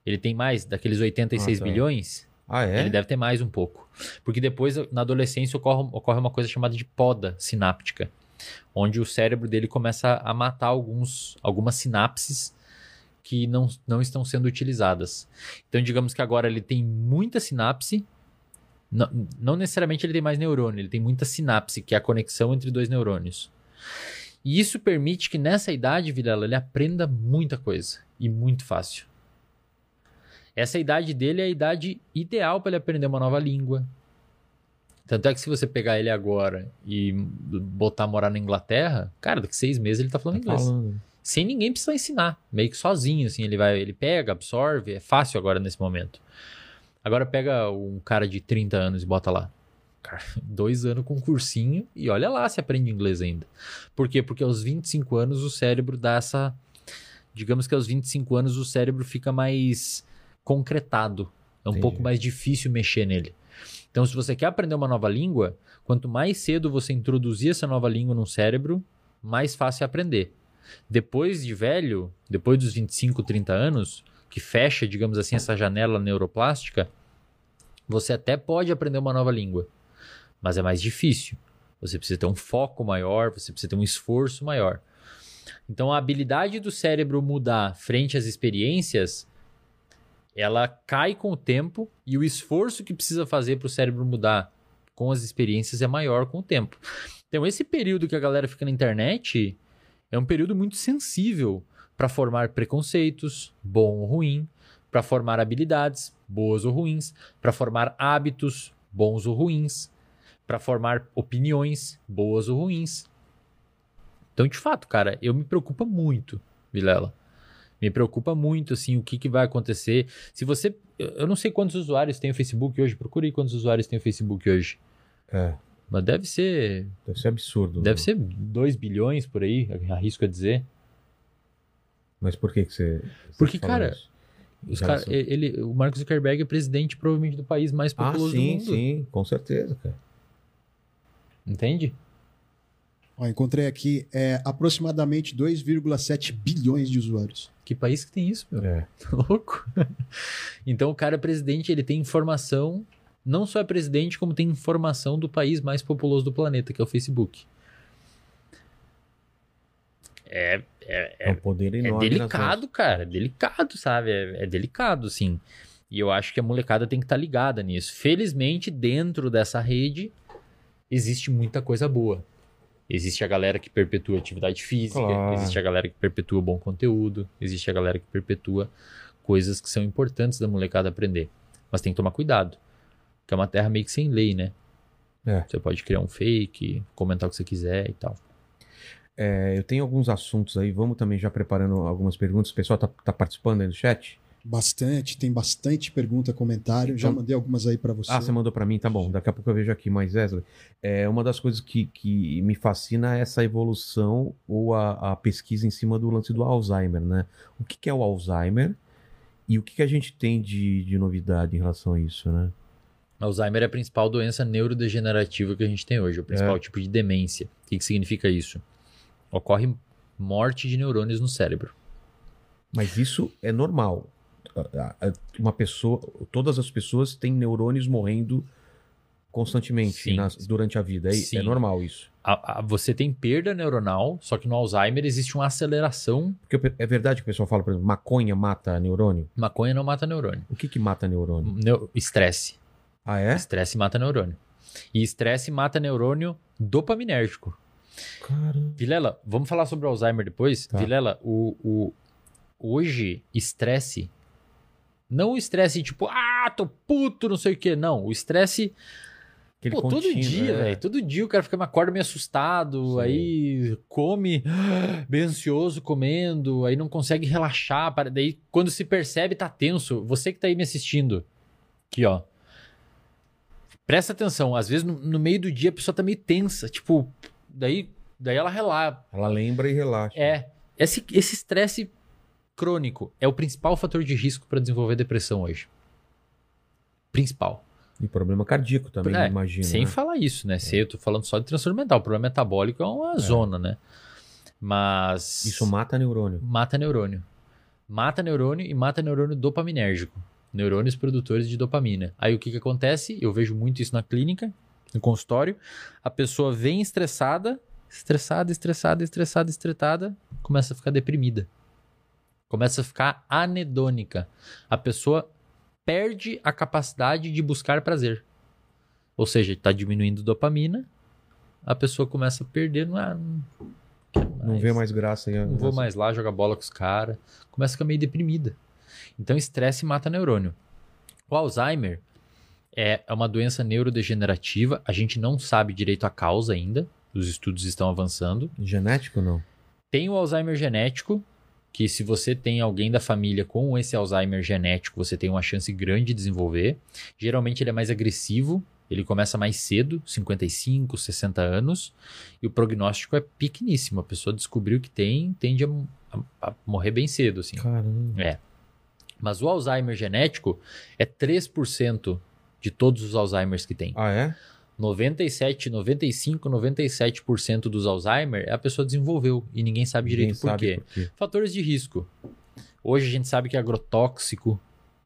Ele tem mais daqueles 86 Ah, tá. bilhões, Ah, é? ele deve ter mais um pouco. Porque depois, na adolescência, ocorre, ocorre uma coisa chamada de poda sináptica, onde o cérebro dele começa a matar alguns, algumas sinapses que não, não estão sendo utilizadas. Então, digamos que agora ele tem muita sinapse, não, não necessariamente ele tem mais neurônio, ele tem muita sinapse, que é a conexão entre dois neurônios. E isso permite que nessa idade, Vilela, ele aprenda muita coisa e muito fácil. Essa idade dele é a idade ideal para ele aprender uma nova língua. Tanto é que se você pegar ele agora e botar morar na Inglaterra, cara, daqui seis meses ele tá falando Tá inglês. falando. Sem ninguém precisar ensinar. Meio que sozinho, assim, ele vai, ele pega, absorve, é fácil agora nesse momento. Agora pega um cara de 30 anos e bota lá. Cara, [laughs] dois anos com um cursinho e olha lá se aprende inglês ainda. Por quê? Porque aos 25 anos o cérebro dá essa. Digamos que aos 25 anos o cérebro fica mais concretado. É um Entendi. pouco mais difícil mexer nele. Então, se você quer aprender uma nova língua, quanto mais cedo você introduzir essa nova língua no cérebro, mais fácil é aprender. Depois de velho, depois dos 25, 30 anos, que fecha, digamos assim, essa janela neuroplástica, você até pode aprender uma nova língua, mas é mais difícil. Você precisa ter um foco maior, você precisa ter um esforço maior. Então, a habilidade do cérebro mudar frente às experiências, ela cai com o tempo e o esforço que precisa fazer para o cérebro mudar com as experiências é maior com o tempo. Então, esse período que a galera fica na internet é um período muito sensível para formar preconceitos, bom ou ruim, para formar habilidades, boas ou ruins, para formar hábitos, bons ou ruins, para formar opiniões, boas ou ruins. Então, de fato, cara, eu me preocupa muito, Vilela. Me preocupa muito, assim, o que, que vai acontecer. Se você. Eu não sei quantos usuários tem o Facebook hoje. Procure aí quantos usuários tem o Facebook hoje. É, Mas deve ser. deve ser absurdo. Deve né? ser 2 bilhões por aí, arrisco a dizer. Mas por que, que você. você Porque, cara, isso? Os cara, ele, o Mark Zuckerberg é presidente, provavelmente, do país mais Ah, populoso sim, do mundo. sim, com certeza, cara. Entende? Ó, encontrei aqui é, aproximadamente 2,7 bilhões de usuários. Que país que tem isso, meu? É. [laughs] Tá louco? então, o cara é presidente, ele tem informação. Não só é presidente, como tem informação do país mais populoso do planeta, que é o Facebook. É, é, É um poder É enorme. nas delicado, cara. É delicado, sabe? É, é delicado, sim. E eu acho que a molecada tem que estar ligada nisso. Felizmente, dentro dessa rede, existe muita coisa boa. Existe a galera que perpetua atividade física, Claro. existe a galera que perpetua bom conteúdo, existe a galera que perpetua coisas que são importantes da molecada aprender. Mas tem que tomar cuidado, porque é uma terra meio que sem lei, né? É. Você pode criar um fake, comentar o que você quiser e tal. É, eu tenho alguns assuntos aí, vamos também já preparando algumas perguntas. O pessoal tá, tá participando aí no chat? Bastante, tem bastante pergunta, comentário. Já Então- mandei algumas aí pra você. Ah, você mandou pra mim, tá bom. Daqui a pouco eu vejo aqui. Mas, Wesley, é, uma das coisas que, que me fascina é essa evolução ou a, a pesquisa em cima do lance do Alzheimer, né? O que, que é o Alzheimer e o que, que a gente tem de, de novidade em relação a isso, né? Alzheimer é a principal doença neurodegenerativa que a gente tem hoje, o principal É. tipo de demência. O que, que significa isso? Ocorre morte de neurônios no cérebro. Mas isso é normal. Uma pessoa, todas as pessoas têm neurônios morrendo constantemente nas- durante a vida. É, é normal isso. A- a- você tem perda neuronal, só que no Alzheimer existe uma aceleração. Porque é verdade que o pessoal fala, por exemplo, maconha mata neurônio? Maconha não mata neurônio. O que que mata neurônio? Neu- Estresse. Ah, é? Estresse mata neurônio. E estresse mata neurônio dopaminérgico. Caramba. Vilela, vamos falar sobre o Alzheimer depois? Tá. Vilela, o, o, hoje, estresse. Não o estresse tipo, ah, tô puto, não sei o que. Não, o estresse. Pô, todo contínuo, dia, é. velho. Todo dia o cara fica, acorda meio assustado, Sim. aí come, [gasps] bem ansioso comendo, aí não consegue relaxar. para- Daí, quando se percebe, tá tenso. Você que tá aí me assistindo, aqui, ó. Presta atenção, às vezes no, no meio do dia a pessoa tá meio tensa, tipo, daí, daí ela relaxa. Ela lembra e relaxa. É, esse esse estresse crônico é o principal fator de risco para desenvolver depressão hoje. Principal. E problema cardíaco também, É, imagino. Sem né? falar isso, né? Se eu tô falando só de transtorno mental, o problema metabólico é uma zona, né? Mas Isso mata neurônio. mata neurônio. Mata neurônio e mata neurônio dopaminérgico. Neurônios produtores de dopamina. Aí o que que acontece? Eu vejo muito isso na clínica, no consultório. A pessoa vem estressada, estressada, estressada, estressada, estressada, começa a ficar deprimida. Começa a ficar anedônica. A pessoa perde a capacidade de buscar prazer. Ou seja, está diminuindo dopamina, a pessoa começa a perder, não, ah, não, Não vê mais graça em não vou mais lá jogar bola com os caras. Começa a ficar meio deprimida. Então, estresse mata neurônio. O Alzheimer é é uma doença neurodegenerativa. A gente não sabe direito a causa ainda. Os estudos estão avançando. Genético não? Tem o Alzheimer genético, que se você tem alguém da família com esse Alzheimer genético, você tem uma chance grande de desenvolver. Geralmente ele é mais agressivo, ele começa mais cedo, 55, 60 anos, e o prognóstico é pequeníssimo. A pessoa descobriu que tem, tende a, a- a morrer bem cedo, assim. Caramba. Mas o Alzheimer genético é 3% de todos os Alzheimers que tem. Ah, é? 97, 95, 97% dos Alzheimer a pessoa desenvolveu e ninguém sabe Ninguém direito por sabe quê. por quê. Fatores de risco. Hoje a gente sabe que agrotóxico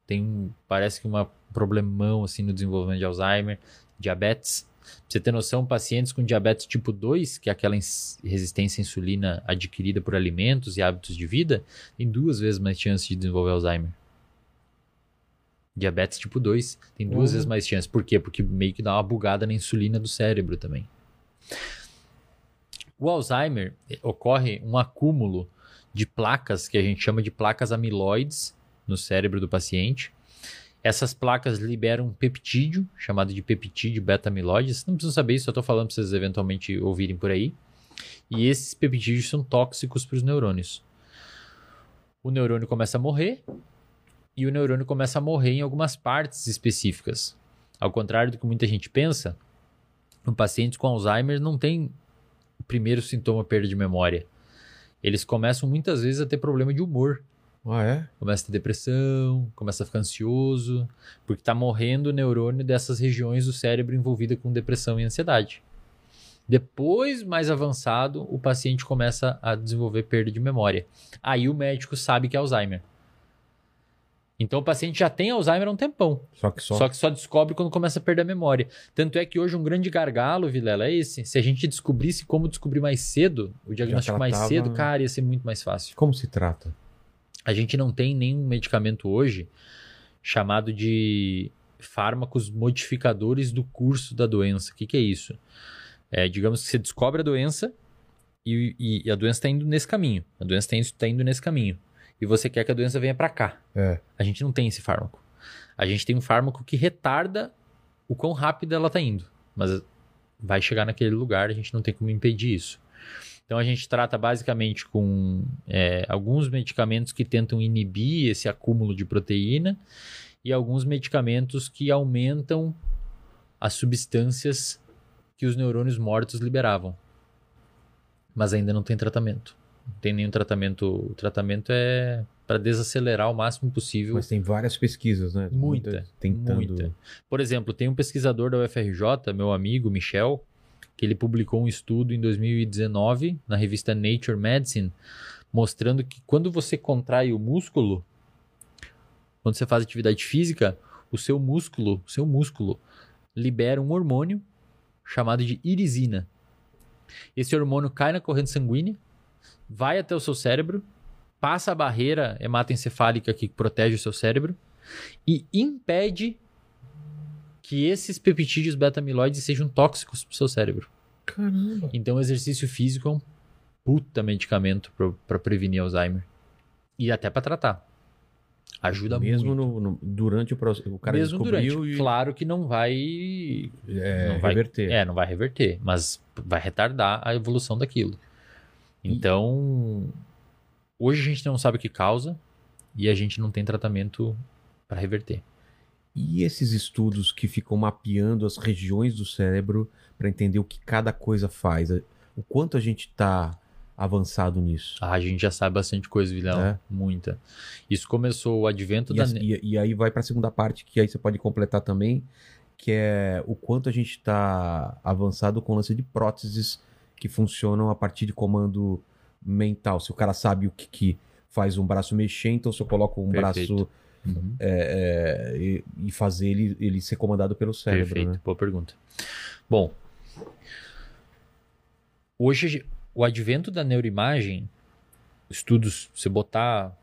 tem um, parece que um problemão assim no desenvolvimento de Alzheimer, diabetes. Pra você ter noção, pacientes com diabetes tipo 2, que é aquela resistência à insulina adquirida por alimentos e hábitos de vida, tem duas vezes mais chance de desenvolver Alzheimer. Diabetes tipo 2 tem duas Uhum. vezes mais chance. Por quê? Porque meio que dá uma bugada na insulina do cérebro também. O Alzheimer eh, ocorre um acúmulo de placas que a gente chama de placas amiloides no cérebro do paciente. Essas placas liberam um peptídeo, chamado de peptídeo beta-amiloide. Vocês não precisam saber isso, eu estou falando para vocês eventualmente ouvirem por aí. E esses peptídeos são tóxicos para os neurônios. O neurônio começa a morrer e o neurônio começa a morrer em algumas partes específicas. Ao contrário do que muita gente pensa, no paciente com Alzheimer não tem o primeiro sintoma perda de memória. Eles começam muitas vezes a ter problema de humor. Ah, é? Começa a ter depressão, começa a ficar ansioso, porque está morrendo o neurônio dessas regiões do cérebro envolvida com depressão e ansiedade. Depois, mais avançado, o paciente começa a desenvolver perda de memória. Aí o médico sabe que é Alzheimer. Então o paciente já tem Alzheimer há um tempão. Só que só. Só que só descobre quando começa a perder a memória. Tanto é que hoje um grande gargalo, Vilela, é esse. Se a gente descobrisse como descobrir mais cedo, o diagnóstico mais tratava- cedo, cara, ia ser muito mais fácil. Como se trata? A gente não tem nenhum medicamento hoje chamado de fármacos modificadores do curso da doença. O que, que é isso? É, digamos que você descobre a doença e, e- e a doença está indo nesse caminho. A doença está indo nesse caminho. E você quer que a doença venha para cá. É. A gente não tem esse fármaco. A gente tem um fármaco que retarda o quão rápido ela está indo. Mas vai chegar naquele lugar, a gente não tem como impedir isso. Então a gente trata basicamente com é, alguns medicamentos que tentam inibir esse acúmulo de proteína e alguns medicamentos que aumentam as substâncias que os neurônios mortos liberavam. Mas ainda não tem tratamento. Não tem nenhum tratamento. O tratamento é para desacelerar o máximo possível. Mas tem várias pesquisas, né? Muita, Muitas tentando. muita. Por exemplo, tem um pesquisador da UFRJ, meu amigo Michel, que ele publicou um estudo em 2019 na revista Nature Medicine, mostrando que quando você contrai o músculo, quando você faz atividade física, o seu músculo, o seu músculo libera um hormônio chamado de irisina. Esse hormônio cai na corrente sanguínea, vai até o seu cérebro, passa a barreira hematoencefálica que protege o seu cérebro e impede que esses peptídeos beta-amiloides sejam tóxicos para o seu cérebro. Caramba. Então, o exercício físico é um puta medicamento para prevenir Alzheimer e até para tratar. Ajuda Mesmo muito. no, no- durante o processo. O cara Mesmo descobriu durante. e Claro que não vai é, não vai- reverter. É, não vai reverter, mas vai retardar a evolução daquilo. Então, hoje a gente não sabe o que causa e a gente não tem tratamento para reverter. E esses estudos que ficam mapeando as regiões do cérebro para entender o que cada coisa faz? O quanto a gente está avançado nisso? Ah, a gente já sabe bastante coisa, Vilão. É? Muita. Isso começou o advento E, da. as- e- e aí vai para a segunda parte, que aí você pode completar também, que é o quanto a gente está avançado com o lance de próteses que funcionam a partir de comando mental. Se o cara sabe o que, que faz um braço mexer, então se eu coloco um Perfeito. braço Uhum. é, é, e, e fazer ele, ele ser comandado pelo cérebro, Perfeito, né? boa pergunta. Bom, hoje o advento da neuroimagem, estudos, você botar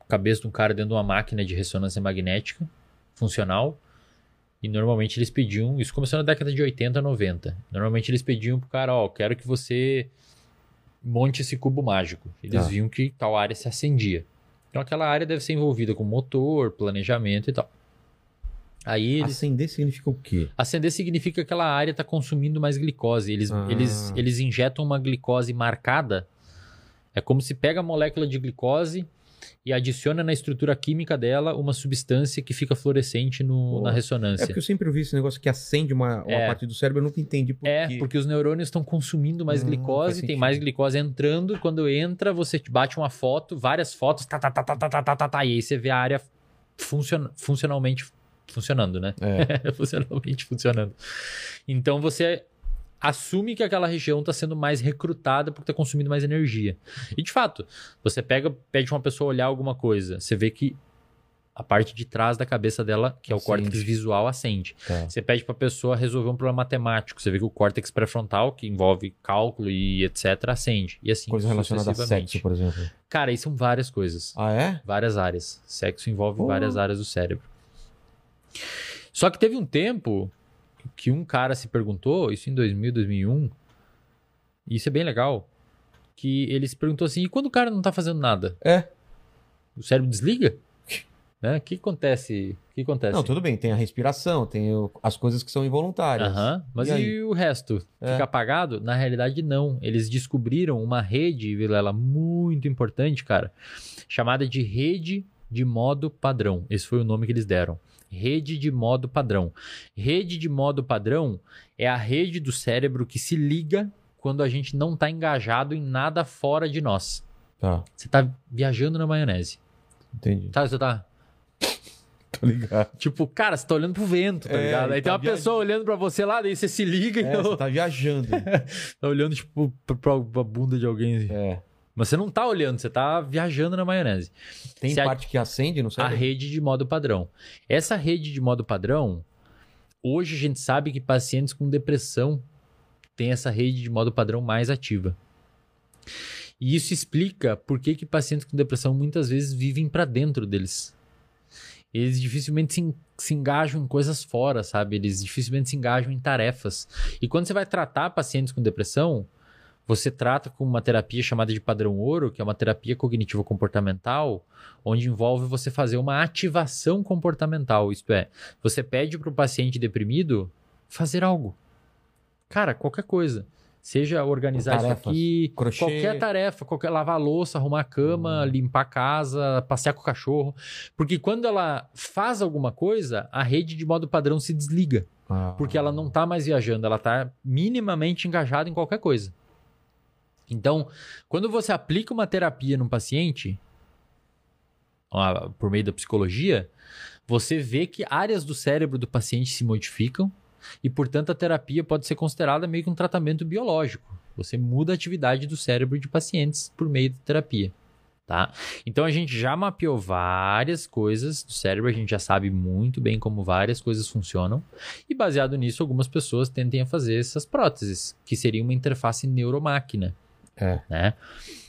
a cabeça de um cara dentro de uma máquina de ressonância magnética funcional, e normalmente eles pediam, isso começou na década de 80, 90. Normalmente eles pediam pro cara, ó, quero que você monte esse cubo mágico. Eles Tá. viam que tal área se acendia. Então aquela área deve ser envolvida com motor, planejamento e tal. Aí eles Acender significa o quê? Acender significa que aquela área está consumindo mais glicose. Eles, Ah. eles, eles injetam uma glicose marcada. É como se pega a molécula de glicose e adiciona na estrutura química dela uma substância que fica fluorescente no- na É ressonância. porque eu sempre ouvi esse negócio que acende uma, uma É. parte do cérebro, eu nunca entendi por É, quê. porque os neurônios estão consumindo mais Hum, glicose, tem mais glicose entrando. Quando entra, você te bate uma foto, várias fotos, tá, tá, tá, tá, tá, tá, tá, tá, tá, e aí você vê a área funcion, funcionalmente funcionando, né? É. [laughs] funcionalmente funcionando. Então você assume que aquela região está sendo mais recrutada porque está consumindo mais energia. E de fato, você pega, pede uma pessoa olhar alguma coisa, você vê que a parte de trás da cabeça dela, que é o córtex visual, acende. Tá. Você pede para a pessoa resolver um problema matemático, você vê que o córtex pré-frontal, que envolve cálculo e etc, acende. E assim Coisa relacionada a sexo, por exemplo. Cara, isso são várias coisas. Ah, é? Várias áreas. Sexo envolve Pô. várias áreas do cérebro. Só que teve um tempo que um cara se perguntou, isso em 2000, 2001, e isso é bem legal, que ele se perguntou assim, e quando o cara não tá fazendo nada? É. O cérebro desliga? [laughs] Né? O que acontece? O que acontece? Não, tudo bem, tem a respiração, tem o- as coisas que são involuntárias. Aham, mas E e, o resto? É. Fica apagado? Na realidade, não. Eles descobriram uma rede, Vilela, muito importante, cara, chamada de rede de modo padrão. Esse foi o nome que eles deram. Rede de modo padrão. Rede de modo padrão é a rede do cérebro que se liga quando a gente não está engajado em nada fora de nós. Tá, Você está viajando na maionese. entendi. Sabe, você tá [laughs] Tô ligado. tipo, cara, você tá olhando pro vento, tá É, ligado? Aí tá tem uma viajando. pessoa olhando pra você lá, daí você se liga É, e você tá viajando. [laughs] Tá olhando, tipo, pra, pra, bunda de alguém. É. Mas você não tá olhando, você tá viajando na maionese. Tem a- parte que acende no A cérebro? rede de modo padrão. Essa rede de modo padrão, hoje a gente sabe que pacientes com depressão têm essa rede de modo padrão mais ativa. E isso explica por que, que pacientes com depressão muitas vezes vivem para dentro deles. eles dificilmente se, se engajam em coisas fora, sabe? Eles dificilmente se engajam em tarefas. E quando você vai tratar pacientes com depressão, você trata com uma terapia chamada de padrão ouro, que é uma terapia cognitivo-comportamental, onde envolve você fazer uma ativação comportamental. Isto é, você pede para o paciente deprimido fazer algo. Cara, qualquer coisa. Seja organizar isso Tarefas. aqui, Crochê. qualquer tarefa, qualquer lavar a louça, arrumar a cama, limpar a casa, passear com o cachorro. Porque quando ela faz alguma coisa, a rede de modo padrão se desliga. Ah. Porque ela não tá mais viajando, ela tá minimamente engajada em qualquer coisa. Então, quando você aplica uma terapia num paciente, por meio da psicologia, você vê que áreas do cérebro do paciente se modificam e, portanto, a terapia pode ser considerada meio que um tratamento biológico. Você muda a atividade do cérebro de pacientes por meio da terapia. Tá? Então a gente já mapeou várias coisas do cérebro, a gente já sabe muito bem como várias coisas funcionam. E baseado nisso, algumas pessoas tentem a fazer essas próteses, que seria uma interface neuromáquina. É. Né?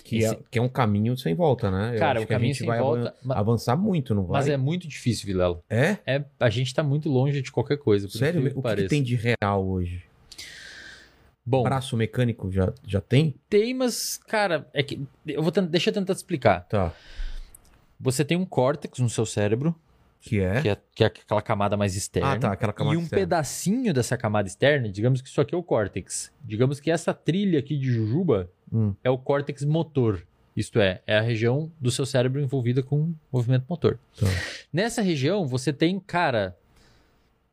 Que, é, que é um caminho sem volta, né? Eu Cara, o que caminho sem vai volta. avançar muito, não vai? Mas é muito difícil, Vilela. É? É, a gente tá muito longe de qualquer coisa. Sério? incrível O que, que tem de real hoje? Bom, Braço mecânico já, já tem? tem, mas, cara, é que. Eu vou deixa eu tentar te explicar. Tá. Você tem um córtex no seu cérebro, Que é? que é, que é aquela camada mais externa. Ah, tá. Aquela camada e um externa. pedacinho dessa camada externa, digamos que isso aqui é o córtex. Digamos que essa trilha aqui de jujuba Hum. é o córtex motor. Isto é, é a região do seu cérebro envolvida com movimento motor. Tá. Nessa região, você tem, cara,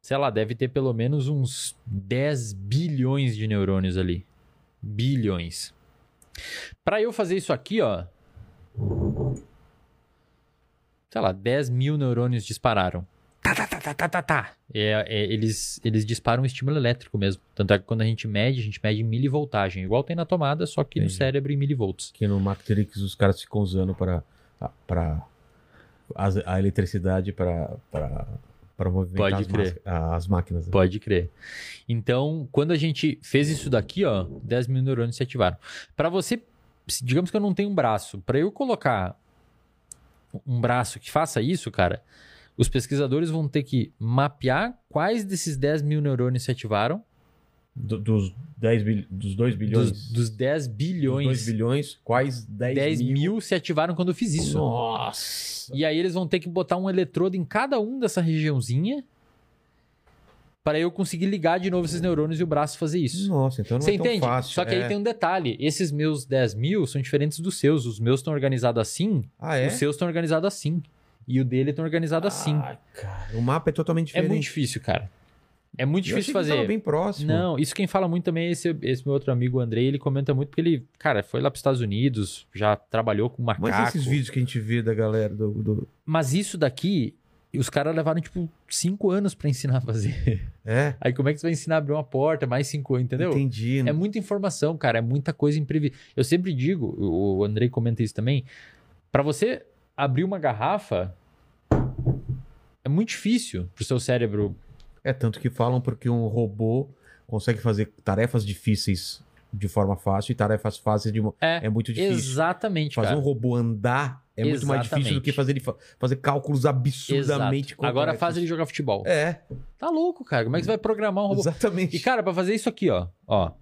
sei lá, deve ter pelo menos uns 10 bilhões de neurônios ali. Bilhões. Para eu fazer isso aqui, ó. Sei lá, 10 mil neurônios dispararam. Tá, tá, tá, tá, tá, tá, tá. É, é, eles, eles disparam um estímulo elétrico mesmo. Tanto é que quando a gente mede, a gente mede em milivoltagem. Igual tem na tomada, só que no Entendi. cérebro em milivolts. Que no Matrix os caras ficam usando para para as- a eletricidade para para para movimentar Pode as, crer. as máquinas. né? Pode crer. Então, quando a gente fez isso daqui, ó, 10 mil neurônios se ativaram. Para você, digamos que eu não tenho um braço, para eu colocar um braço que faça isso, cara, os pesquisadores vão ter que mapear quais desses 10 mil neurônios se ativaram, Do- dos 10 bil, dos 2 bilhões. dos, dos 10 Dos bilhões, 2 bilhões, quais 10, 10 mil? mil se ativaram quando eu fiz isso. Nossa. E aí eles vão ter que botar um eletrodo em cada um dessa regiãozinha para eu conseguir ligar de novo esses neurônios e o braço fazer isso. Nossa, então não Você é tão entende? fácil. Só que é. aí tem um detalhe: esses meus 10 mil são diferentes dos seus. Os meus estão organizados assim, Ah, é? os seus estão organizados assim. E o dele estão organizado assim. Ai, cara, o mapa é totalmente é diferente. muito difícil, cara. É muito Eu difícil fazer. bem próximo. Não, isso quem fala muito também é esse, esse meu outro amigo, o Andrei. Ele comenta muito porque ele, cara, foi lá para os Estados Unidos, já trabalhou com macaco. Mas esses vídeos que a gente vê da galera do. do- Mas isso daqui, os caras levaram, tipo, cinco anos para ensinar a fazer. É? [laughs] Aí como é que você vai ensinar a abrir uma porta? Mais cinco anos, entendeu? Entendi. É muita informação, cara. É muita coisa imprevisível. Eu sempre digo, o Andrei comenta isso também. Pra você abrir uma garrafa, é muito difícil pro seu cérebro. É tanto que falam porque um robô consegue fazer tarefas difíceis de forma fácil e tarefas fáceis de. É, É muito difícil. exatamente, Fazer cara. um robô andar é muito mais difícil do que Exatamente. fazer ele fa- fazer cálculos absurdamente Exato. Agora complexos. faz ele jogar futebol. É, Tá louco, cara. Como é que você vai programar um robô? exatamente. E, cara, pra fazer isso aqui, ó. ó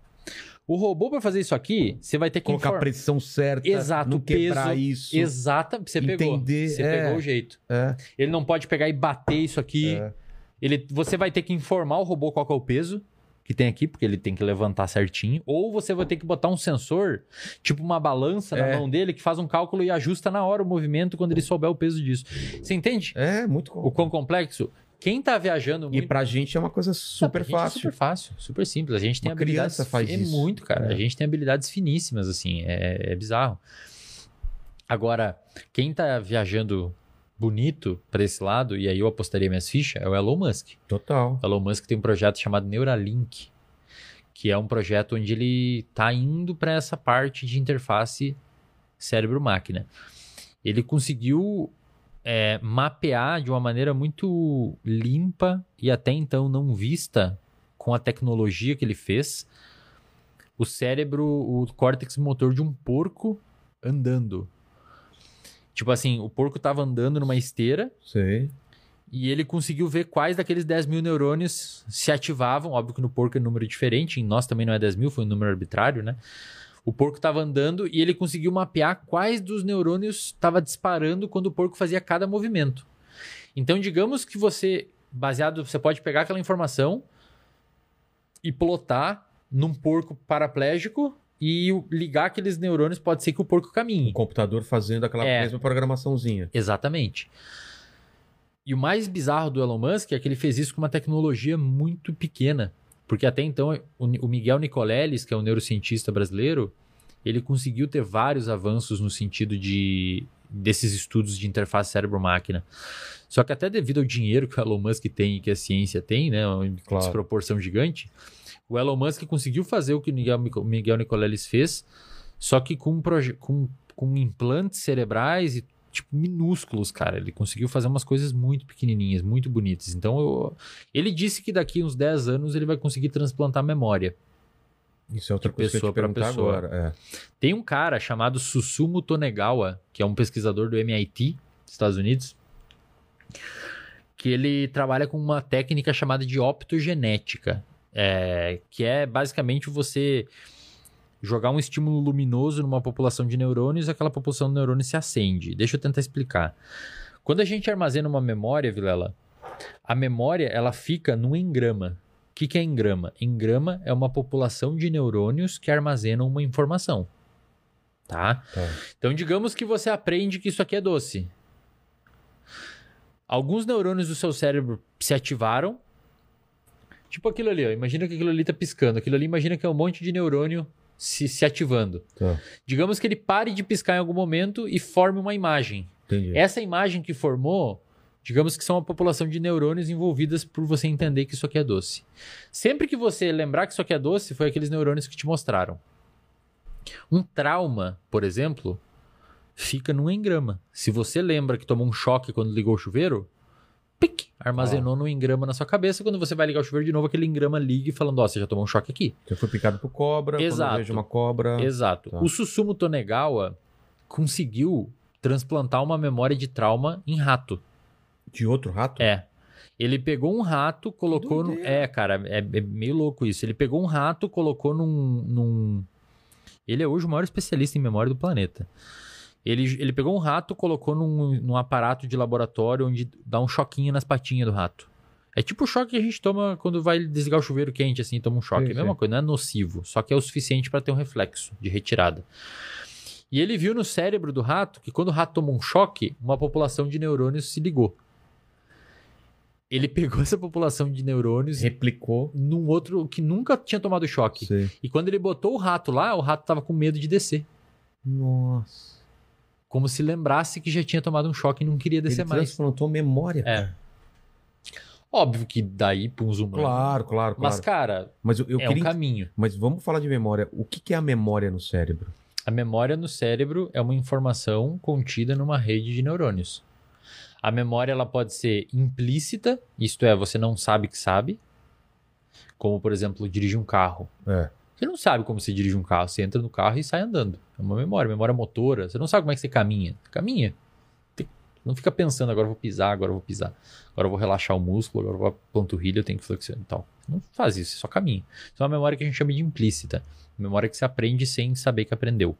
o robô, pra fazer isso aqui, você vai ter que Colocar a informar. pressão certa, Exato, não quebrar peso, isso. Exata, você pegou. Entender, Você é. pegou o jeito. É, Ele não pode pegar e bater isso aqui. é. Ele, você vai ter que informar o robô qual é o peso que tem aqui, porque ele tem que levantar certinho. Ou você vai ter que botar um sensor, tipo uma balança na É. mão dele, que faz um cálculo e ajusta na hora o movimento quando ele souber o peso disso. Você entende? É, muito O quão complexo? Quem tá viajando E muito... pra gente é uma coisa Não, super fácil. É super fácil, super simples. A gente tem Uma habilidades. criança faz é isso. muito, cara. É. A gente tem habilidades finíssimas, assim. É, é bizarro. Agora, quem tá viajando bonito pra esse lado, e aí eu apostaria minhas fichas, é o Elon Musk. Total. O Elon Musk tem um projeto chamado Neuralink, que é um projeto onde ele está indo para essa parte de interface cérebro-máquina. Ele conseguiu é, mapear de uma maneira muito limpa e até então não vista com a tecnologia que ele fez o cérebro, o córtex motor de um porco andando. Tipo assim, o porco estava andando numa esteira Sei. e ele conseguiu ver quais daqueles 10 mil neurônios se ativavam. Óbvio que no porco é um número diferente, em nós também não é 10 mil, foi um número arbitrário, né? O porco estava andando e ele conseguiu mapear quais dos neurônios estava disparando quando o porco fazia cada movimento. Então, digamos que você, baseado, você pode pegar aquela informação e plotar num porco paraplégico e ligar aqueles neurônios, pode ser que o porco caminhe. O computador fazendo aquela É. mesma programaçãozinha. Exatamente. E o mais bizarro do Elon Musk é que ele fez isso com uma tecnologia muito pequena. Porque até então, o Miguel Nicoleles, que é um neurocientista brasileiro, ele conseguiu ter vários avanços no sentido de desses estudos de interface cérebro-máquina. Só que até devido ao dinheiro que o Elon Musk tem e que a ciência tem, né, uma Claro. desproporção gigante, o Elon Musk conseguiu fazer o que o Miguel, Miguel Nicoleles fez, só que com, proje- com, com implantes cerebrais e tipo minúsculos, cara. Ele conseguiu fazer umas coisas muito pequenininhas, muito bonitas. Então, eu- ele disse que daqui uns 10 anos ele vai conseguir transplantar memória. Isso é outra coisa que eu pessoa te pra perguntar pessoa. agora. É. Tem um cara chamado Susumu Tonegawa, que é um pesquisador do MIT, Estados Unidos, que ele trabalha com uma técnica chamada de optogenética, é, que é basicamente você jogar um estímulo luminoso numa população de neurônios e aquela população de neurônios se acende. Deixa eu tentar explicar. Quando a gente armazena uma memória, Vilela, a memória ela fica num engrama. O que, que é engrama? Engrama é uma população de neurônios que armazenam uma informação. Tá? Tá. Então, digamos que você aprende que isso aqui é doce. Alguns neurônios do seu cérebro se ativaram. Tipo aquilo ali, ó. Imagina que aquilo ali tá piscando. Aquilo ali, imagina que é um monte de neurônio se, se ativando. Tá. Digamos que ele pare de piscar em algum momento e forme uma imagem. Entendi. Essa imagem que formou, digamos que são uma população de neurônios envolvidas por você entender que isso aqui é doce. Sempre que você lembrar que isso aqui é doce, foi aqueles neurônios que te mostraram. Um trauma, por exemplo, fica num engrama. Se você lembra que tomou um choque quando ligou o chuveiro, pic, armazenou no engrama na sua cabeça. Quando você vai ligar o chuveiro de novo, aquele engrama liga e falando, ó, você já tomou um choque aqui. Você foi picado por cobra, Exato. vejo uma cobra. Exato. Tá. O Susumu Tonegawa conseguiu transplantar uma memória de trauma em rato. De outro rato? É. Ele pegou um rato, colocou no. É, cara, é, é meio louco isso. Ele pegou um rato, colocou num, num. Ele é hoje o maior especialista em memória do planeta. Ele, ele pegou um rato, colocou num, num aparato de laboratório onde dá um choquinho nas patinhas do rato. É tipo o choque que a gente toma quando vai desligar o chuveiro quente, assim, toma um choque. Sim, é a mesma sim. coisa, não é nocivo, só que é o suficiente para ter um reflexo de retirada. E ele viu no cérebro do rato que quando o rato tomou um choque, uma população de neurônios se ligou. Ele pegou essa população de neurônios Replicou. num outro que nunca tinha tomado choque. Sei. E quando ele botou o rato lá, o rato tava com medo de descer. Nossa. Como se lembrasse que já tinha tomado um choque e não queria Ele descer mais. transplantou memória. É. cara. Óbvio que daí pra uns humanos. Claro, claro, claro. Mas, cara, Mas eu, eu é queria. um caminho. Mas vamos falar de memória. O que, que é a memória no cérebro? A memória no cérebro é uma informação contida numa rede de neurônios. A memória ela pode ser implícita, isto é, você não sabe que sabe. Como, por exemplo, dirigir um carro. É. Você não sabe como se dirige um carro, você entra no carro e sai andando. É uma memória, memória motora. Você não sabe como é que você caminha. Caminha. Não fica pensando, agora eu vou pisar, agora eu vou pisar. Agora eu vou relaxar o músculo, agora eu vou a panturrilha, eu tenho que flexionar e tal. Não faz isso, só caminha. Isso é uma memória que a gente chama de implícita. Memória que se aprende sem saber que aprendeu.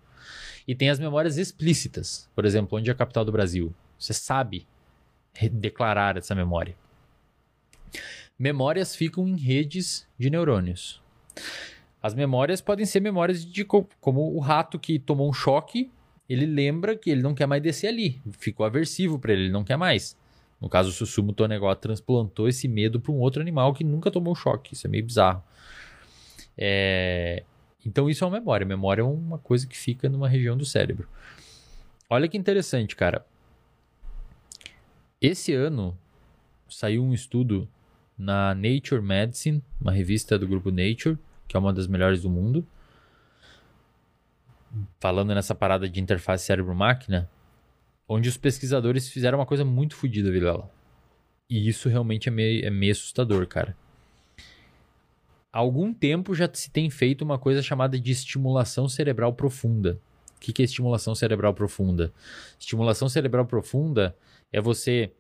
E tem as memórias explícitas. Por exemplo, onde é a capital do Brasil? Você sabe declarar essa memória. Memórias ficam em redes de neurônios. As memórias podem ser memórias de co- como o rato que tomou um choque, ele lembra que ele não quer mais descer ali, ficou aversivo para ele, ele não quer mais. No caso, o Susumu Tonegawa transplantou esse medo para um outro animal que nunca tomou choque. Isso é meio bizarro. É, Então, isso é uma memória. Memória é uma coisa que fica numa região do cérebro. Olha que interessante, cara. Esse ano saiu um estudo na Nature Medicine, uma revista do grupo Nature, que é uma das melhores do mundo. Falando nessa parada de interface cérebro-máquina, onde os pesquisadores fizeram uma coisa muito fodida, Vilela. E isso realmente é meio, é meio assustador, cara. Há algum tempo já se tem feito uma coisa chamada de estimulação cerebral profunda. O que é estimulação cerebral profunda? Estimulação cerebral profunda é você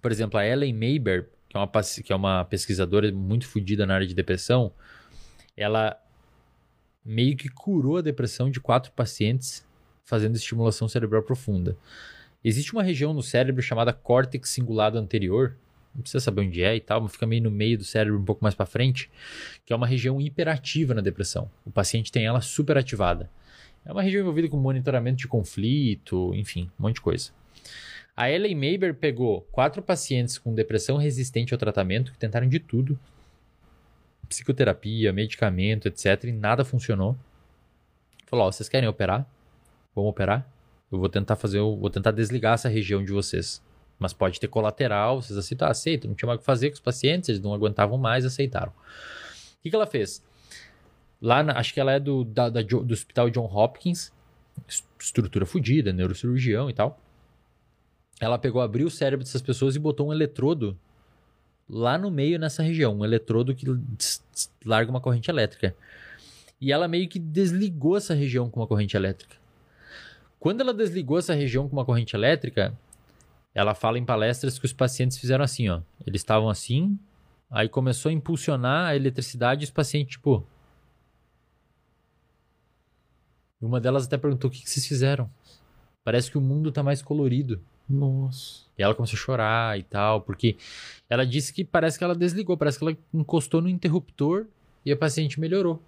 Por exemplo, a Ellen Mayber, que é uma, que é uma pesquisadora muito fodida na área de depressão, ela meio que curou a depressão de quatro pacientes fazendo estimulação cerebral profunda. Existe uma região no cérebro chamada córtex cingulado anterior, não precisa saber onde é e tal, mas fica meio no meio do cérebro, um pouco mais para frente, que é uma região hiperativa na depressão. O paciente tem ela superativada. É uma região envolvida com monitoramento de conflito, enfim, um monte de coisa. A Ellen Mayber pegou quatro pacientes com depressão resistente ao tratamento, que tentaram de tudo, psicoterapia, medicamento, etc, e nada funcionou. Falou: ó, vocês querem operar? Vamos operar? Eu vou tentar fazer, eu vou tentar desligar essa região de vocês. Mas pode ter colateral, vocês aceitam, aceitam. Não tinha mais o que fazer com os pacientes, eles não aguentavam mais, aceitaram. O que, que ela fez? Lá, na- acho que ela é do, da- da do Hospital John Hopkins, es- estrutura fodida, neurocirurgião e tal. Ela pegou, abriu o cérebro dessas pessoas e botou um eletrodo lá no meio nessa região, um eletrodo que larga uma corrente elétrica. E ela meio que desligou essa região com uma corrente elétrica. Quando ela desligou essa região com uma corrente elétrica, ela fala em palestras que os pacientes fizeram assim, ó. Eles estavam assim, aí começou a impulsionar a eletricidade e os pacientes, tipo. Uma delas até perguntou: o que, que vocês fizeram? Parece que o mundo tá mais colorido. Nossa. E ela começou a chorar e tal, porque ela disse que parece que ela desligou, parece que ela encostou no interruptor e a paciente melhorou.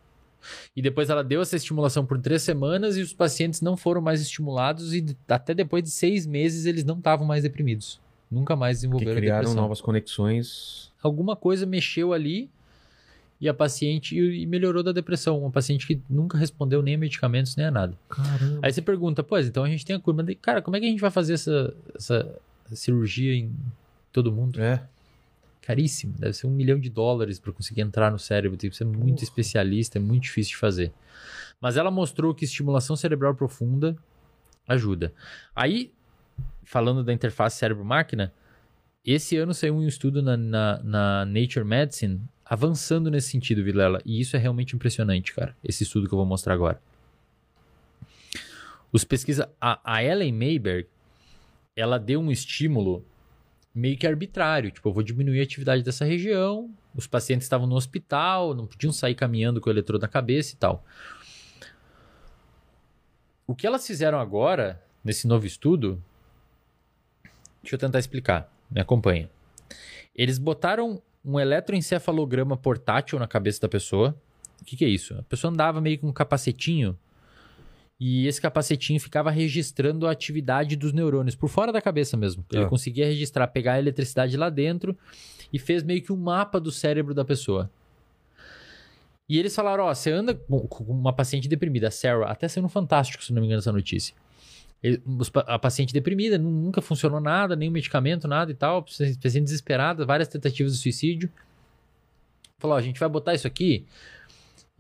E depois ela deu essa estimulação por três semanas e os pacientes não foram mais estimulados e até depois de seis meses eles não estavam mais deprimidos. Nunca mais desenvolveram criaram depressão. novas conexões. Alguma coisa mexeu ali e a paciente e melhorou da depressão. Uma paciente que nunca respondeu nem a medicamentos nem a nada. Caramba. Aí você pergunta, pois, então a gente tem a cura. Mas, daí, cara, como é que a gente vai fazer essa, essa cirurgia em todo mundo? É. Caríssimo. Deve ser um milhão de dólares para conseguir entrar no cérebro. Tem que ser muito Porra. especialista, é muito difícil de fazer. Mas ela mostrou que estimulação cerebral profunda ajuda. Aí, falando da interface cérebro-máquina, esse ano saiu um estudo na, na, na Nature Medicine avançando nesse sentido, Vilela. E isso é realmente impressionante, cara. Esse estudo que eu vou mostrar agora. Os pesquisa... A, a Ellen Mayberg, ela deu um estímulo meio que arbitrário. Tipo, eu vou diminuir a atividade dessa região. Os pacientes estavam no hospital, não podiam sair caminhando com o eletrodo na cabeça e tal. O que elas fizeram agora, nesse novo estudo, deixa eu tentar explicar. Me acompanha. Eles botaram um eletroencefalograma portátil na cabeça da pessoa. O que, que é isso? A pessoa andava meio com um capacetinho e esse capacetinho ficava registrando a atividade dos neurônios por fora da cabeça mesmo. Ele Ah. conseguia registrar, pegar a eletricidade lá dentro e fez meio que um mapa do cérebro da pessoa. E eles falaram: ó, você anda com uma paciente deprimida, a Sarah, até saiu no Fantástico, se não me engano, essa notícia. A paciente deprimida, nu- nunca funcionou nada, nenhum medicamento, nada e tal, paciente desesperada, várias tentativas de suicídio. Falou: ó, a gente vai botar isso aqui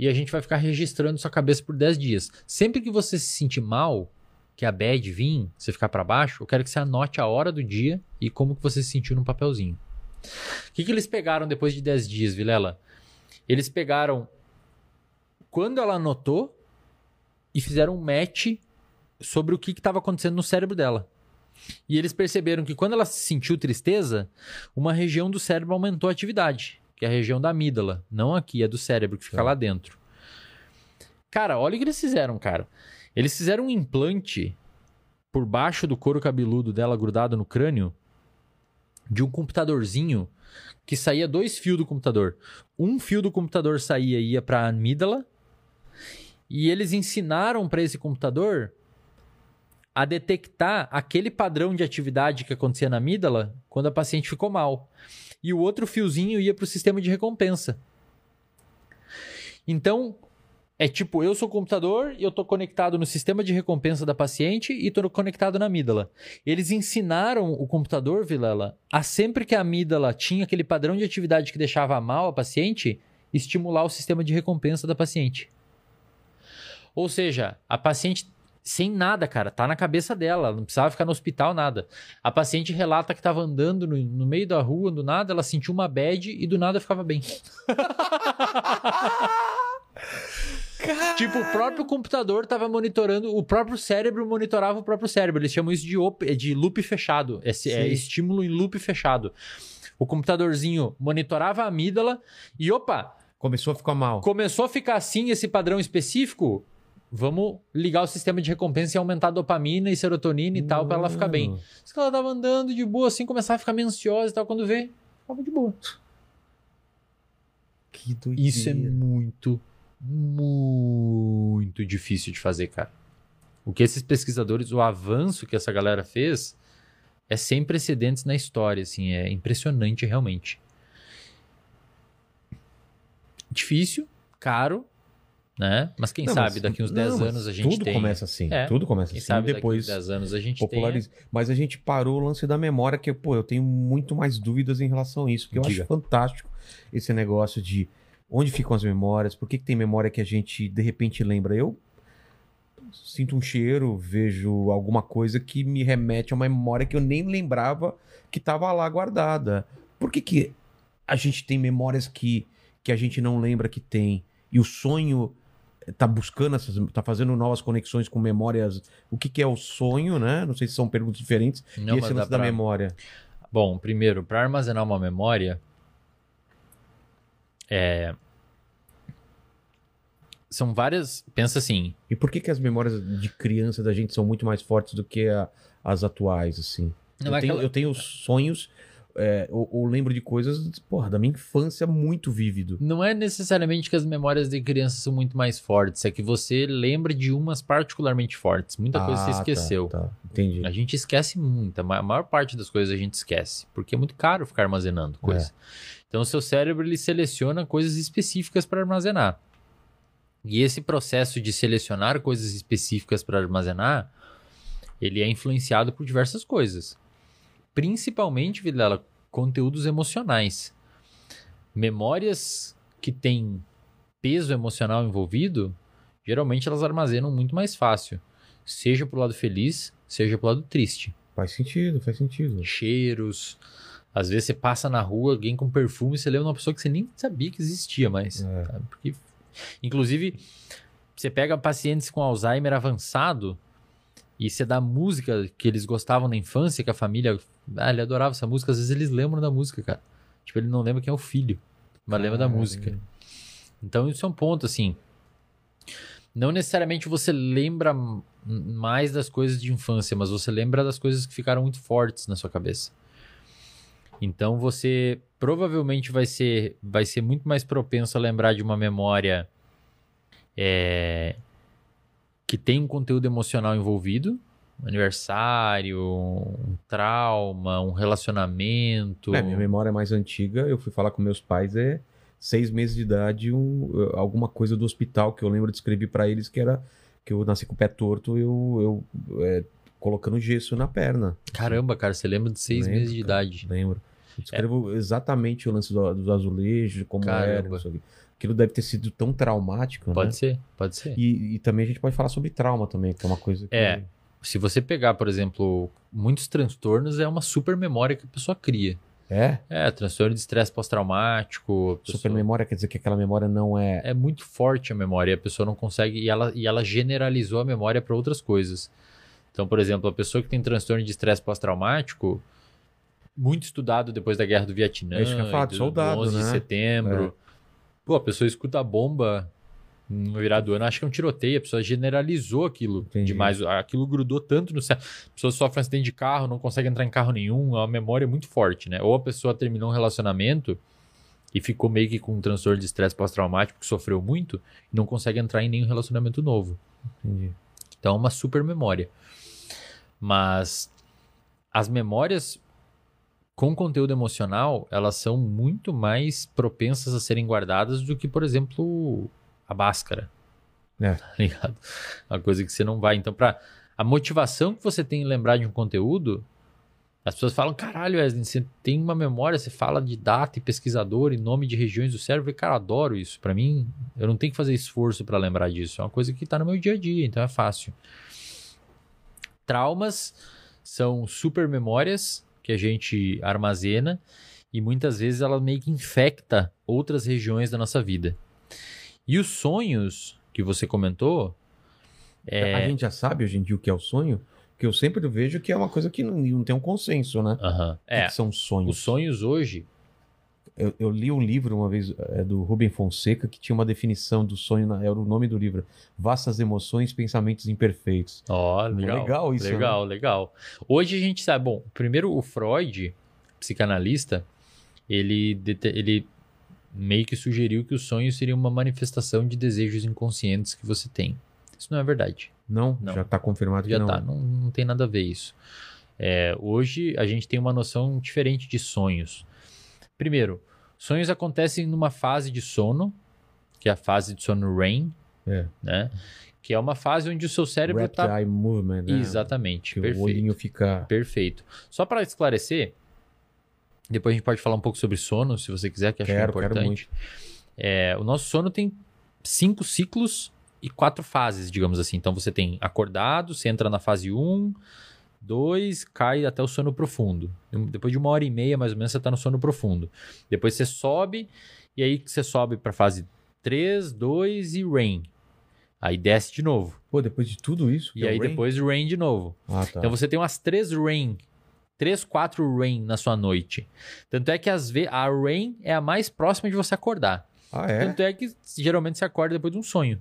e a gente vai ficar registrando sua cabeça por 10 dias. Sempre que você se sentir mal, que a bad vir, você ficar para baixo, eu quero que você anote a hora do dia e como que você se sentiu num papelzinho. O que, que eles pegaram depois de 10 dias, Vilela? Eles pegaram quando ela anotou e fizeram um match sobre o que estava acontecendo no cérebro dela. E eles perceberam que quando ela sentiu tristeza, uma região do cérebro aumentou a atividade, que é a região da amígdala, não aqui, é do cérebro que fica Tá. lá dentro. Cara, olha o que eles fizeram, cara. Eles fizeram um implante por baixo do couro cabeludo dela grudado no crânio de um computadorzinho que saía dois fios do computador. Um fio do computador saía e ia para a amígdala e eles ensinaram para esse computador a detectar aquele padrão de atividade que acontecia na amígdala quando a paciente ficou mal. E o outro fiozinho ia para o sistema de recompensa. Então, é tipo, eu sou o computador e eu tô conectado no sistema de recompensa da paciente e tô conectado na amígdala. Eles ensinaram o computador, Vilela, a sempre que a amígdala tinha aquele padrão de atividade que deixava mal a paciente, estimular o sistema de recompensa da paciente. Ou seja, a paciente sem nada, cara, tá na cabeça dela, não precisava ficar no hospital, nada. A paciente relata que tava andando no, no meio da rua, do nada, ela sentiu uma bad e do nada ficava bem. [laughs] Tipo, o próprio computador tava monitorando, o próprio cérebro monitorava o próprio cérebro. Eles chamam isso de, op- de loop fechado. É Sim. estímulo em loop fechado. O computadorzinho monitorava a amígdala e, opa, Começou a ficar mal. começou a ficar assim esse padrão específico. Vamos ligar o sistema de recompensa e aumentar a dopamina e serotonina e tal, pra ela ficar bem. Diz que ela tava andando de boa, assim, começava a ficar meio ansiosa e tal. Quando vê, tava de boa. Que doideira. Isso é muito, muito difícil de fazer, cara. O que esses pesquisadores, o avanço que essa galera fez é sem precedentes na história, assim, é impressionante realmente. Difícil, caro, né? Mas quem Não, sabe mas- daqui uns não, 10 mas anos a gente Tudo tem. começa assim. É, Tudo começa Quem assim. sabe depois daqui uns 10 anos a gente tem. populariza. Mas a gente parou o lance da memória, que, pô, eu tenho muito mais dúvidas em relação a isso. Porque eu Diga. acho fantástico esse negócio de onde ficam as memórias, por que, que tem memória que a gente de repente lembra. Eu sinto um cheiro, vejo alguma coisa que me remete a uma memória que eu nem lembrava que estava lá guardada. Por que, que a gente tem memórias que, que a gente não lembra que tem? E o sonho tá buscando essas, tá fazendo novas conexões com memórias. O que, que é o sonho, né? Não sei se são perguntas diferentes. Não, e esse lance da pra- memória. Bom, primeiro, para armazenar uma memória, é... são várias. Pensa assim, E por que, que as memórias de criança da gente são muito mais fortes do que a- as atuais, assim? Não eu, é tenho, aquela- eu tenho sonhos, é, ou, ou lembro de coisas, porra, da minha infância muito vívido. não é necessariamente que as memórias de criança são muito mais fortes, é que você lembra de umas particularmente fortes. Muita coisa você Ah, tá, esqueceu. Tá, entendi. A gente esquece muita, a maior parte das coisas a gente esquece, porque é muito caro ficar armazenando coisa. Então o seu cérebro ele seleciona coisas específicas para armazenar. E esse processo de selecionar coisas específicas para armazenar, ele é influenciado por diversas coisas. Principalmente, Vilela, conteúdos emocionais. Memórias que têm peso emocional envolvido, geralmente elas armazenam muito mais fácil. Seja pro lado feliz, seja pro lado triste. Faz sentido, faz sentido. Cheiros. Às vezes você passa na rua, alguém com perfume, você lembra uma pessoa que você nem sabia que existia mais. É. Porque, inclusive, você pega pacientes com Alzheimer avançado e você dá música que eles gostavam na infância, que a família. Ah, ele adorava essa música, às vezes eles lembram da música, cara. Tipo, ele não lembra quem é o filho, mas lembra da Caramba. música. Então, isso é um ponto, assim. Não necessariamente você lembra mais das coisas de infância, mas você lembra das coisas que ficaram muito fortes na sua cabeça. Então você provavelmente vai ser, vai ser muito mais propenso a lembrar de uma memória é, que tem um conteúdo emocional envolvido, um aniversário, um trauma, um relacionamento. É, minha memória mais antiga, eu fui falar com meus pais, é seis meses de idade, um, alguma coisa do hospital que eu lembro de escrever pra eles que era que eu nasci com o pé torto, eu, eu é, colocando gesso na perna. Caramba, cara, você lembra de seis Lembro, meses de cara, idade. Lembro. Eu descrevo exatamente o lance do- dos azulejos, como era. Caramba. isso aqui. Aquilo deve ter sido tão traumático, Pode né? ser, pode ser. E, e também a gente pode falar sobre trauma também, que é uma coisa que... É. Se você pegar, por exemplo, muitos transtornos, é uma super memória que a pessoa cria. É? É, transtorno de estresse pós-traumático. pessoa- Super memória quer dizer que aquela memória não é... É muito forte a memória, a pessoa não consegue. E ela, e ela generalizou a memória para outras coisas. Então, por exemplo, a pessoa que tem transtorno de estresse pós-traumático, muito estudado depois da guerra do Vietnã, É isso que eu de do- soldado, do 11 de né? setembro. Pô, a pessoa escuta a bomba no virar do ano, acha que é um tiroteio, a pessoa generalizou aquilo Entendi. demais. Aquilo grudou tanto no cérebro. A pessoa sofre um acidente de carro, não consegue entrar em carro nenhum, é uma memória muito forte, né? Ou a pessoa terminou um relacionamento e ficou meio que com um transtorno de estresse pós-traumático, que sofreu muito, e não consegue entrar em nenhum relacionamento novo. Entendi. Então é uma super memória. Mas as memórias com conteúdo emocional, elas são muito mais propensas a serem guardadas do que, por exemplo, a máscara. É. [laughs] Tá ligado? Uma coisa que você não vai. Então, para a motivação que você tem em lembrar de um conteúdo, as pessoas falam: caralho, Wesley, você tem uma memória, você fala de data e pesquisador e nome de regiões do cérebro. Falei, cara, eu adoro isso. Para mim, eu não tenho que fazer esforço para lembrar disso. É uma coisa que tá no meu dia a dia, então é fácil. Traumas são super memórias que a gente armazena e muitas vezes ela meio que infecta outras regiões da nossa vida. E os sonhos que que você comentou, é... A gente já sabe hoje em dia o que é o sonho? Porque eu sempre vejo que é uma coisa que não, não tem um consenso, né? Que É, que são sonhos? os sonhos hoje, Eu, eu li um livro uma vez é, do Rubem Fonseca que tinha uma definição do sonho, na- era o nome do livro: Vastas emoções, pensamentos imperfeitos. ó, legal. legal isso, né? Legal, legal. Hoje a gente sabe, bom, primeiro o Freud, psicanalista, ele, ele meio que sugeriu que o sonho seria uma manifestação de desejos inconscientes que você tem. Isso não é verdade. Não? Não. Já está confirmado que Já não. tá, não, não tem nada a ver isso. É, hoje a gente tem uma noção diferente de sonhos. Primeiro, sonhos acontecem numa fase de sono, que é a fase de sono REM, É. né? Que é uma fase onde o seu cérebro Rapid está eye movement, né? exatamente Que o perfeito. olhinho fica. Perfeito. Só para esclarecer, depois a gente pode falar um pouco sobre sono, se você quiser, que acho Quero, que é quero importante. É, o nosso sono tem cinco ciclos e quatro fases, digamos assim. Então você tem acordado, você entra na fase 1, 2, cai até o sono profundo. Depois de uma hora e meia, mais ou menos, você está no sono profundo. Depois você sobe, e aí você sobe para fase 3, 2 e REM. Aí desce de novo. Pô, depois de tudo isso. E é aí rain? depois REM de novo. Ah, tá. Então você tem umas três REM, três, quatro REM na sua noite. Tanto é que às vezes a REM é a mais próxima de você acordar. Ah, é? Tanto é que geralmente você acorda depois de um sonho.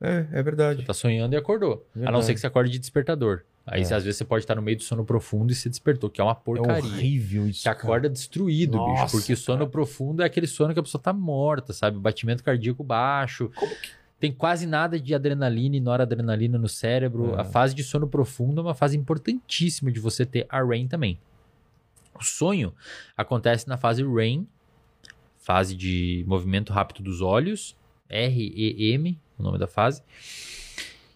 É, é verdade. Você tá sonhando e acordou. A não Verdade. ser que você acorde de despertador. Aí É. às vezes você pode estar no meio do sono profundo e se despertou, que é uma É porcaria. horrível isso. Você acorda destruído, Nossa, bicho. Porque sono cara. profundo é aquele sono que a pessoa tá morta, sabe? Batimento cardíaco baixo. Tem quase nada de adrenalina e noradrenalina no cérebro. É. A fase de sono profundo é uma fase importantíssima de você ter a REM também. O sonho acontece na fase REM, fase de movimento rápido dos olhos, REM, o nome da fase.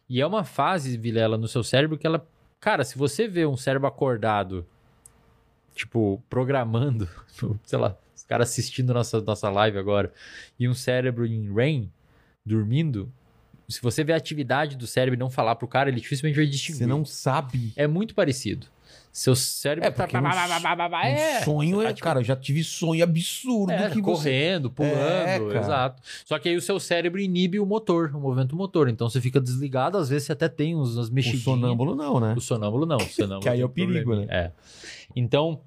E é uma fase, Vilela, no seu cérebro que ela. Cara, se você vê um cérebro acordado, tipo, programando, [laughs] sei lá, os caras assistindo nossa, nossa live agora, e um cérebro em REM, dormindo, se você vê a atividade do cérebro e não falar pro cara, ele dificilmente vai distinguir. Você não sabe. É muito parecido. Seu cérebro É, porque um, é, um sonho é, tá, tipo, cara, eu já tive sonho absurdo é, que você... correndo, pulando, É, exato. Só que aí o seu cérebro inibe o motor, o movimento motor. Então você fica desligado, às vezes você até tem uns, umas O mexidinhas. sonâmbulo não, né? O sonâmbulo não. O [laughs] sonâmbulo Que aí é o perigo, probleminha. É. Então,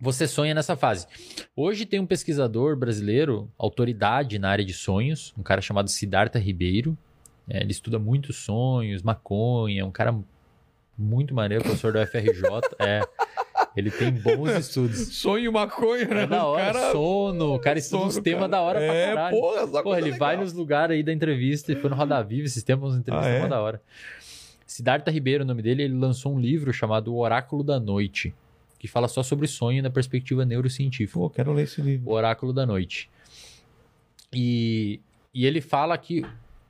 você sonha nessa fase. Hoje tem um pesquisador brasileiro, autoridade na área de sonhos, um cara chamado Siddhartha Ribeiro. É, ele estuda muito sonhos, maconha, é um cara muito maneiro, professor da UFRJ. é, ele tem bons [laughs] estudos. Sonho maconha, né? É da O hora, cara- sono, o cara estuda uns temas da hora pra é, caralho. Porra, essa Porra, ele legal. vai nos lugares aí da entrevista, ele foi no Roda Viva esses tempos, umas entrevistas Ah, é? da hora. Siddhartha Ribeiro, o nome dele, ele lançou um livro chamado O Oráculo da Noite, que fala só sobre sonho na perspectiva neurocientífica. Pô, quero ler esse livro. O Oráculo da Noite. E, e ele fala que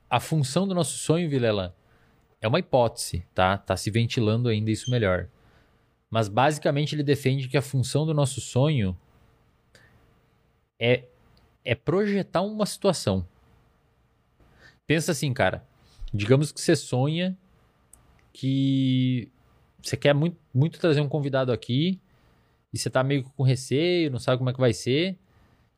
a função do nosso sonho, Vilela, é uma hipótese, tá? Tá se ventilando ainda isso melhor. Mas basicamente ele defende que a função do nosso sonho é, é projetar uma situação. Pensa assim, cara. Digamos que você sonha que você quer muito, muito trazer um convidado aqui e você tá meio com receio, não sabe como é que vai ser,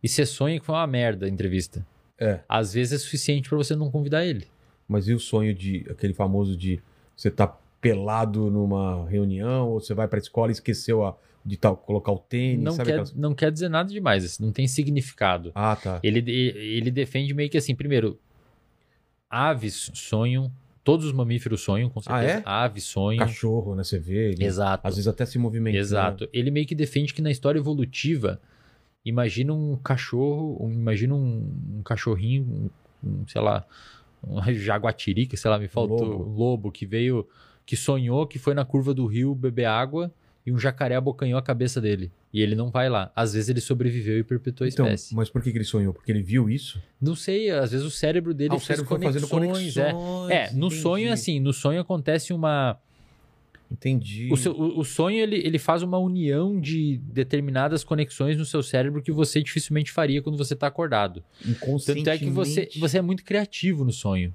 e você sonha que foi uma merda a entrevista. É. Às vezes é suficiente pra você não convidar ele. Mas e o sonho de aquele famoso de você tá pelado numa reunião ou você vai pra escola e esqueceu a, de tal, colocar o tênis, Não quer, aquelas- não quer dizer nada demais, assim, não tem significado. Ah, tá. Ele, ele defende meio que assim, primeiro, aves sonham, todos os mamíferos sonham, com Ah, certeza. é? Aves sonham. Cachorro, né? Você vê. ele, Exato. Às vezes até se movimenta. Exato. Ele meio que defende que na história evolutiva, imagina um cachorro, um- imagina um, um cachorrinho, um, um, sei lá, um jaguatirica, sei lá, me faltou, lobo. um lobo que veio, que sonhou que foi na curva do rio beber água e um jacaré abocanhou a cabeça dele. E ele não vai lá. Às vezes ele sobreviveu e perpetuou a Então, espécie. mas por que, ele sonhou? Porque ele viu isso? Não sei, às vezes o cérebro dele Ah, fez cérebro foi fazendo conexões. é. conexões. É, no sonho é entendi. assim, no sonho acontece uma Entendi. O, seu- o- o sonho, ele, ele faz uma união de determinadas conexões no seu cérebro que você dificilmente faria quando você está acordado. Tanto é que você, você é muito criativo no sonho.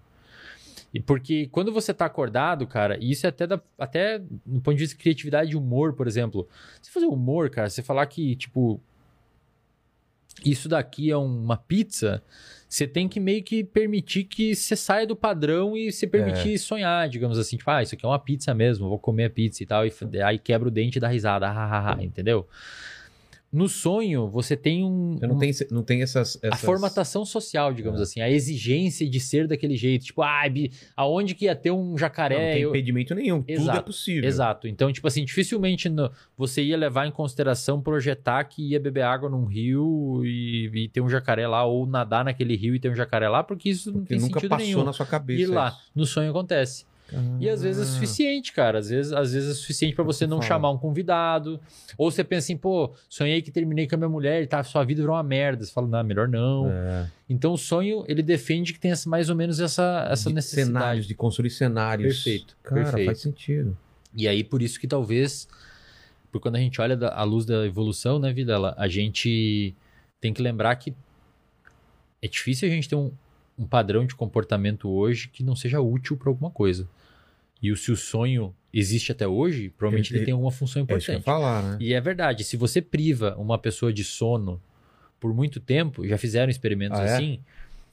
E porque quando você está acordado, cara, e isso é até, da, até no ponto de vista de criatividade e humor, por exemplo. Você fazer humor, cara, você falar que, tipo... isso daqui é uma pizza, você tem que meio que permitir que você saia do padrão e se permitir sonhar, digamos assim, tipo, ah, isso aqui é uma pizza mesmo, vou comer a pizza e tal, e aí quebra o dente e dá risada, [laughs] ah, entendeu? No sonho, você tem um, Você não tem, não tem essas, a essas... formatação social, digamos É. assim, a exigência de ser daquele jeito. Tipo, ah, aonde que ia ter um Não, jacaré? não tem Eu- impedimento nenhum. Tudo é Exato, possível. Exato. Então, tipo assim, dificilmente no- você ia levar em consideração projetar que ia beber água num rio e, e ter um jacaré lá, ou nadar naquele rio e ter um jacaré lá, porque isso não Porque tem nunca sentido passou nenhum. na sua cabeça. Ir lá, isso. no sonho acontece. E às vezes é suficiente, cara. Às vezes, às vezes é suficiente que você não fala. chamar um convidado. Ou você pensa assim, pô, sonhei que terminei com a minha mulher e tá, sua vida virou uma merda. Você fala, não, melhor não. É. Então o sonho, ele defende que tem mais ou menos essa, essa De necessidade. Cenários, de construir cenários. Perfeito, Cara, perfeito. faz sentido. E aí, por isso que talvez, por quando a gente olha da- à luz da evolução, né, Videla, a gente tem que lembrar que é difícil a gente ter um, um padrão de comportamento hoje que não seja útil para alguma coisa. E o, se o sonho existe até hoje, provavelmente Ele- ele, tem alguma função É importante. falar, né? E é verdade, se você priva uma pessoa de sono por muito tempo, já fizeram experimentos Ah, é? assim,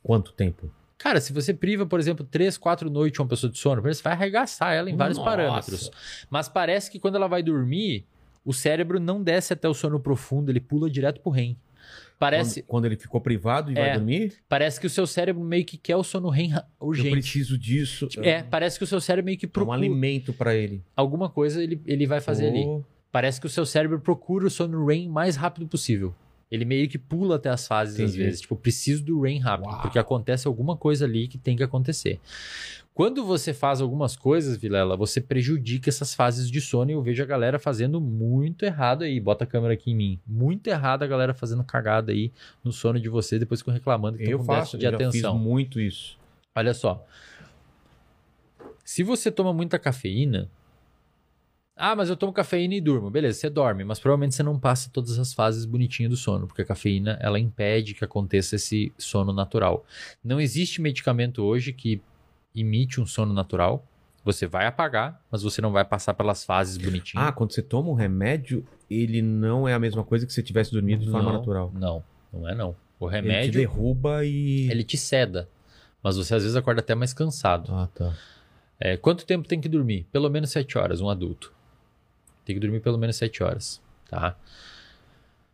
Quanto tempo? Cara, se você priva, por exemplo, três, quatro noites uma pessoa de sono, você vai arregaçar ela em vários Nossa. parâmetros. Mas parece que quando ela vai dormir, o cérebro não desce até o sono profundo, ele pula direto pro REM. Parece, Quando, quando ele ficou privado e É. vai dormir? parece que o seu cérebro meio que quer o sono REM ra- Eu urgente. preciso disso. É, parece que o seu cérebro meio que É um procura alimento pra ele. alguma coisa ele, ele vai fazer ali. Pô, Parece que o seu cérebro procura o sono REM mais rápido possível. Ele meio que pula até as fases às Entendi. vezes. Tipo, preciso do REM rápido, Uau. porque acontece alguma coisa ali que tem que acontecer. Quando você faz algumas coisas, Vilela, você prejudica essas fases de sono e eu vejo a galera fazendo muito errado aí. Bota a câmera aqui em mim. Muito errado a galera fazendo cagada aí no sono de você, depois ficam reclamando que Eu com faço, de eu atenção. fiz muito isso. Olha só. Se você toma muita cafeína. Ah, mas eu tomo cafeína e durmo. Beleza, você dorme, mas provavelmente você não passa todas as fases bonitinhas do sono, porque a cafeína ela impede que aconteça esse sono natural. Não existe medicamento hoje que imite um sono natural. Você vai apagar, mas você não vai passar pelas fases bonitinhas. Ah, quando você toma um remédio, ele não é a mesma coisa que se você tivesse dormido de forma Não, natural. Não, não é não. O Ele te remédio, derruba e. ele te ceda, mas você às vezes acorda até mais cansado. Ah, tá. É, quanto tempo tem que dormir? Pelo menos 7 horas, um adulto. Tem que dormir pelo menos 7 horas, tá?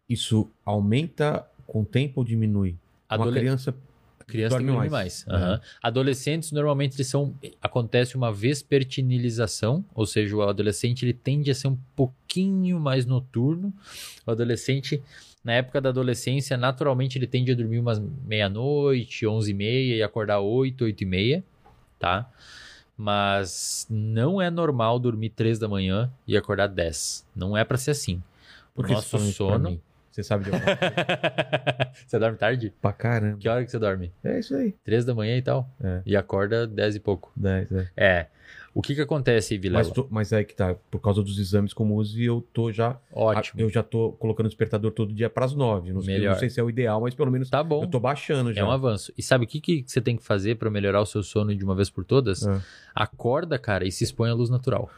Isso aumenta com o tempo ou diminui? Uma Adole... criança. A criança tem que dorme dormir mais. mais. Aham. Adolescentes, normalmente, eles são... acontece uma vespertinilização, ou seja, o adolescente ele tende a ser um pouquinho mais noturno. O adolescente, na época da adolescência, naturalmente, ele tende a dormir umas meia-noite, onze e meia, e acordar oito, oito e meia, tá? Mas não é normal dormir três da manhã e acordar 10. Não é pra ser assim. O Por que nosso pra sono... Você sabe de alguma coisa? [laughs] você dorme tarde? pra caramba. Que hora que você dorme? É isso aí. Três da manhã e tal. É. E acorda dez e pouco. 10, é. É. O que que acontece, Vilela? Mas, tô- mas aí que tá, por causa dos exames como uso, eu tô já. Ótimo. Eu já tô colocando despertador todo dia pras 9. Não, Melhor. não sei se é o ideal, mas pelo menos Tá bom. eu tô baixando já. É um avanço. E sabe o que, que você tem que fazer pra melhorar o seu sono de uma vez por todas? Ah. Acorda, cara, e se expõe à luz natural.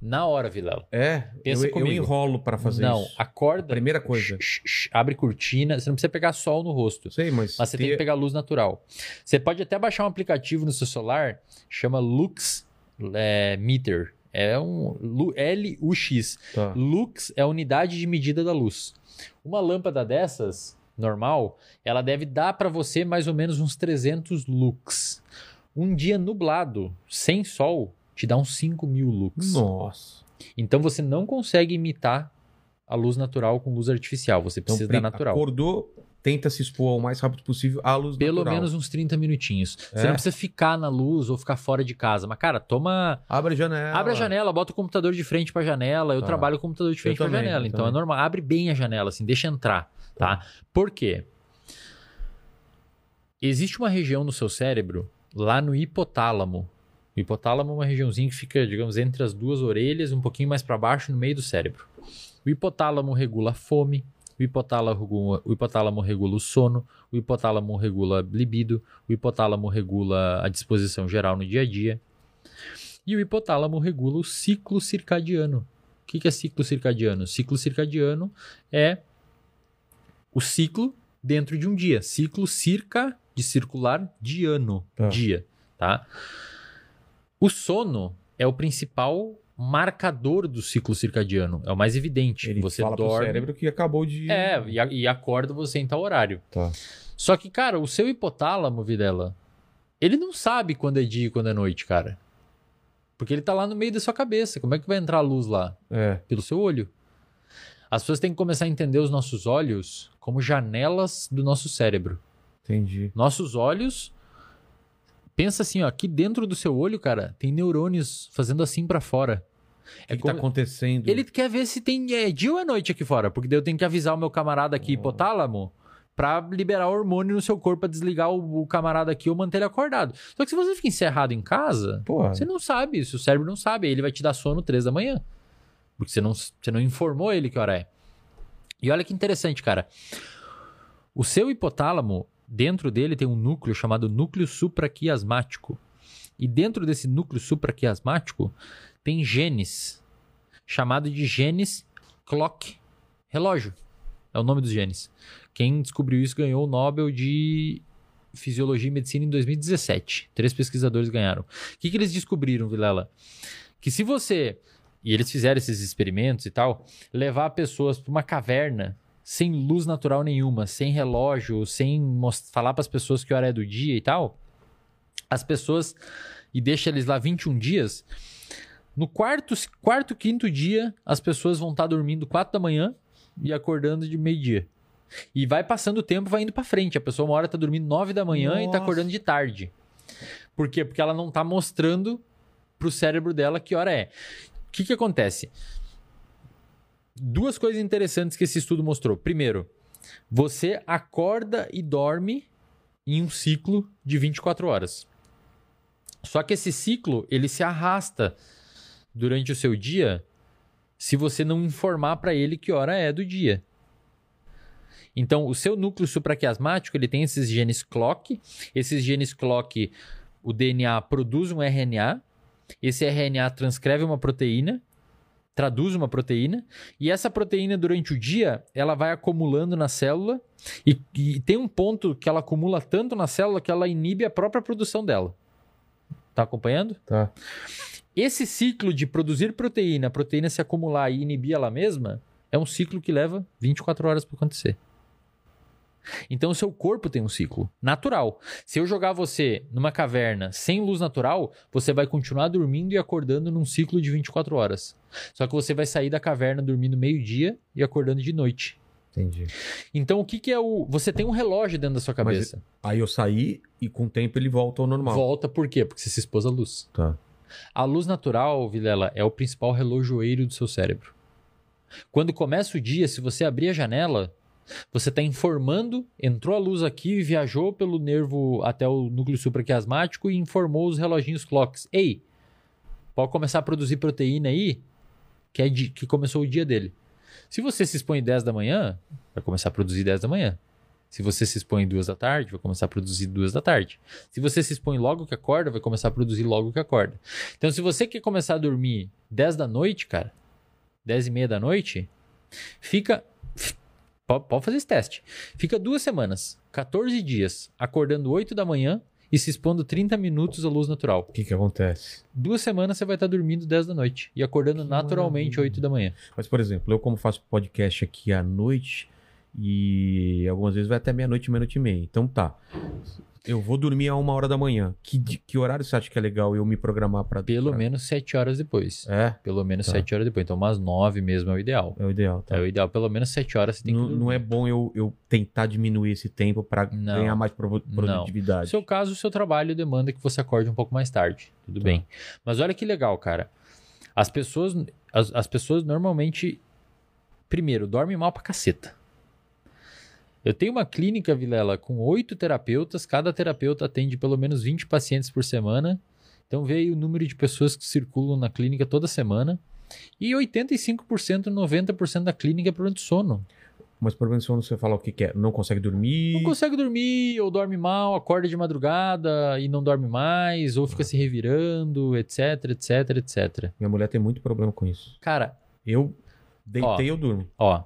Na hora, Vilela. É, Pensa eu, eu comigo. enrolo pra fazer Não, isso. acorda. Primeira coisa. shh, shh, shh, abre cortina. Você não precisa pegar sol no rosto. Eu sei, mas. Mas você tem ter- que pegar luz natural. Você pode até baixar um aplicativo no seu celular, chama Lux é, Meter. É um Lu- L-U-X. Tá. Lux é a unidade de medida da luz. Uma lâmpada dessas, normal, ela deve dar para você mais ou menos uns 300 lux. Um dia nublado, sem sol, te dá uns 5 mil lux. Nossa. Então você não consegue imitar a luz natural com luz artificial. Você Então, precisa pri- da natural. acordou, tenta se expor o mais rápido possível à luz Pelo natural. menos uns 30 minutinhos. Você É? não precisa ficar na luz ou ficar fora de casa. Mas, cara, toma. Abre a janela. Abre a janela, bota o computador de frente pra janela. Eu Tá. trabalho com o computador de frente pra também, janela. Então é também. normal. Abre bem a janela, assim, deixa entrar. Tá? Por quê? Existe uma região no seu cérebro, lá no hipotálamo. O hipotálamo é uma regiãozinha que fica, digamos, entre as duas orelhas, um pouquinho mais para baixo, no meio do cérebro. O hipotálamo regula a fome, o hipotálamo, regula- o hipotálamo regula o sono, o hipotálamo regula libido, o hipotálamo regula a disposição geral no dia a dia. E o hipotálamo regula o ciclo circadiano. O que que é ciclo circadiano? Ciclo circadiano é o ciclo dentro de um dia. Ciclo circa de circular de ano, Tá. dia, tá? O sono é o principal marcador do ciclo circadiano, é o mais evidente. Ele você fala dorme, pro cérebro que acabou de. é, e, a- e acorda você em tal horário. Tá. Só que, cara, o seu hipotálamo, Videla, ele não sabe quando é dia e quando é noite, cara. Porque ele tá lá no meio da sua cabeça. Como é que vai entrar a luz lá? É. Pelo seu olho. As pessoas têm que começar a entender os nossos olhos como janelas do nosso cérebro. Entendi. Nossos olhos. Pensa assim, ó, aqui dentro do seu olho, cara, tem neurônios fazendo assim pra fora. O que, É que como- tá acontecendo? Ele quer ver se tem é, dia ou é noite aqui fora, porque daí eu tenho que avisar o meu camarada aqui, hipotálamo, pra liberar hormônio no seu corpo, pra desligar o, o camarada aqui ou manter ele acordado. Só que se você fica encerrado em casa, Porra. você não sabe isso, o cérebro não sabe, ele vai te dar sono três da manhã. Porque você não, você não informou ele que hora é. E olha que interessante, cara. O seu hipotálamo, dentro dele tem um núcleo chamado núcleo supraquiasmático. E dentro desse núcleo supraquiasmático tem genes, chamado de genes clock, relógio. É o nome dos genes. Quem descobriu isso ganhou o Nobel de Fisiologia e Medicina em 2017. Três pesquisadores ganharam. O que, que eles descobriram, Vilela? Que se você, e eles fizeram esses experimentos e tal, levar pessoas para uma caverna sem luz natural nenhuma, sem relógio, sem falar para as pessoas que hora é do dia e tal, as pessoas e deixa eles lá 21 dias, no quarto, quarto quinto dia, as pessoas vão estar dormindo 4 da manhã e acordando de meio-dia. E vai passando o tempo, vai indo pra frente. A pessoa uma hora tá dormindo 9 da manhã e tá Nossa. acordando de tarde. Por quê? Porque ela não tá mostrando pro cérebro dela que hora é. O que que acontece? Duas coisas interessantes que esse estudo mostrou. Primeiro, você acorda e dorme em um ciclo de 24 horas. Só que esse ciclo, ele se arrasta durante o seu dia se você não informar para ele que hora é do dia. Então, o seu núcleo supraquiasmático, ele tem esses genes clock. Esses genes clock, o DNA produz um RNA. Esse RNA transcreve uma proteína, traduz uma proteína, e essa proteína durante o dia, ela vai acumulando na célula e, e tem um ponto que ela acumula tanto na célula que ela inibe a própria produção dela. Tá acompanhando? Tá. Esse ciclo de produzir proteína, a proteína se acumular e inibir ela mesma, é um ciclo que leva 24 horas para acontecer. Então, o seu corpo tem um ciclo natural. Se eu jogar você numa caverna sem luz natural, você vai continuar dormindo e acordando num ciclo de 24 horas. Só que você vai sair da caverna dormindo meio-dia e acordando de noite. Entendi. Então, o que, que é o. Você tem um relógio dentro da sua Mas cabeça. Aí eu saí e com o tempo ele volta ao normal. Volta por quê? Porque você se expôs à luz. Tá. A luz natural, Vilela, é o principal relojoeiro do seu cérebro. Quando começa o dia, se você abrir a janela, você está informando, entrou a luz aqui, viajou pelo nervo até o núcleo supraquiasmático e informou os reloginhos clocks. Ei, pode começar a produzir proteína aí, que, é de, que começou o dia dele. Se você se expõe 10 da manhã, vai começar a produzir 10 da manhã. Se você se expõe 2 da tarde, vai começar a produzir 2 da tarde. Se você se expõe logo que acorda, vai começar a produzir logo que acorda. Então, se você quer começar a dormir 10 da noite, cara, 10 e meia da noite, fica. Pode fazer esse teste. Fica duas semanas, 14 dias, acordando 8 da manhã e se expondo 30 minutos à luz natural. O que que acontece? Duas semanas você vai estar dormindo 10 da noite e acordando naturalmente maravilha. 8 da manhã. Mas, por exemplo, eu como faço podcast aqui à noite e algumas vezes vai até meia-noite, meia-noite e meia. Então tá. Eu vou dormir a uma hora da manhã. Que, que horário você acha que é legal eu me programar pra... Pelo pra- menos 7 horas depois. É, Pelo menos Tá. 7 horas depois. Então, umas 9 mesmo é o ideal. é o ideal, tá? É o ideal. Pelo menos 7 horas você tem que Não, dormir. não é bom eu, eu tentar diminuir esse tempo pra Não. ganhar mais Não. produtividade. No seu caso, o seu trabalho demanda que você acorde um pouco mais tarde. Tudo Tá. bem. Mas olha que legal, cara. As pessoas, as, as pessoas normalmente, primeiro, dormem mal pra caceta. Eu tenho uma clínica, Vilela, com oito terapeutas. Cada terapeuta atende pelo menos 20 pacientes por semana. Então vê aí o número de pessoas que circulam na clínica toda semana. E 85%, 90% da clínica é problema de sono. Mas por exemplo, quando você fala o que que é, não consegue dormir... Não consegue dormir, ou dorme mal, acorda de madrugada e não dorme mais, ou fica se revirando, etc, etc, etc. Minha mulher tem muito problema com isso. Cara, Eu deitei, eu durmo. ó.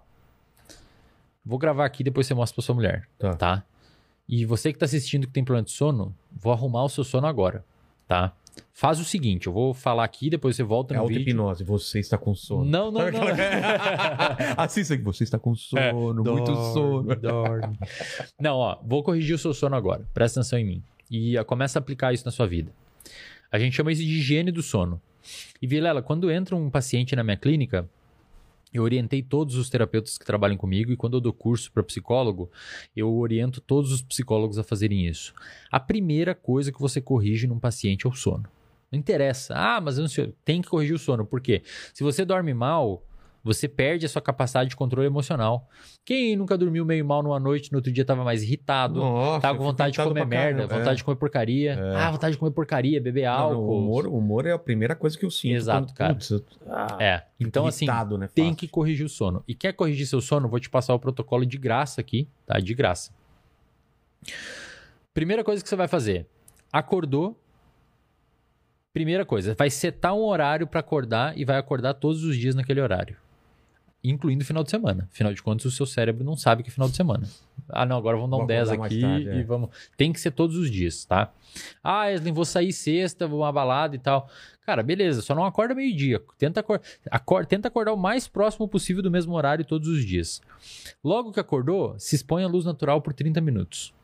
Vou gravar aqui, depois você mostra pra sua mulher, Tá. tá? E você que tá assistindo que tem problema de sono, vou arrumar o seu sono agora, tá? Faz o seguinte, eu vou falar aqui, depois você volta É no vídeo. auto-hipnose, você está com sono. Não, não, não. [laughs] Assista que você está com sono, É, muito dorme, sono. dorme. Não, ó, vou corrigir o seu sono agora. Presta atenção em mim. E começa a aplicar isso na sua vida. A gente chama isso de higiene do sono. E Vilela, quando entra um paciente na minha clínica, eu orientei todos os terapeutas que trabalham comigo e quando eu dou curso para psicólogo, eu oriento todos os psicólogos a fazerem isso. A primeira coisa que você corrige num paciente é o sono. Não interessa. Ah, mas eu não sei. Tem que corrigir o sono. Por quê? Se você dorme mal, você perde a sua capacidade de controle emocional. Quem nunca dormiu meio mal numa noite, no outro dia tava mais irritado, Nossa, tava com vontade de comer merda, caramba. vontade É. de comer porcaria. É. Ah, vontade de comer porcaria, beber Não, não, álcool. o humor, o humor é a primeira coisa que eu sinto. Exato, quando, cara. putz, eu- ah, É. Então, assim, irritado, né, tem que corrigir o sono. E quer corrigir seu sono? Vou te passar o protocolo de graça aqui, tá? De graça. Primeira coisa que você vai fazer: acordou. Primeira coisa, vai setar um horário para acordar e vai acordar todos os dias naquele horário. Incluindo final de semana. Afinal de contas, o seu cérebro não sabe que é final de semana. Ah, não, agora vamos dar um Vou 10 acordar mais aqui tarde, é. e vamos. Tem que ser todos os dias, tá? Ah, Wesley, vou sair sexta, vou uma balada e tal. Cara, beleza, só não acorda meio-dia. Tenta, acor- acor- tenta acordar o mais próximo possível do mesmo horário todos os dias. Logo que acordou, se expõe à luz natural por 30 minutos.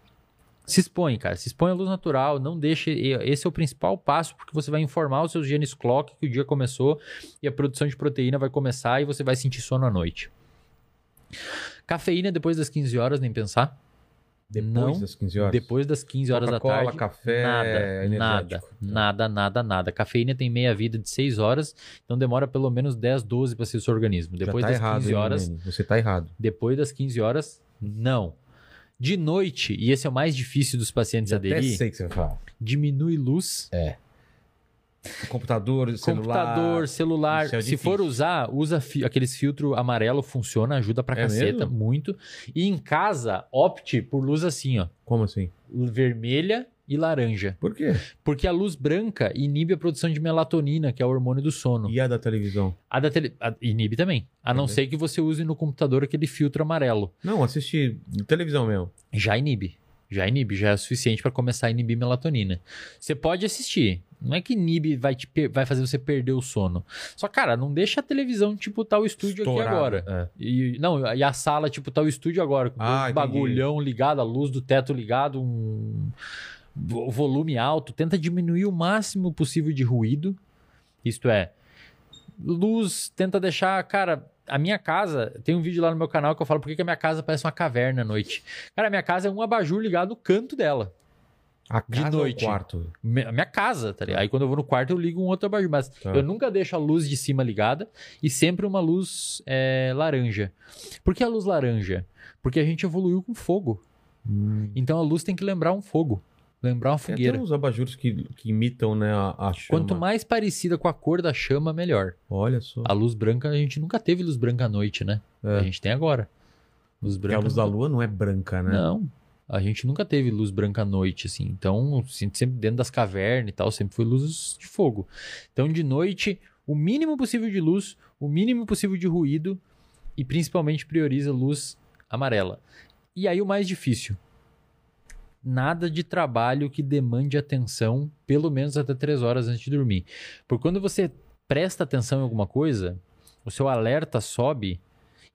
Se expõe, cara. Se expõe à luz natural. Não deixe. Esse é o principal passo, porque você vai informar os seus genes clock que o dia começou e a produção de proteína vai começar e você vai sentir sono à noite. Cafeína depois das 15 horas, nem pensar. Depois Não, das 15 horas. Depois das 15 horas da tarde. café, nada, nada, nada, nada, nada. Cafeína tem meia vida de 6 horas, então demora pelo menos 10, 12 para ser o seu organismo. Já Depois tá das errado, 15 hein, horas, Nene? Você tá errado. depois das 15 horas, não. De noite, e esse é o mais difícil dos pacientes até aderir, sei que você vai falar. diminui luz. Computador, celular. Computador, celular. É Se for usar, usa fi- aqueles filtros amarelo, funciona, ajuda pra É caceta, mesmo? muito. E em casa, opte por luz assim, ó. Como assim? Vermelha e laranja. Por quê? Porque a luz branca inibe a produção de melatonina, que é o hormônio do sono. E a da televisão? A da tele... a- inibe também. A não ser que você use no computador aquele filtro amarelo. Não, assisti televisão mesmo. Já inibe. Já inibe, já é suficiente para começar a inibir melatonina. Você pode assistir. Não é que inibe vai, te per- vai fazer você perder o sono. Só, cara, não deixa a televisão, tipo, tá o estúdio aqui Estourado. agora. É. E, não, e a sala, tipo, tá o estúdio agora, com Ah, entendi. bagulhão ligado, a luz do teto ligado, um volume alto. Tenta diminuir o máximo possível de ruído. Isto é, luz, tenta deixar, cara, a minha casa, tem um vídeo lá no meu canal que eu falo por que a minha casa parece uma caverna à noite. Cara, a minha casa é um abajur ligado no canto dela. A De casa ou noite. o quarto? A minha casa, tá ligado? Aí quando eu vou no quarto eu ligo um outro abajur, mas Tá. eu nunca deixo a luz de cima ligada e sempre uma luz é, laranja. Por que a luz laranja? Porque a gente evoluiu com fogo. Então a luz tem que lembrar um fogo, lembrar uma Tem fogueira. até uns abajures que, que imitam, né, a, a chama. Quanto mais parecida com a cor da chama, melhor. Olha só. A luz branca, a gente nunca teve luz branca à noite, né? É. A gente tem agora. Luz Porque branca. a luz da lua não é branca, né? Não. A gente nunca teve luz branca à noite, assim. Então, assim, sempre dentro das cavernas e tal, sempre foi luz de fogo. Então, de noite, o mínimo possível de luz, o mínimo possível de ruído e principalmente prioriza luz amarela. E aí o mais difícil. Nada de trabalho que demande atenção pelo menos até três horas antes de dormir. Porque quando você presta atenção em alguma coisa, o seu alerta sobe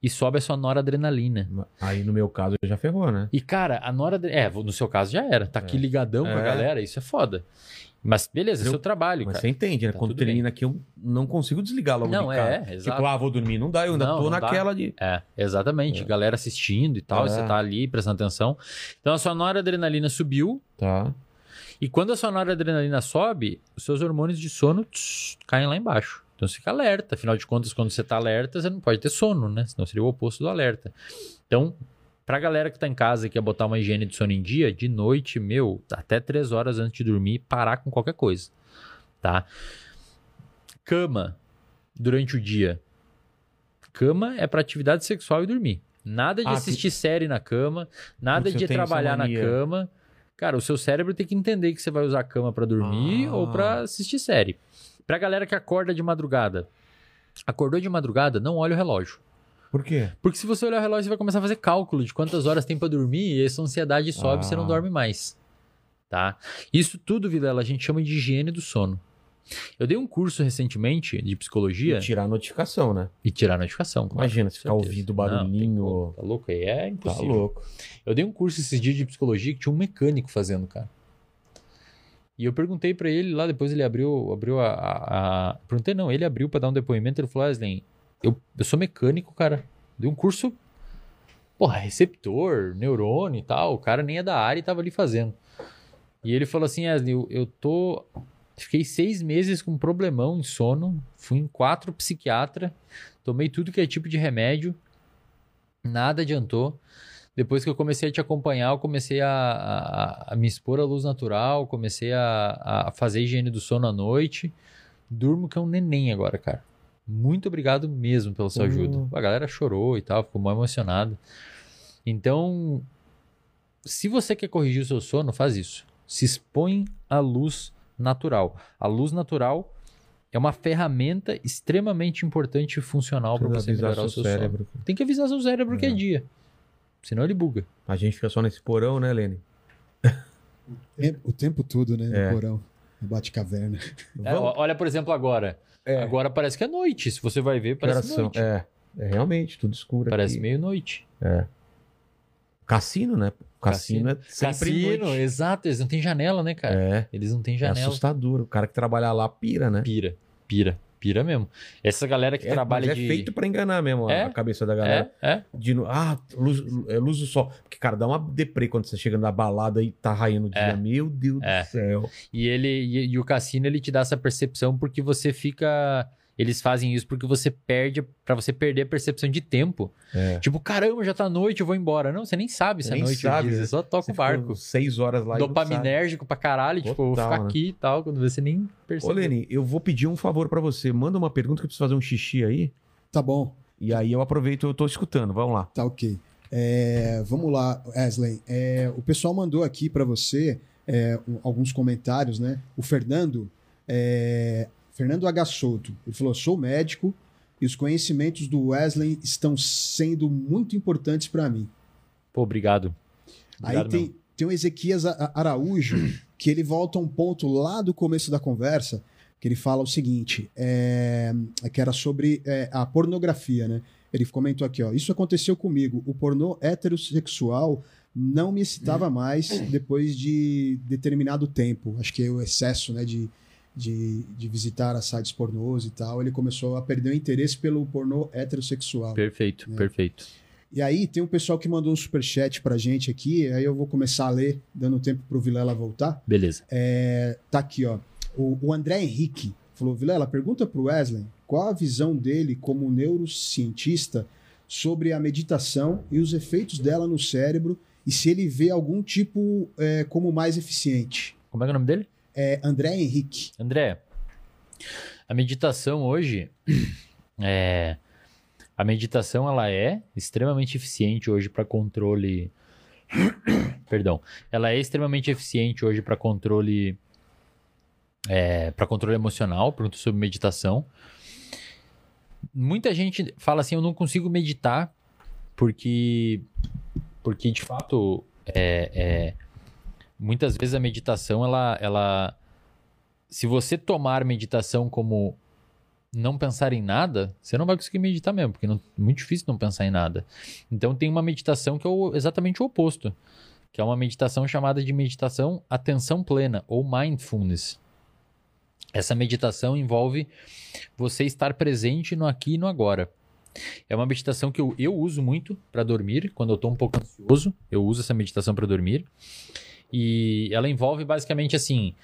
e sobe a sua noradrenalina. Aí no meu caso já ferrou, né? E, cara, a noradrenalina. É, no seu caso já era. Tá aqui É. ligadão com a É. galera, isso é foda. Mas beleza, é Eu- seu trabalho, Mas cara. você entende, né? Tá Quando termina aqui, eu não consigo desligar logo Não, de cara. é, exato. Tipo, ah, vou dormir. Não dá, eu ainda Não, tô não dá. naquela de... É, exatamente. É. Galera assistindo e tal, É. você tá ali prestando atenção. Então a sua noradrenalina subiu. Tá. E quando a sua noradrenalina sobe, os seus hormônios de sono tss, caem lá embaixo. Então você fica alerta. Afinal de contas, quando você tá alerta, você não pode ter sono, né? Senão seria o oposto do alerta. Então, pra galera que tá em casa e quer botar uma higiene de sono em dia, de noite, meu, até três horas antes de dormir, parar com qualquer coisa. Tá? Cama durante o dia. Cama é pra atividade sexual e dormir. Nada de Ah, assistir série na cama, nada Putz, de trabalhar na cama. Cara, o seu cérebro tem que entender que você vai usar a cama pra dormir Ah. ou pra assistir série. Pra galera que acorda de madrugada. Acordou de madrugada, não olha o relógio. Por quê? Porque se você olhar o relógio, você vai começar a fazer cálculo de quantas horas tem pra dormir e essa ansiedade sobe e você não Ah. dorme mais. Tá? Isso tudo, Vilela, a gente chama de higiene do sono. Eu dei um curso recentemente de psicologia E tirar a notificação, né? e tirar a notificação. claro, Imagina, se ficar ouvindo Não, tem barulhinho. como, tá louco? Aí é Tá impossível. louco. Eu dei um curso esses dias de psicologia que tinha um mecânico fazendo, cara. E eu perguntei pra ele lá, depois ele abriu, abriu a, a, a- Perguntei não, ele abriu pra dar um depoimento, ele falou, Wesley, eu, eu sou mecânico, cara. Dei um curso, porra, receptor, neurônio e tal, o cara nem é da área e tava ali fazendo. E ele falou assim, Wesley, eu, eu tô... Fiquei seis meses com um problemão em sono, fui em quatro psiquiatra, tomei tudo que é tipo de remédio, nada adiantou. Depois que eu comecei a te acompanhar, eu comecei a, a, a me expor à luz natural, comecei a, a fazer higiene do sono à noite. Durmo que é um neném agora, cara. Muito obrigado mesmo pela sua Uhum. ajuda. A galera chorou e tal, ficou mal emocionado. Então, se você quer corrigir o seu sono, faz isso. Se expõe à luz natural. A luz natural é uma ferramenta extremamente importante e funcional para você melhorar o seu seu sono. cérebro. Tem que avisar seu cérebro que é É. dia. Senão ele buga. A gente fica só nesse porão, né, Lene? Tempo- O tempo todo, né? É. No porão. Na Bate-caverna. [laughs] É, olha, por exemplo, agora. É. Agora parece que é noite. Se você vai ver, parece Geração. noite. É, é realmente, tudo escuro Parece meio-noite. Cassino, né? Cassino, é sempre Cassino, noite. exato. Eles não têm janela, né, cara? É, Eles não têm é janela. assustador. O cara que trabalha lá pira, né? Pira, pira, pira mesmo. Essa galera que É, trabalha mas de... é feito pra enganar mesmo a- É? a cabeça da galera. É, é. De ah, luz, é luz do sol. Porque, cara, dá uma deprê quando você chega na balada e tá raiando o dia. É. Meu Deus É. do céu. E ele e, e o cassino ele te dá essa percepção porque você fica eles fazem isso porque você perde pra você perder a percepção de tempo. É. Tipo, caramba, já tá noite, eu vou embora. Não, você nem sabe se é Nem noite sabe, ou dia, né? você só toca Você o barco. seis horas lá. Dopaminérgico pra caralho, tipo, eu vou Total, ficar né? aqui e tal, quando você nem percebe. Ô, Leni, eu vou pedir um favor pra você. Manda uma pergunta que eu preciso fazer um xixi aí. Tá bom, E aí eu aproveito, eu tô escutando. Vamos lá. tá ok. É, vamos lá, Wesley. É, o pessoal mandou aqui para você é, um- alguns comentários, né? O Fernando, é, Fernando H. Souto, ele falou: sou médico e os conhecimentos do Wesley estão sendo muito importantes para mim. Pô, obrigado. Aí Obrigado tem, mesmo. tem o Ezequias Araújo, [clears throat] que ele volta a um ponto lá do começo da conversa, que ele fala o seguinte, é, que era sobre é, a pornografia, né? Ele comentou aqui, ó, isso aconteceu comigo, o pornô heterossexual não me excitava mais depois de determinado tempo, acho que é o excesso, né, de, de, de visitar as sites pornôs e tal, ele começou a perder o interesse pelo pornô heterossexual. Perfeito, É. perfeito. E aí tem um pessoal que mandou um superchat pra gente aqui, aí eu vou começar a ler, dando tempo pro Vilela voltar. Beleza. É, tá aqui, ó. O, o André Henrique falou, Vilela, pergunta pro Wesley qual a visão dele como neurocientista sobre a meditação e os efeitos dela no cérebro e se ele vê algum tipo é, como mais eficiente. Como é que é o nome dele? É André Henrique. André, a meditação hoje [clears throat] é a meditação ela é extremamente eficiente hoje para controle [clears throat] perdão, ela é extremamente eficiente hoje para controle é, para controle emocional, perguntou sobre meditação. Muita gente fala assim, eu não consigo meditar porque porque de fato é, é, muitas vezes a meditação ela ela se você tomar meditação como não pensar em nada, você não vai conseguir meditar mesmo, porque não, é muito difícil não pensar em nada. Então tem uma meditação que é o- exatamente o oposto, que é uma meditação chamada de meditação atenção plena ou mindfulness. Essa meditação envolve você estar presente no aqui e no agora. É uma meditação que eu, eu uso muito para dormir, quando eu estou um pouco ansioso, eu uso essa meditação para dormir. E ela envolve basicamente assim: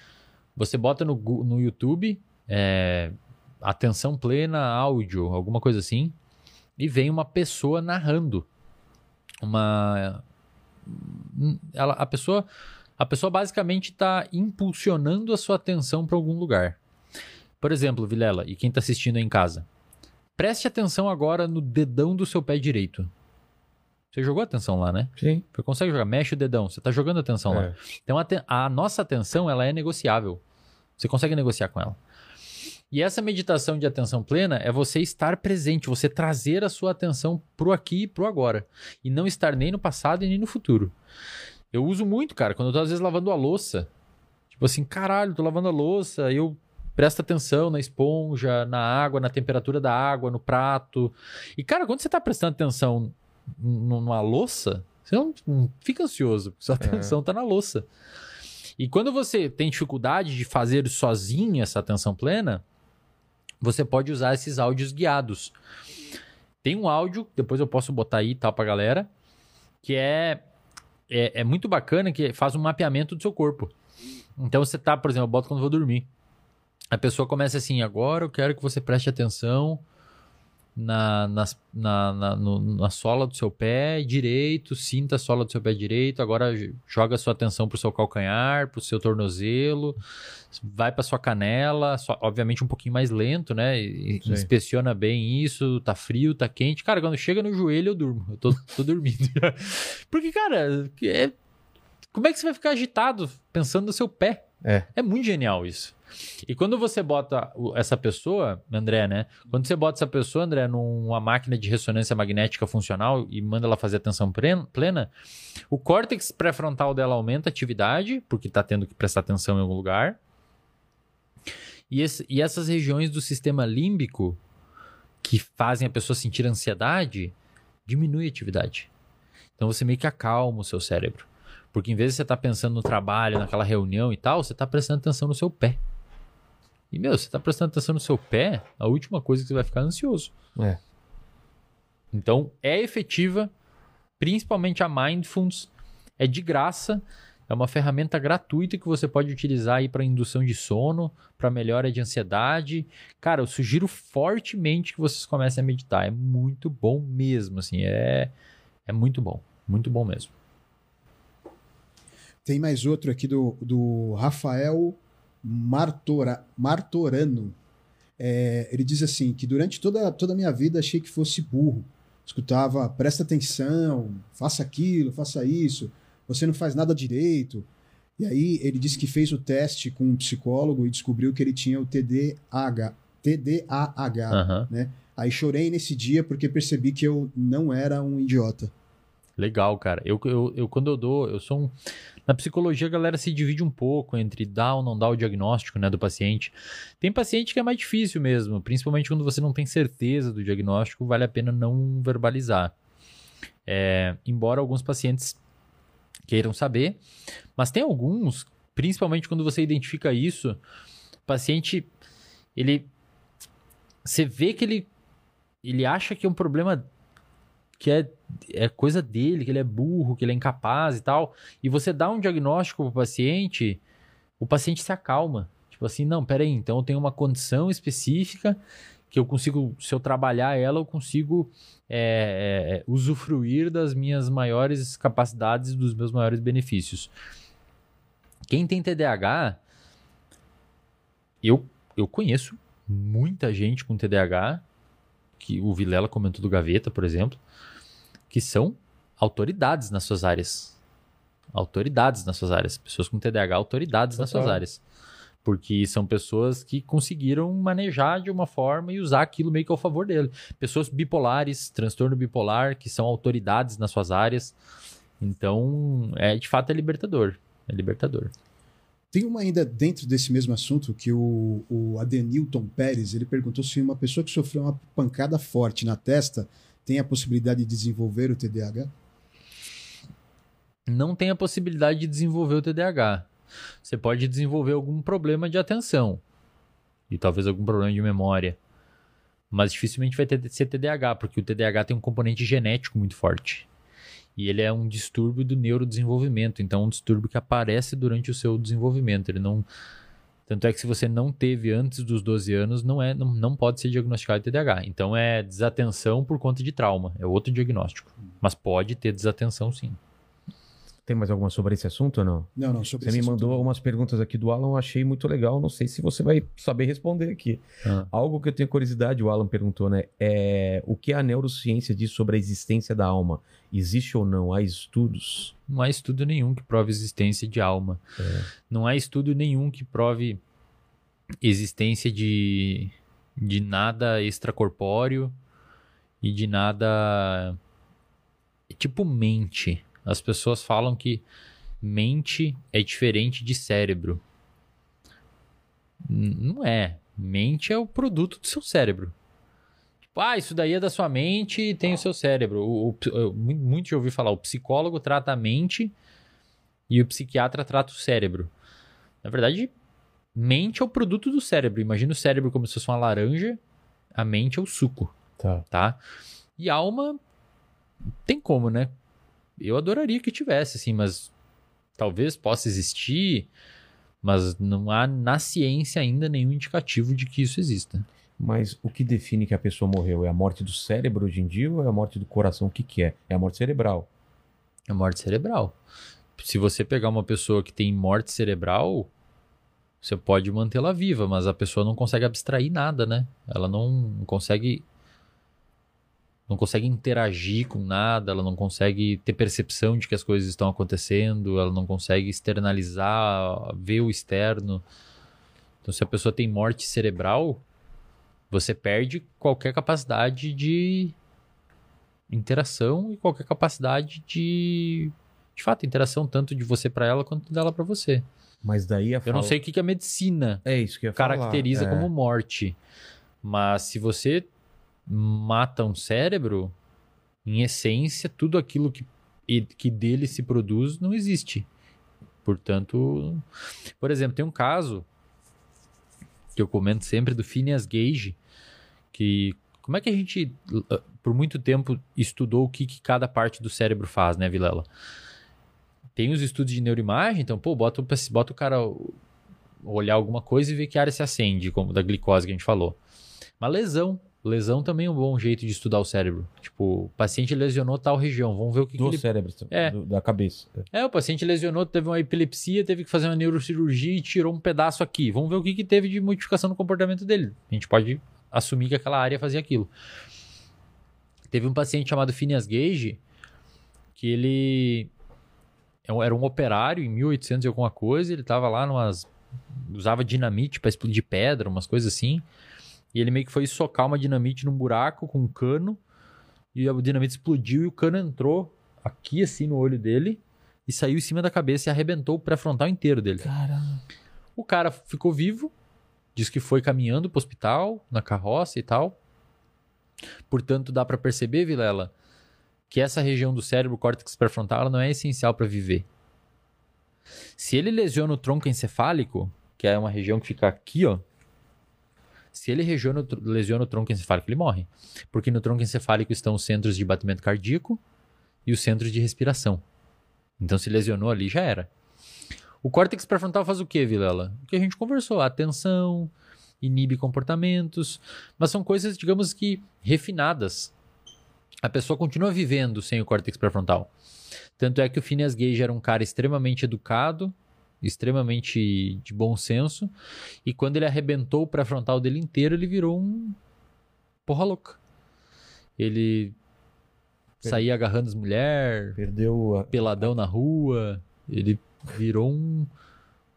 você bota no, no YouTube, é, atenção plena, áudio, alguma coisa assim, e vem uma pessoa narrando. Uma. Ela, a pessoa. A pessoa basicamente está impulsionando a sua atenção para algum lugar. Por exemplo, Vilela, e quem está assistindo aí em casa, preste atenção agora no dedão do seu pé direito. Você jogou atenção lá, né? Sim. Você consegue jogar? Mexe o dedão. Você está jogando atenção lá. É. Então a, te- a nossa atenção ela é negociável. Você consegue negociar com ela. E essa meditação de atenção plena é você estar presente, você trazer a sua atenção pro aqui e pro agora. E não estar nem no passado e nem no futuro. Eu uso muito, cara, quando eu tô às vezes lavando a louça. Tipo assim, caralho, tô lavando a louça, eu presto atenção na esponja, na água, na temperatura da água, no prato. E, cara, quando você tá prestando atenção numa louça, você não, não fica ansioso, porque sua atenção tá na louça. E quando você tem dificuldade de fazer sozinho essa atenção plena, você pode usar esses áudios guiados. Tem um áudio, depois eu posso botar aí tal pra galera, que é, é, é muito bacana, que faz um mapeamento do seu corpo. Então você tá, por exemplo, eu boto quando eu vou dormir. A pessoa começa assim, agora eu quero que você preste atenção na, na, na, na, no, na sola do seu pé direito, sinta a sola do seu pé direito, agora joga sua atenção para o seu calcanhar, para o seu tornozelo, vai para sua canela, só, obviamente um pouquinho mais lento, né? E, inspeciona bem isso, tá frio, tá quente. Cara, quando chega no joelho eu durmo, eu tô, tô dormindo. [laughs] Porque, cara, é... como é que você vai ficar agitado pensando no seu pé? É. É muito genial isso. E quando você bota essa pessoa, André, né? Quando você bota essa pessoa, André, numa máquina de ressonância magnética funcional e manda ela fazer atenção plena, o córtex pré-frontal dela aumenta a atividade, porque está tendo que prestar atenção em algum lugar. E, esse, e essas regiões do sistema límbico, que fazem a pessoa sentir ansiedade, diminui a atividade. Então você meio que acalma o seu cérebro. Porque em vez de você estar tá pensando no trabalho, naquela reunião e tal, você está prestando atenção no seu pé. E, meu, você está prestando atenção no seu pé, a última coisa que você vai ficar é ansioso. É. Então, é efetiva, principalmente a Mindfulness, é de graça, é uma ferramenta gratuita que você pode utilizar aí para indução de sono, para melhora de ansiedade. Cara, eu sugiro fortemente que vocês comecem a meditar. É muito bom mesmo, assim, é, é muito bom, muito bom mesmo. Tem mais outro aqui do, do Rafael Martora, Martorano. É, ele diz assim: que durante toda, toda a minha vida achei que fosse burro. Escutava, presta atenção, faça aquilo, faça isso, você não faz nada direito. E aí ele disse que fez o teste com um psicólogo e descobriu que ele tinha o TDAH. TDAH, uhum. né? Aí chorei nesse dia porque percebi que eu não era um idiota. Legal, cara. Eu, eu, eu quando eu dou, eu sou um. Na psicologia, a galera se divide um pouco entre dar ou não dar o diagnóstico né, do paciente. Tem paciente que é mais difícil mesmo, principalmente quando você não tem certeza do diagnóstico, vale a pena não verbalizar. É, embora alguns pacientes queiram saber, mas tem alguns, principalmente quando você identifica isso, o paciente, ele. Você vê que ele, ele acha que é um problema que é, é coisa dele, que ele é burro, que ele é incapaz e tal, e você dá um diagnóstico pro paciente, o paciente se acalma. Tipo assim, não, peraí, então eu tenho uma condição específica que eu consigo, se eu trabalhar ela, eu consigo é, é, é usufruir das minhas maiores capacidades, dos meus maiores benefícios. Quem tem TDAH, eu, eu conheço muita gente com TDAH, que o Vilela comentou do Gaveta, por exemplo, que são autoridades nas suas áreas. Autoridades nas suas áreas. Pessoas com TDAH, autoridades Total. nas suas áreas. Porque são pessoas que conseguiram manejar de uma forma e usar aquilo meio que ao favor dele. Pessoas bipolares, transtorno bipolar, que são autoridades nas suas áreas. Então, é de fato é libertador. É libertador. Tem uma ainda dentro desse mesmo assunto que o, o Adenilton Pérez ele perguntou se uma pessoa que sofreu uma pancada forte na testa tem a possibilidade de desenvolver o TDAH? Não tem a possibilidade de desenvolver o TDAH. Você pode desenvolver algum problema de atenção e talvez algum problema de memória. Mas dificilmente vai ter, ser TDAH, porque o TDAH tem um componente genético muito forte. E ele é um distúrbio do neurodesenvolvimento, então é um distúrbio que aparece durante o seu desenvolvimento. Ele não tanto é que se você não teve antes dos 12 anos, não, é, não, não pode ser diagnosticado TDAH. Então é desatenção por conta de trauma. É outro diagnóstico. Mas pode ter desatenção sim. Tem mais alguma sobre esse assunto ou não? Não, não, sobre Você me mandou algumas perguntas aqui do Alan, eu achei muito legal. Não sei se você vai saber responder aqui. Ah. Algo que eu tenho curiosidade, o Alan perguntou, né? É o que a neurociência diz sobre a existência da alma? Existe ou não? Há estudos? Não há estudo nenhum que prove existência de alma. É. Não há estudo nenhum que prove existência de, de nada extracorpóreo e de nada. Tipo mente. As pessoas falam que mente é diferente de cérebro. Não é. Mente é o produto do seu cérebro. Tipo, ah, isso daí é da sua mente e tem o seu cérebro. O, o, muito já ouvi falar, o psicólogo trata a mente e o psiquiatra trata o cérebro. Na verdade, mente é o produto do cérebro. Imagina o cérebro como se fosse uma laranja, a mente é o suco, Tá. tá? E alma, tem como, né? Eu adoraria que tivesse, assim, mas talvez possa existir, mas não há na ciência ainda nenhum indicativo de que isso exista. Mas o que define que a pessoa morreu? É a morte do cérebro hoje em dia ou é a morte do coração? O que, que é? É a morte cerebral. É morte cerebral. Se você pegar uma pessoa que tem morte cerebral, você pode mantê-la viva, mas a pessoa não consegue abstrair nada, né? Ela não consegue não consegue interagir com nada, ela não consegue ter percepção de que as coisas estão acontecendo, ela não consegue externalizar, ver o externo. Então, se a pessoa tem morte cerebral, você perde qualquer capacidade de interação e qualquer capacidade de de fato, interação tanto de você para ela quanto dela para você. Mas daí a Eu não sei o que, que a medicina É isso que ia falar. caracteriza É. como morte. Mas se você mata um cérebro, em essência, tudo aquilo que, que dele se produz não existe. Portanto, por exemplo, tem um caso que eu comento sempre do Phineas Gage, que como é que a gente uh, por muito tempo estudou o que, que cada parte do cérebro faz, né, Vilela? Tem os estudos de neuroimagem, então, pô, bota, bota o cara olhar alguma coisa e ver que área se acende, como da glicose que a gente falou. Mas lesão. Lesão também é um bom jeito de estudar o cérebro. Tipo, o paciente lesionou tal região, vamos ver o que, que Do ele cérebro, É. do- da cabeça. é, o paciente lesionou, teve uma epilepsia, teve que fazer uma neurocirurgia e tirou um pedaço aqui. Vamos ver o que, que teve de modificação no comportamento dele. A gente pode assumir que aquela área fazia aquilo. Teve um paciente chamado Phineas Gage, que ele é era um operário em 1800 e alguma coisa, ele tava lá numas... usava dinamite para explodir pedra, umas coisas assim. E ele meio que foi socar uma dinamite num buraco com um cano, e a dinamite explodiu e o cano entrou aqui assim no olho dele e saiu em cima da cabeça e arrebentou o pré-frontal inteiro dele. Caramba. O cara ficou vivo, diz que foi caminhando pro hospital, na carroça e tal. Portanto, dá pra perceber, Vilela, que essa região do cérebro, córtex pré-frontal, não é essencial pra viver. Se ele lesiona o tronco encefálico, que é uma região que fica aqui, ó. Se ele lesiona o tronco encefálico, ele morre. Porque no tronco encefálico estão os centros de batimento cardíaco e os centros de respiração. Então, se lesionou ali, já era. O córtex pré-frontal faz o que, Vilela? O que a gente conversou, atenção, inibe comportamentos, mas são coisas, digamos que, refinadas. A pessoa continua vivendo sem o córtex pré-frontal. Tanto é que o Phineas Gage era um cara extremamente educado, extremamente de bom senso, e quando ele arrebentou o pré-frontal dele inteiro, ele virou um porra louca. Ele saía agarrando as mulheres, Perdeu a... peladão na rua, ele virou um,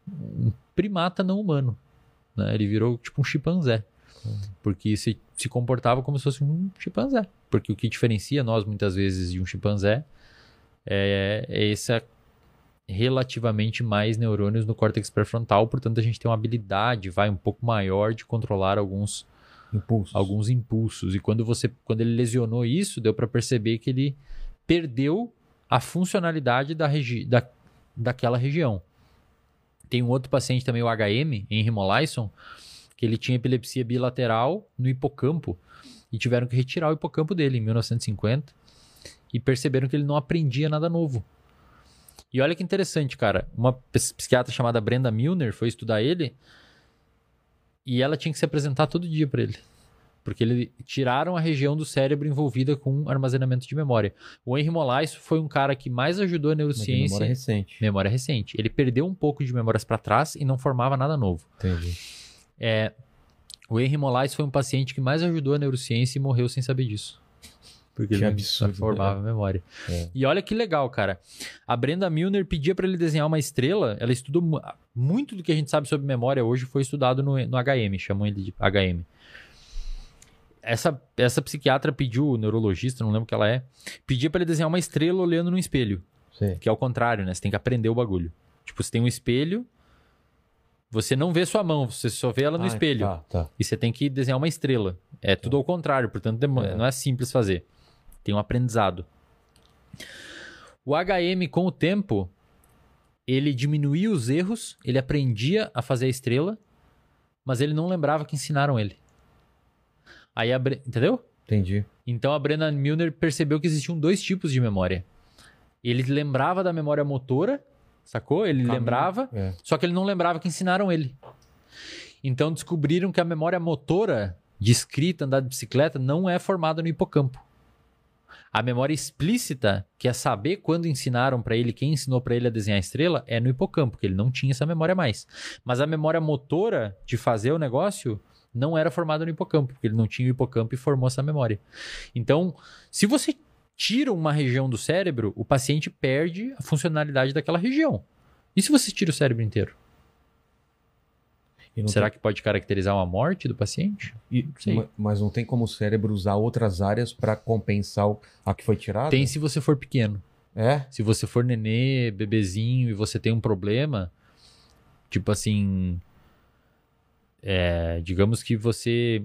um primata não humano. Né? Ele virou tipo um chimpanzé. Porque se, se comportava como se fosse um chimpanzé. Porque o que diferencia nós, muitas vezes, de um chimpanzé é, é essa relativamente mais neurônios no córtex pré-frontal, portanto a gente tem uma habilidade, vai um pouco maior de controlar alguns impulsos. alguns impulsos. E quando você, quando ele lesionou isso, deu para perceber que ele perdeu a funcionalidade da regi da, daquela região. Tem um outro paciente também, o HM, Henry Molaison, que ele tinha epilepsia bilateral no hipocampo e tiveram que retirar o hipocampo dele em 1950 e perceberam que ele não aprendia nada novo. E olha que interessante, cara. Uma ps- psiquiatra chamada Brenda Milner foi estudar ele e ela tinha que se apresentar todo dia para ele. Porque ele tiraram a região do cérebro envolvida com armazenamento de memória. O Henry Molaison foi um cara que mais ajudou a neurociência. memória recente. memória recente. Ele perdeu um pouco de memórias para trás e não formava nada novo. Entendi. É, o Henry Molaison foi um paciente que mais ajudou a neurociência e morreu sem saber disso. Porque Que ele absurdo, formava a memória. É. E olha que legal, cara. A Brenda Milner pedia para ele desenhar uma estrela. Ela estudou mu- muito do que a gente sabe sobre memória hoje foi estudado no, no HM, chamam ele de HM. Essa, essa psiquiatra pediu, o neurologista, não lembro o que ela é, pedia para ele desenhar uma estrela olhando no espelho. Sei. Que é o contrário, né? Você tem que aprender o bagulho. Tipo, você tem um espelho, você não vê sua mão, você só vê ela no Ah, espelho. Tá, tá. E você tem que desenhar uma estrela. É tudo ao contrário, portanto É. não é simples fazer. Tem um aprendizado. O HM, com o tempo, ele diminuía os erros, ele aprendia a fazer a estrela, mas ele não lembrava que ensinaram ele. Aí a Bre- Entendeu? Entendi. Então a Brenna Milner percebeu que existiam dois tipos de memória. Ele lembrava da memória motora, sacou? Ele Caminho. lembrava, É. só que ele não lembrava que ensinaram ele. Então descobriram que a memória motora de escrita, andar de bicicleta, não é formada no hipocampo. A memória explícita, que é saber quando ensinaram pra ele, quem ensinou pra ele a desenhar a estrela, é no hipocampo, que ele não tinha essa memória mais. Mas a memória motora de fazer o negócio não era formada no hipocampo, porque ele não tinha o hipocampo e formou essa memória. Então, se você tira uma região do cérebro, o paciente perde a funcionalidade daquela região. E se você tira o cérebro inteiro? Será que pode caracterizar uma morte do paciente? tem- e- Mas não tem como o cérebro usar outras áreas pra compensar a que foi tirada? Tem se você for pequeno. É? Se você for nenê, bebezinho e você tem um problema, tipo assim, é, digamos que você,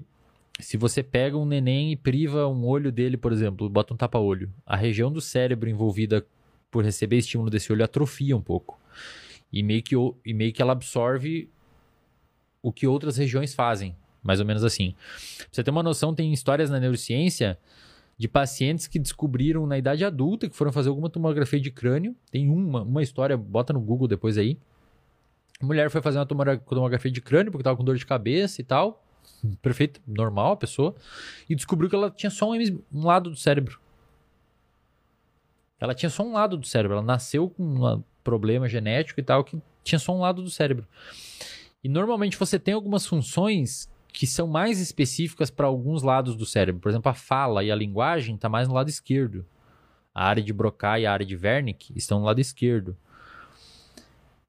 se você pega um neném e priva um olho dele, por exemplo, bota um tapa-olho, a região do cérebro envolvida por receber estímulo desse olho atrofia um pouco e meio que, e meio que ela absorve o que outras regiões fazem, mais ou menos assim. Pra você ter uma noção, tem histórias na neurociência de pacientes que descobriram na idade adulta que foram fazer alguma tomografia de crânio. Tem uma, uma história, bota no Google depois aí. A mulher foi fazer uma tomografia de crânio porque tava com dor de cabeça e tal. Perfeito, normal a pessoa. E descobriu que ela tinha só um, um lado do cérebro. Ela tinha só um lado do cérebro. Ela nasceu com um problema genético e tal que tinha só um lado do cérebro. E normalmente você tem algumas funções que são mais específicas para alguns lados do cérebro. Por exemplo, a fala e a linguagem está mais no lado esquerdo. A área de Broca e a área de Wernicke estão no lado esquerdo.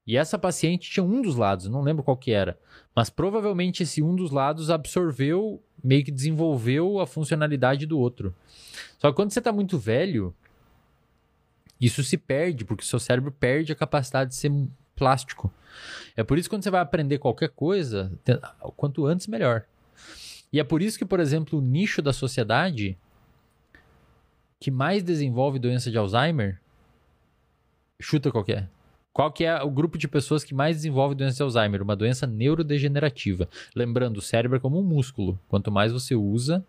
E essa paciente tinha um dos lados, não lembro qual que era, mas provavelmente esse um dos lados absorveu, meio que desenvolveu a funcionalidade do outro. Só que quando você está muito velho, isso se perde, porque seu cérebro perde a capacidade de ser plástico. É por isso que quando você vai aprender qualquer coisa, quanto antes melhor. E é por isso que, por exemplo, o nicho da sociedade que mais desenvolve doença de Alzheimer, chuta qual que é. Qual que é o grupo de pessoas que mais desenvolve doença de Alzheimer? Uma doença neurodegenerativa. Lembrando, o cérebro é como um músculo. Quanto mais você usa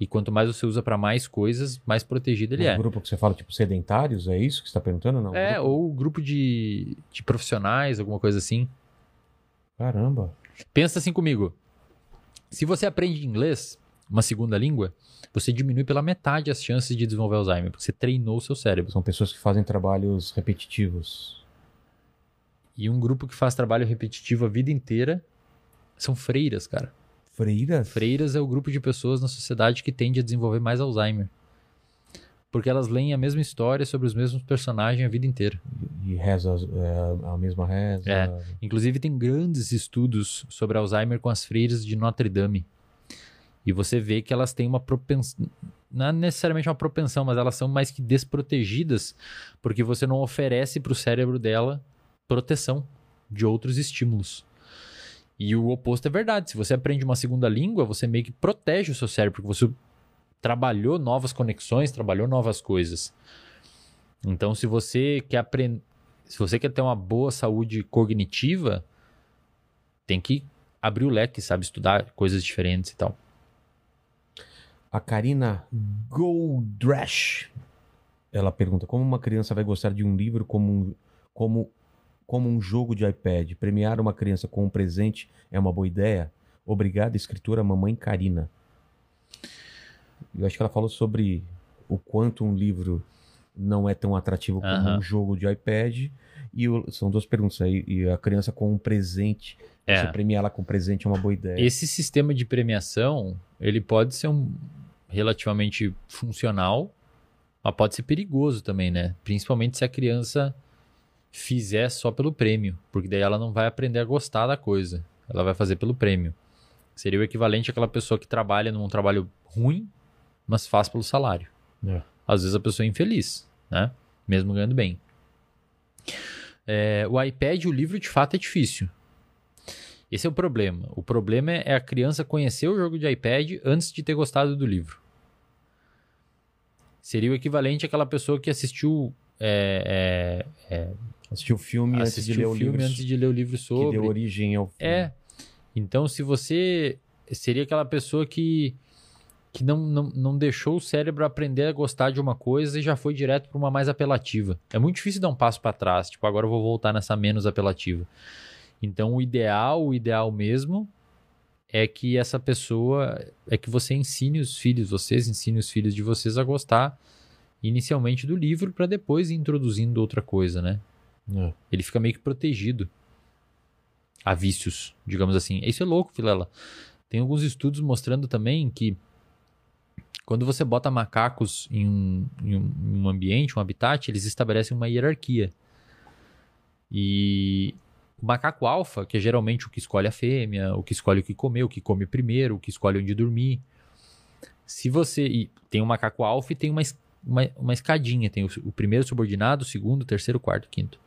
e quanto mais você usa para mais coisas, mais protegido ele o é. grupo que você fala, tipo, sedentários, é isso que você tá perguntando? Não. É, Grupo- ou grupo de, de profissionais, alguma coisa assim. Caramba. Pensa assim comigo. Se você aprende inglês, uma segunda língua, você diminui pela metade as chances de desenvolver Alzheimer, porque você treinou o seu cérebro. São pessoas que fazem trabalhos repetitivos. E um grupo que faz trabalho repetitivo a vida inteira são freiras, cara. Freiras? Freiras é o grupo de pessoas na sociedade que tende a desenvolver mais Alzheimer. Porque elas leem a mesma história sobre os mesmos personagens a vida inteira. E reza é, a mesma reza. É. Inclusive, tem grandes estudos sobre Alzheimer com as freiras de Notre Dame. E você vê que elas têm uma propensão. Não é necessariamente uma propensão, mas elas são mais que desprotegidas, porque você não oferece para o cérebro dela proteção de outros estímulos. E o oposto é verdade. Se você aprende uma segunda língua, você meio que protege o seu cérebro, porque você trabalhou novas conexões, trabalhou novas coisas. Então, se você quer aprender. Se você quer ter uma boa saúde cognitiva, tem que abrir o leque, sabe? Estudar coisas diferentes e tal. A Karina Goldrash. Ela pergunta: como uma criança vai gostar de um livro como como, como um jogo de iPad? Premiar uma criança com um presente é uma boa ideia? Obrigada, escritora Mamãe Karina. Eu acho que ela falou sobre o quanto um livro não é tão atrativo como um jogo de iPad. E o- são duas perguntas aí. E a criança com um presente, você premiar ela com presente é uma boa ideia. Esse sistema de premiação, ele pode ser um, relativamente funcional, mas pode ser perigoso também, né? Principalmente se a criança fizer só pelo prêmio, porque daí ela não vai aprender a gostar da coisa. Ela vai fazer pelo prêmio. Seria o equivalente àquela pessoa que trabalha num trabalho ruim, mas faz pelo salário. É. Às vezes a pessoa é infeliz, né? Mesmo ganhando bem. É, o iPad, o livro de fato é difícil. Esse é o problema. O problema é a criança conhecer o jogo de iPad antes de ter gostado do livro. Seria o equivalente àquela pessoa que assistiu. É, é, é, Assistiu o filme antes de ler o o filme livro antes de ler o livro que sobre. deu origem ao filme. É. Então, se você. Seria aquela pessoa que. Que não, não, não deixou o cérebro aprender a gostar de uma coisa e já foi direto para uma mais apelativa. É muito difícil dar um passo para trás. Tipo, agora eu vou voltar nessa menos apelativa. Então, o ideal, o ideal mesmo, é que essa pessoa. É que você ensine os filhos, vocês ensinem os filhos de vocês a gostar inicialmente do livro para depois ir introduzindo outra coisa, né? É. Ele fica meio que protegido a vícios, digamos assim. Isso é louco, Filela. Tem alguns estudos mostrando também que quando você bota macacos em um, em um- ambiente, um habitat, eles estabelecem uma hierarquia. E o macaco alfa, que é geralmente o que escolhe a fêmea, o que escolhe o que comer, o que come primeiro, o que escolhe onde dormir. Se você. E tem um macaco alfa e tem uma, uma, uma escadinha. Tem o, o primeiro subordinado, o segundo, o terceiro, o quarto, o quinto.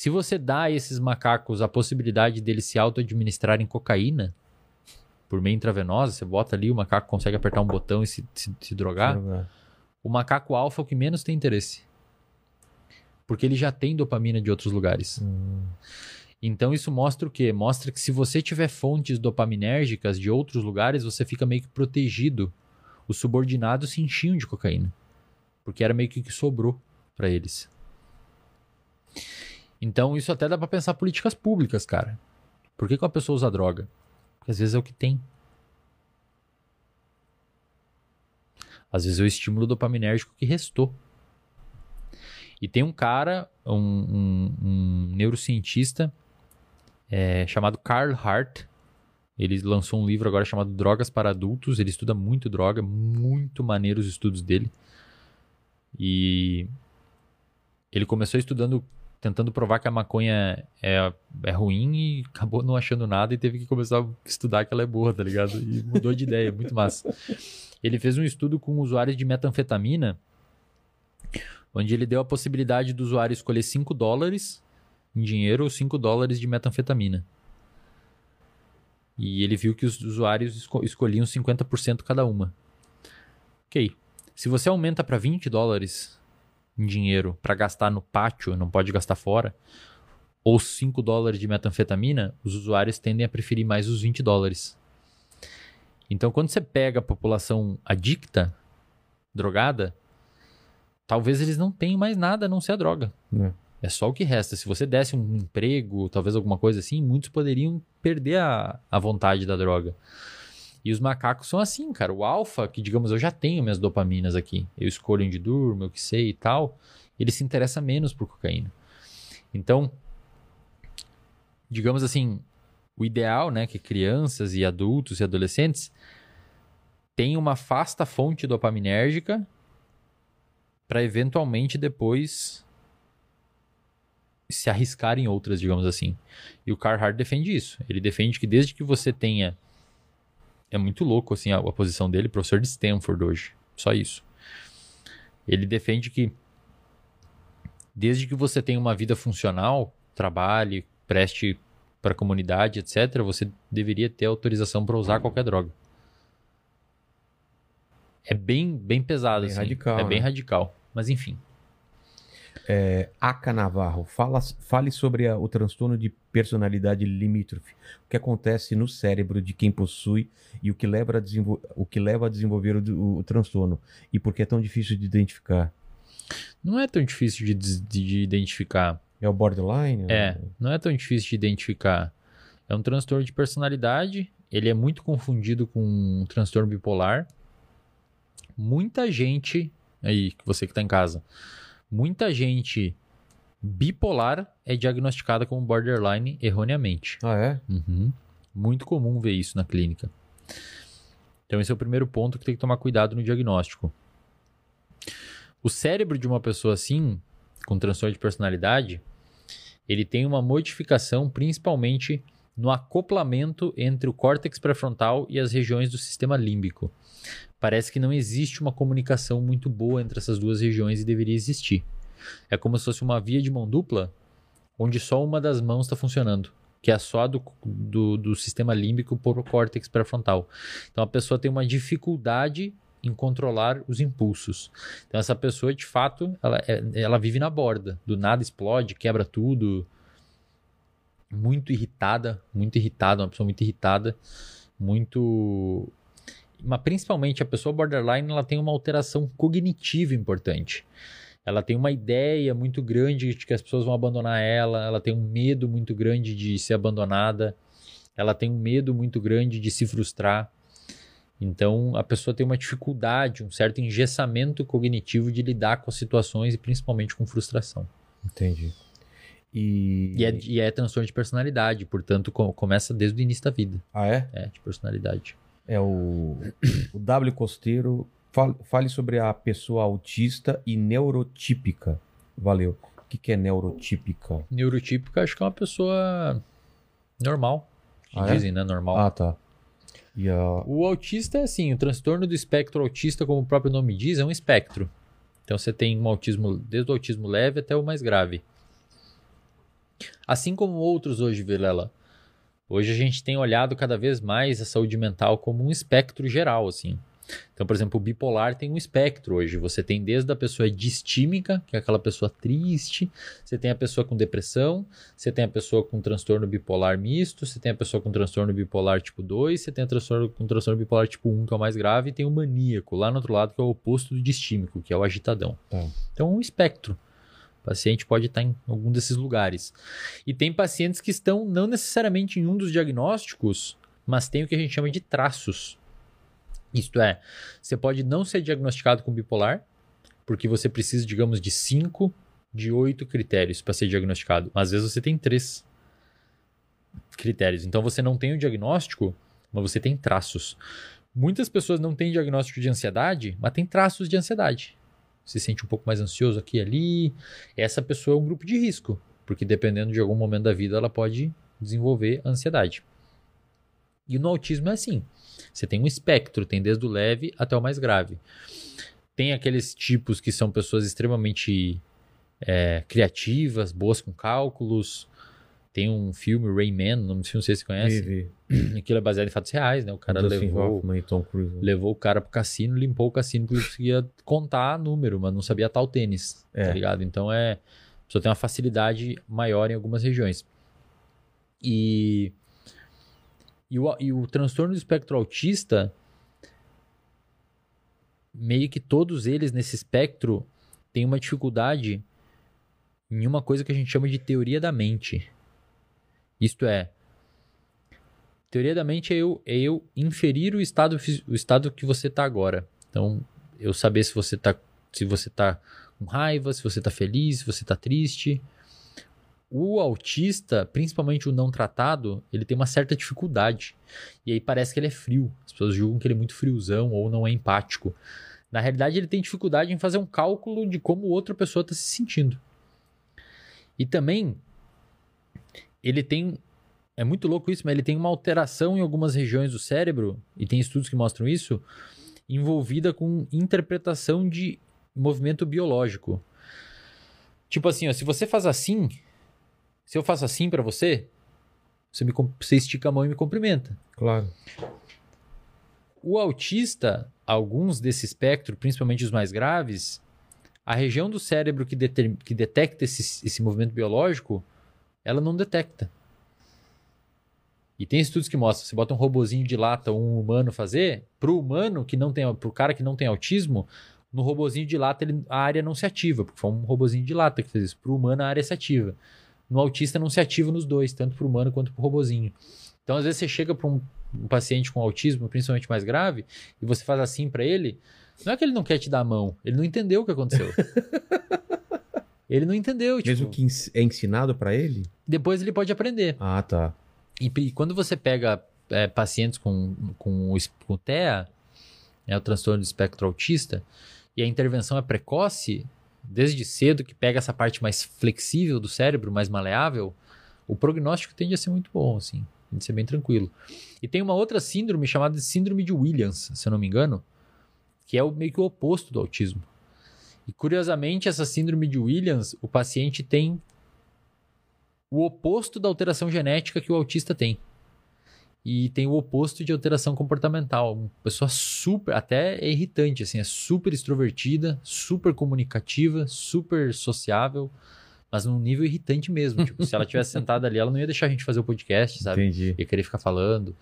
Se você dá a esses macacos a possibilidade deles se auto-administrarem cocaína, por meio intravenosa, você bota ali, o macaco consegue apertar um botão e se, se, se drogar, o macaco alfa é o que menos tem interesse. Porque ele já tem dopamina de outros lugares. Hum. Então isso mostra o quê? Mostra que se você tiver fontes dopaminérgicas de outros lugares, você fica meio que protegido. Os subordinados se enchiam de cocaína. Porque era meio que o que sobrou para eles. Então isso até dá pra pensar políticas públicas, cara. Por que, que uma pessoa usa droga? Porque às vezes é o que tem. Às vezes é o estímulo dopaminérgico que restou. E tem um cara, um, um- um neurocientista é, chamado Carl Hart. Ele lançou um livro agora chamado Drogas para Adultos. Ele estuda muito droga, muito maneiro os estudos dele. E ele começou estudando, tentando provar que a maconha é, é ruim e acabou não achando nada e teve que começar a estudar que ela é boa, tá ligado? E mudou de ideia, muito massa. Ele fez um estudo com usuários de metanfetamina, onde ele deu a possibilidade do usuário escolher 5 dólares em dinheiro ou 5 dólares de metanfetamina. E ele viu que os usuários esco- escolhiam 50% cada uma. Ok. Se você aumenta para 20 dólares em dinheiro para gastar no pátio, não pode gastar fora, ou 5 dólares de metanfetamina, os usuários tendem a preferir mais os 20 dólares. Então, quando você pega a população adicta, drogada, talvez eles não tenham mais nada a não ser a droga. É. É só o que resta. Se você desse um emprego, talvez alguma coisa assim, muitos poderiam perder a, a vontade da droga. E os macacos são assim, cara. O alfa, que digamos, eu já tenho minhas dopaminas aqui. Eu escolho onde durmo, eu que sei e tal. Ele se interessa menos por cocaína. Então, digamos assim, o ideal, né, que crianças e adultos e adolescentes tenham uma vasta fonte dopaminérgica para eventualmente depois se arriscar em outras, digamos assim. E o Carhart defende isso. Ele defende que desde que você tenha é muito louco assim a, a posição dele, professor de Stanford hoje. Só isso. Ele defende que desde que você tenha uma vida funcional, trabalhe, preste para a comunidade, etc., você deveria ter autorização para usar qualquer droga. É bem, bem pesado, Bem assim. radical, É bem né? radical. Mas enfim. Aca Navarro, fala, fale sobre a- o transtorno de personalidade limítrofe. O que acontece no cérebro de quem possui e o que leva a, desenvol- o que leva a desenvolver o, o transtorno. E por que é tão difícil de identificar? Não é tão difícil de, des- de identificar. É o borderline? É, não é tão difícil de identificar. É um transtorno de personalidade. Ele é muito confundido com um transtorno bipolar. Muita gente, aí, você que tá em casa, muita gente bipolar é diagnosticada como borderline erroneamente. Ah, é? Uhum. Muito comum ver isso na clínica. Então, esse é o primeiro ponto que tem que tomar cuidado no diagnóstico. O cérebro de uma pessoa assim, com transtorno de personalidade, ele tem uma modificação principalmente no acoplamento entre o córtex pré-frontal e as regiões do sistema límbico. Parece que não existe uma comunicação muito boa entre essas duas regiões e deveria existir. É como se fosse uma via de mão dupla, onde só uma das mãos está funcionando, que é só a do, do, do sistema límbico por córtex pré-frontal. Então a pessoa tem uma dificuldade em controlar os impulsos. Então essa pessoa, de fato, ela, é, ela vive na borda, do nada explode, quebra tudo, muito irritada, muito irritada, uma pessoa muito irritada, muito mas principalmente a pessoa borderline, ela tem uma alteração cognitiva importante. Ela tem uma ideia muito grande de que as pessoas vão abandonar ela, ela tem um medo muito grande de ser abandonada, ela tem um medo muito grande de se frustrar. Então, a pessoa tem uma dificuldade, um certo engessamento cognitivo de lidar com as situações e principalmente com frustração. Entendi. E, e, é, e é transtorno de personalidade, portanto, co começa desde o início da vida. Ah, é? É, de personalidade. É o, o W Costeiro. Fale, fale sobre a pessoa autista e neurotípica. Valeu. O que, que é neurotípica? Neurotípica, acho que é uma pessoa normal. Ah, é? dizem, né? Normal. Ah, tá. E a... O autista é assim, o transtorno do espectro autista, como o próprio nome diz, é um espectro. Então você tem um autismo, desde o autismo leve até o mais grave. Assim como outros hoje, Vilela. Hoje a gente tem olhado cada vez mais a saúde mental como um espectro geral, assim. Então, por exemplo, o bipolar tem um espectro hoje. Você tem desde a pessoa distímica, que é aquela pessoa triste, você tem a pessoa com depressão, você tem a pessoa com transtorno bipolar misto, você tem a pessoa com transtorno bipolar tipo 2, você tem a transtorno com transtorno bipolar tipo 1, que é o mais grave, e tem o maníaco, lá no outro lado, que é o oposto do distímico, que é o agitadão. Tá. Então, é um espectro. O paciente pode estar em algum desses lugares. E tem pacientes que estão não necessariamente em um dos diagnósticos, mas tem o que a gente chama de traços. Isto é, você pode não ser diagnosticado com bipolar, porque você precisa, digamos, de 5 de 8 critérios para ser diagnosticado. Às vezes você tem 3 critérios. Então você não tem o diagnóstico, mas você tem traços. Muitas pessoas não têm diagnóstico de ansiedade, mas tem traços de ansiedade. Se sente um pouco mais ansioso aqui e ali. Essa pessoa é um grupo de risco, porque dependendo de algum momento da vida ela pode desenvolver ansiedade. E no autismo é assim. Você tem um espectro, tem desde o leve até o mais grave. Tem aqueles tipos que são pessoas extremamente é, criativas, boas com cálculos. Tem um filme, Rayman, não sei se você conhece. Vive. [clears throat] Aquilo é baseado em fatos reais, né? O cara Dustin levou, Hoffman Tom Cruise. levou o cara pro cassino, limpou o cassino porque ele conseguia contar número, mas não sabia tal tênis, É. tá ligado? Então é. A pessoa tem uma facilidade maior em algumas regiões. E. E o, e o transtorno do espectro autista, meio que todos eles nesse espectro têm uma dificuldade em uma coisa que a gente chama de teoria da mente. Isto é, teoria da mente é eu, é eu inferir o estado, o estado que você está agora. Então, eu saber se você está se você tá com raiva, se você está feliz, se você está triste. O autista, principalmente o não tratado, ele tem uma certa dificuldade. E aí parece que ele é frio. As pessoas julgam que ele é muito friozão ou não é empático. Na realidade, ele tem dificuldade em fazer um cálculo de como outra pessoa está se sentindo. E também, ele tem. É muito louco isso, mas ele tem uma alteração em algumas regiões do cérebro, e tem estudos que mostram isso, envolvida com interpretação de movimento biológico. Tipo assim, ó, se você faz assim, se eu faço assim pra você, você, me, você estica a mão e me cumprimenta. Claro. O autista, alguns desse espectro, principalmente os mais graves, a região do cérebro que, deter- que detecta esse, esse movimento biológico, ela não detecta. E tem estudos que mostram, você bota um robozinho de lata ou um humano fazer, pro humano que não tem, pro cara que não tem autismo, no robozinho de lata ele- a área não se ativa, porque foi um robozinho de lata que fez isso. Pro humano a área se ativa. No autista não se ativa nos dois, tanto pro humano quanto pro robozinho. Então às vezes você chega para um, um paciente com autismo, principalmente mais grave, e você faz assim para ele, não é que ele não quer te dar a mão, ele não entendeu o que aconteceu. [laughs] ele não entendeu, tipo, Mesmo que é ensinado pra ele? depois ele pode aprender. Ah, tá. E, e quando você pega é, pacientes com, com, com TEA, é o transtorno do espectro autista, e a intervenção é precoce, desde cedo, que pega essa parte mais flexível do cérebro, mais maleável, o prognóstico tende a ser muito bom, assim, tende a ser bem tranquilo. E tem uma outra síndrome chamada de síndrome de Williams, se eu não me engano, que é o, meio que o oposto do autismo. E curiosamente, essa síndrome de Williams, o paciente tem o oposto da alteração genética que o autista tem. E tem o oposto de alteração comportamental. Uma pessoa super, até é irritante, assim, é super extrovertida, super comunicativa, super sociável, mas num nível irritante mesmo. [laughs] tipo, se ela tivesse sentada ali, ela não ia deixar a gente fazer o podcast, sabe? Entendi. Ia querer ficar falando.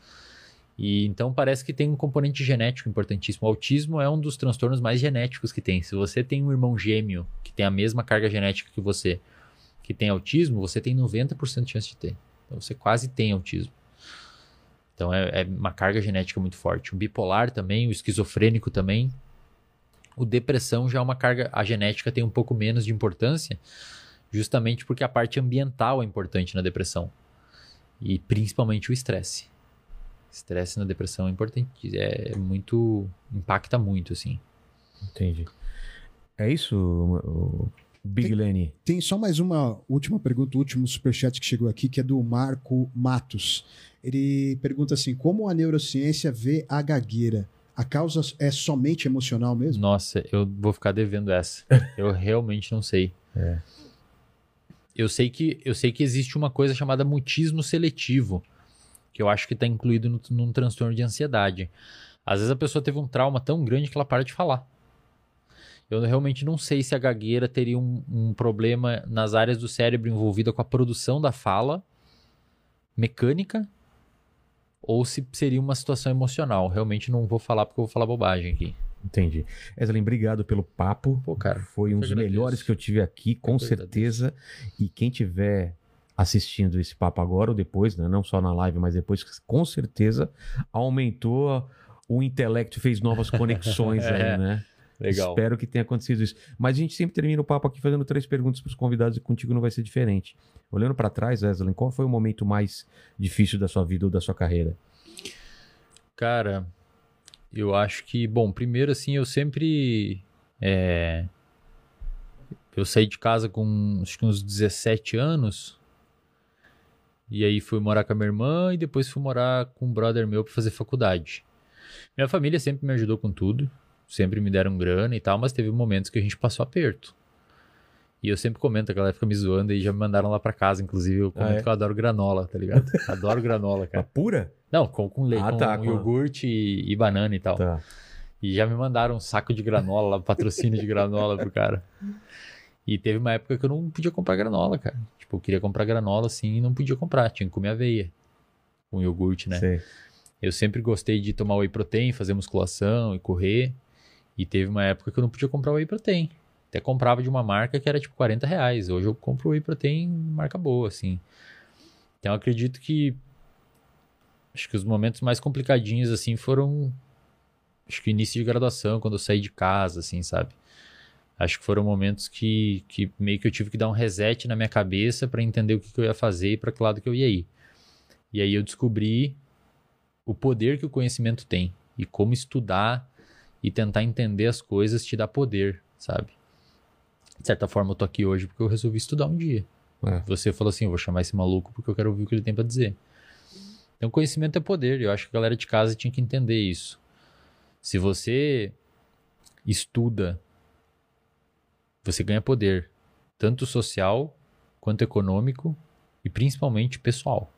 E então parece que tem um componente genético importantíssimo. O autismo é um dos transtornos mais genéticos que tem. Se você tem um irmão gêmeo que tem a mesma carga genética que você, que tem autismo, você tem 90% de chance de ter. Então você quase tem autismo. Então é, é uma carga genética muito forte. O bipolar também, o esquizofrênico também. O depressão já é uma carga, a genética tem um pouco menos de importância, justamente porque a parte ambiental é importante na depressão. E principalmente o estresse. Estresse na depressão é importante, é muito impacta muito assim. Entendi. É isso, Big Lenny? Tem só mais uma última pergunta, o último superchat que chegou aqui, que é do Marco Matos. Ele pergunta assim: como a neurociência vê a gagueira? A causa é somente emocional mesmo? Nossa, eu vou ficar devendo essa. [laughs] Eu realmente não sei. É. Eu sei que eu sei que existe uma coisa chamada mutismo seletivo, que eu acho que está incluído no, num transtorno de ansiedade. Às vezes a pessoa teve um trauma tão grande que ela para de falar. Eu realmente não sei se a gagueira teria um, um problema nas áreas do cérebro envolvida com a produção da fala mecânica ou se seria uma situação emocional. Realmente não vou falar porque eu vou falar bobagem aqui. Entendi. Eslin, obrigado pelo papo. Pô, cara, Foi um dos agradeço. melhores que eu tive aqui, com Eu certeza. E quem tiver assistindo esse papo agora ou depois, né? não só na live, mas depois, com certeza aumentou o intelecto, fez novas conexões É. aí, [laughs] né? Legal. Espero que tenha acontecido isso. Mas a gente sempre termina o papo aqui fazendo três perguntas para os convidados e contigo não vai ser diferente. Olhando para trás, Wesley, qual foi o momento mais difícil da sua vida ou da sua carreira? Cara, eu acho que, bom, primeiro assim, eu sempre. é, eu saí de casa com acho que uns 17 anos. E aí fui morar com a minha irmã e depois fui morar com um brother meu pra fazer faculdade. Minha família sempre me ajudou com tudo, sempre me deram grana e tal, mas teve momentos que a gente passou aperto. E eu sempre comento, a galera fica me zoando e já me mandaram lá pra casa, inclusive. Eu comento é? que eu adoro granola, tá ligado? [laughs] Adoro granola, A cara. pura? Não, com, com leite, Ah, com tá, com- iogurte e, e banana e tal. Tá. E já me mandaram um saco de granola, lá, patrocínio de granola pro cara. E teve uma época que eu não podia comprar granola, cara. Tipo, eu queria comprar granola assim e não podia comprar, tinha que comer aveia. Com iogurte, né? Sei. Eu sempre gostei de tomar whey protein, fazer musculação e correr. E teve uma época que eu não podia comprar whey protein. Até comprava de uma marca que era tipo 40 reais. Hoje eu compro whey protein marca boa, assim. Então eu acredito que. Acho que os momentos mais complicadinhos, assim, foram. Acho que início de graduação, quando eu saí de casa, assim, sabe? Acho que foram momentos que, que meio que eu tive que dar um reset na minha cabeça para entender o que, que eu ia fazer e para que lado que eu ia ir. E aí eu descobri o poder que o conhecimento tem e como estudar e tentar entender as coisas te dá poder, sabe? De certa forma eu tô aqui hoje porque eu resolvi estudar um dia. É. Você falou assim, eu vou chamar esse maluco porque eu quero ouvir o que ele tem pra dizer. Então conhecimento é poder, e eu acho que a galera de casa tinha que entender isso. Se você estuda, você ganha poder, tanto social quanto econômico e principalmente pessoal.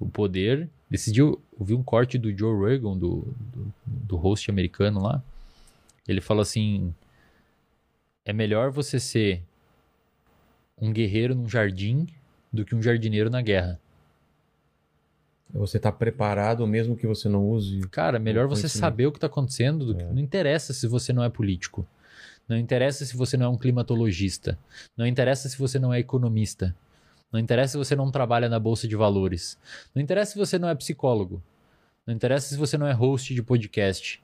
O poder. Dia eu ouvi um corte do Joe Rogan, do, do, do host americano lá. Ele falou assim: é melhor você ser um guerreiro num jardim do que um jardineiro na guerra. Você tá preparado mesmo que você não use. Cara, é melhor você saber o que está acontecendo. do que- Não interessa se você não é político. Não interessa se você não é um climatologista. Não interessa se você não é economista. Não interessa se você não trabalha na bolsa de valores. Não interessa se você não é psicólogo. Não interessa se você não é host de podcast.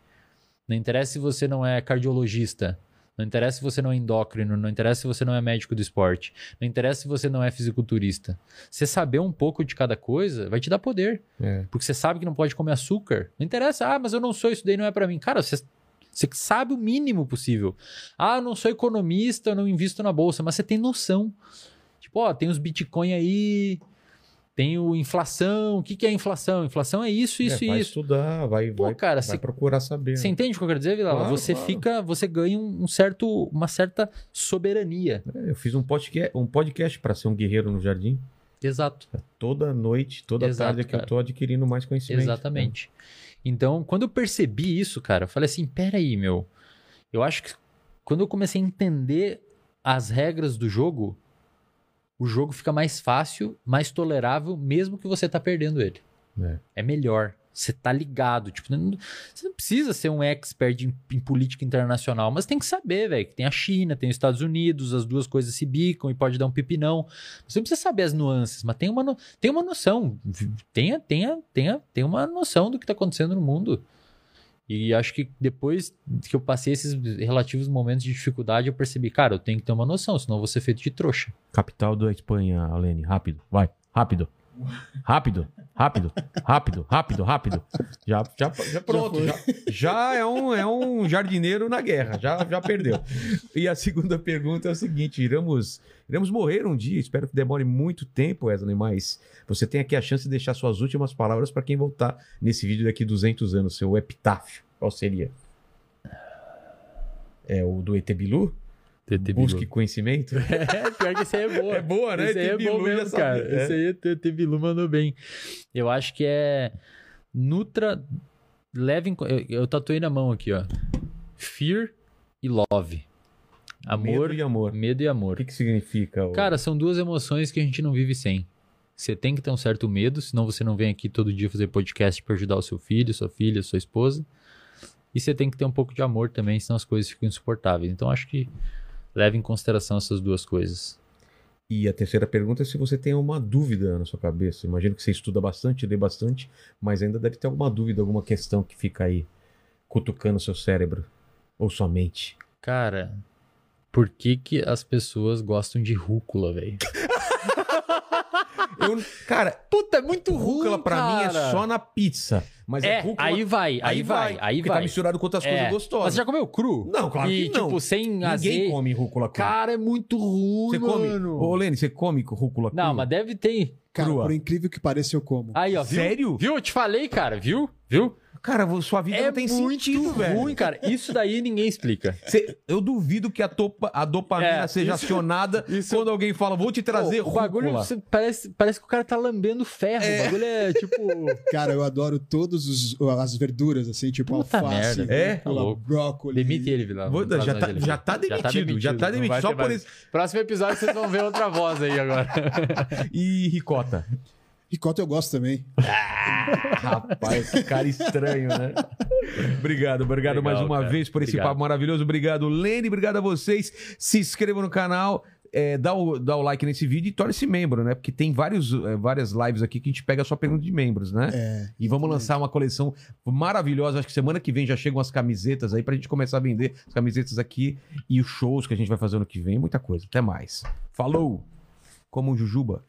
Não interessa se você não é cardiologista. Não interessa se você não é endócrino, não interessa se você não é médico do esporte, não interessa se você não é fisiculturista. Você saber um pouco de cada coisa vai te dar poder. É. Porque você sabe que não pode comer açúcar. Não interessa, ah, mas eu não sou, isso daí não é pra mim. Cara, você, você sabe o mínimo possível. Ah, eu não sou economista, eu não invisto na bolsa, mas você tem noção. Tipo, ó, tem os Bitcoin aí, tem o inflação. O que, que é inflação? Inflação é isso, isso É, e vai isso. estudar, vai, Pô, vai, cara, vai procurar saber. você né? entende o que eu quero dizer, Vilela? Claro, você claro. fica, você ganha um certo, uma certa soberania. É, Eu fiz um podcast, um podcast para ser um guerreiro no jardim. Exato. Toda noite, toda Exato, tarde é que eu cara. tô adquirindo mais conhecimento. Exatamente. Então, quando eu percebi isso, cara, eu falei assim: peraí, meu. Eu acho que quando eu comecei a entender as regras do jogo, o jogo fica mais fácil, mais tolerável, mesmo que você tá perdendo ele. É. É melhor. Você tá ligado. Tipo, não- você não precisa ser um expert em, em política internacional, mas tem que saber, velho, que tem a China, tem os Estados Unidos, as duas coisas se bicam e pode dar um pipinão. Você não precisa saber as nuances, mas tem uma, tem uma noção. Tenha, tenha, tenha, tenha uma noção do que tá acontecendo no mundo. E acho que depois que eu passei esses relativos momentos de dificuldade, eu percebi, cara, eu tenho que ter uma noção, senão eu vou ser feito de trouxa. Capital da Espanha, Alene. Rápido, vai. Rápido. Rápido, rápido, rápido, rápido, rápido. Já, já, já pronto. Já, já é, um, é um jardineiro na guerra. Já, já perdeu. E a segunda pergunta é o seguinte: iremos, iremos morrer um dia. Espero que demore muito tempo, Wesley, mas você tem aqui a chance de deixar suas últimas palavras para quem voltar nesse vídeo daqui 200 anos, seu epitáfio. Qual seria? É o do ET Bilu? Busque conhecimento? [laughs] É, pior que esse aí é boa. É boa, né? Esse aí é ET Bilu, bom mesmo, sabia, cara. é. Esse aí o ET Bilu mandou bem. Eu acho que é Nutra... Leve em... Eu, eu tatuei na mão aqui, ó. Fear e Love. Amor, Medo e amor. medo e O amor. que, que significa? o- Cara, são duas emoções que a gente não vive sem. Você tem que ter um certo medo, senão você não vem aqui todo dia fazer podcast para ajudar o seu filho, sua filha, sua esposa. E você tem que ter um pouco de amor também, senão as coisas ficam insuportáveis. Então acho que leve em consideração essas duas coisas. E a terceira pergunta é se você tem uma dúvida na sua cabeça. Imagino que você estuda bastante, lê bastante, mas ainda deve ter alguma dúvida, alguma questão que fica aí cutucando o seu cérebro ou sua mente. Cara, por que que as pessoas gostam de rúcula, velho? [laughs] Eu, cara, Puta, é muito rúcula pra mim é só na pizza. Mas é, É, rúcula... aí vai, aí, vai, aí porque vai. tá misturado com outras É. coisas Mas gostosas. você já comeu cru? Não, claro e, que não. tipo, sem Ninguém azeite. come rúcula crua. Cara, é muito ruim, você come... mano. Ô, Lene, você come rúcula crua? Não, mas deve ter. Cara, Crua. por incrível que pareça, eu como. Aí, ó, viu? Sério? Viu? Eu te falei, cara, viu? Viu? Cara, sua vida é não tem muito sentido, velho. ruim, cara. Isso daí ninguém explica. Cê- eu duvido que a, topa- a dopamina É, seja isso- acionada [laughs] isso- quando alguém fala, vou te trazer Pô, o bagulho parece, parece que o cara tá lambendo ferro. O bagulho é tipo. [laughs] Cara, eu adoro todas as verduras, assim, tipo Puta alface, merda. É? rúcula, Tá brócolis. Demite ele, Vilar. Vou- Não traz já, tá, ele já tá demitido, já tá demitido. Só por mais. isso. Próximo episódio vocês vão ver outra voz aí agora. [laughs] E ricota. Ricota eu gosto também. Rapaz, que cara estranho, né? Obrigado, obrigado Legal, mais uma cara. vez por esse Obrigado. papo maravilhoso. Obrigado, Lene, obrigado a vocês. Se inscrevam no canal. é, dá, o, dá o like nesse vídeo e torne-se membro, né? Porque tem vários, é, várias lives aqui que a gente pega só pergunta de membros, né? É. E vamos lançar uma coleção maravilhosa. Acho que semana que vem já chegam as camisetas aí pra gente começar a vender as camisetas aqui e os shows que a gente vai fazer ano que vem. Muita coisa. Até mais. Falou! Como o Jujuba.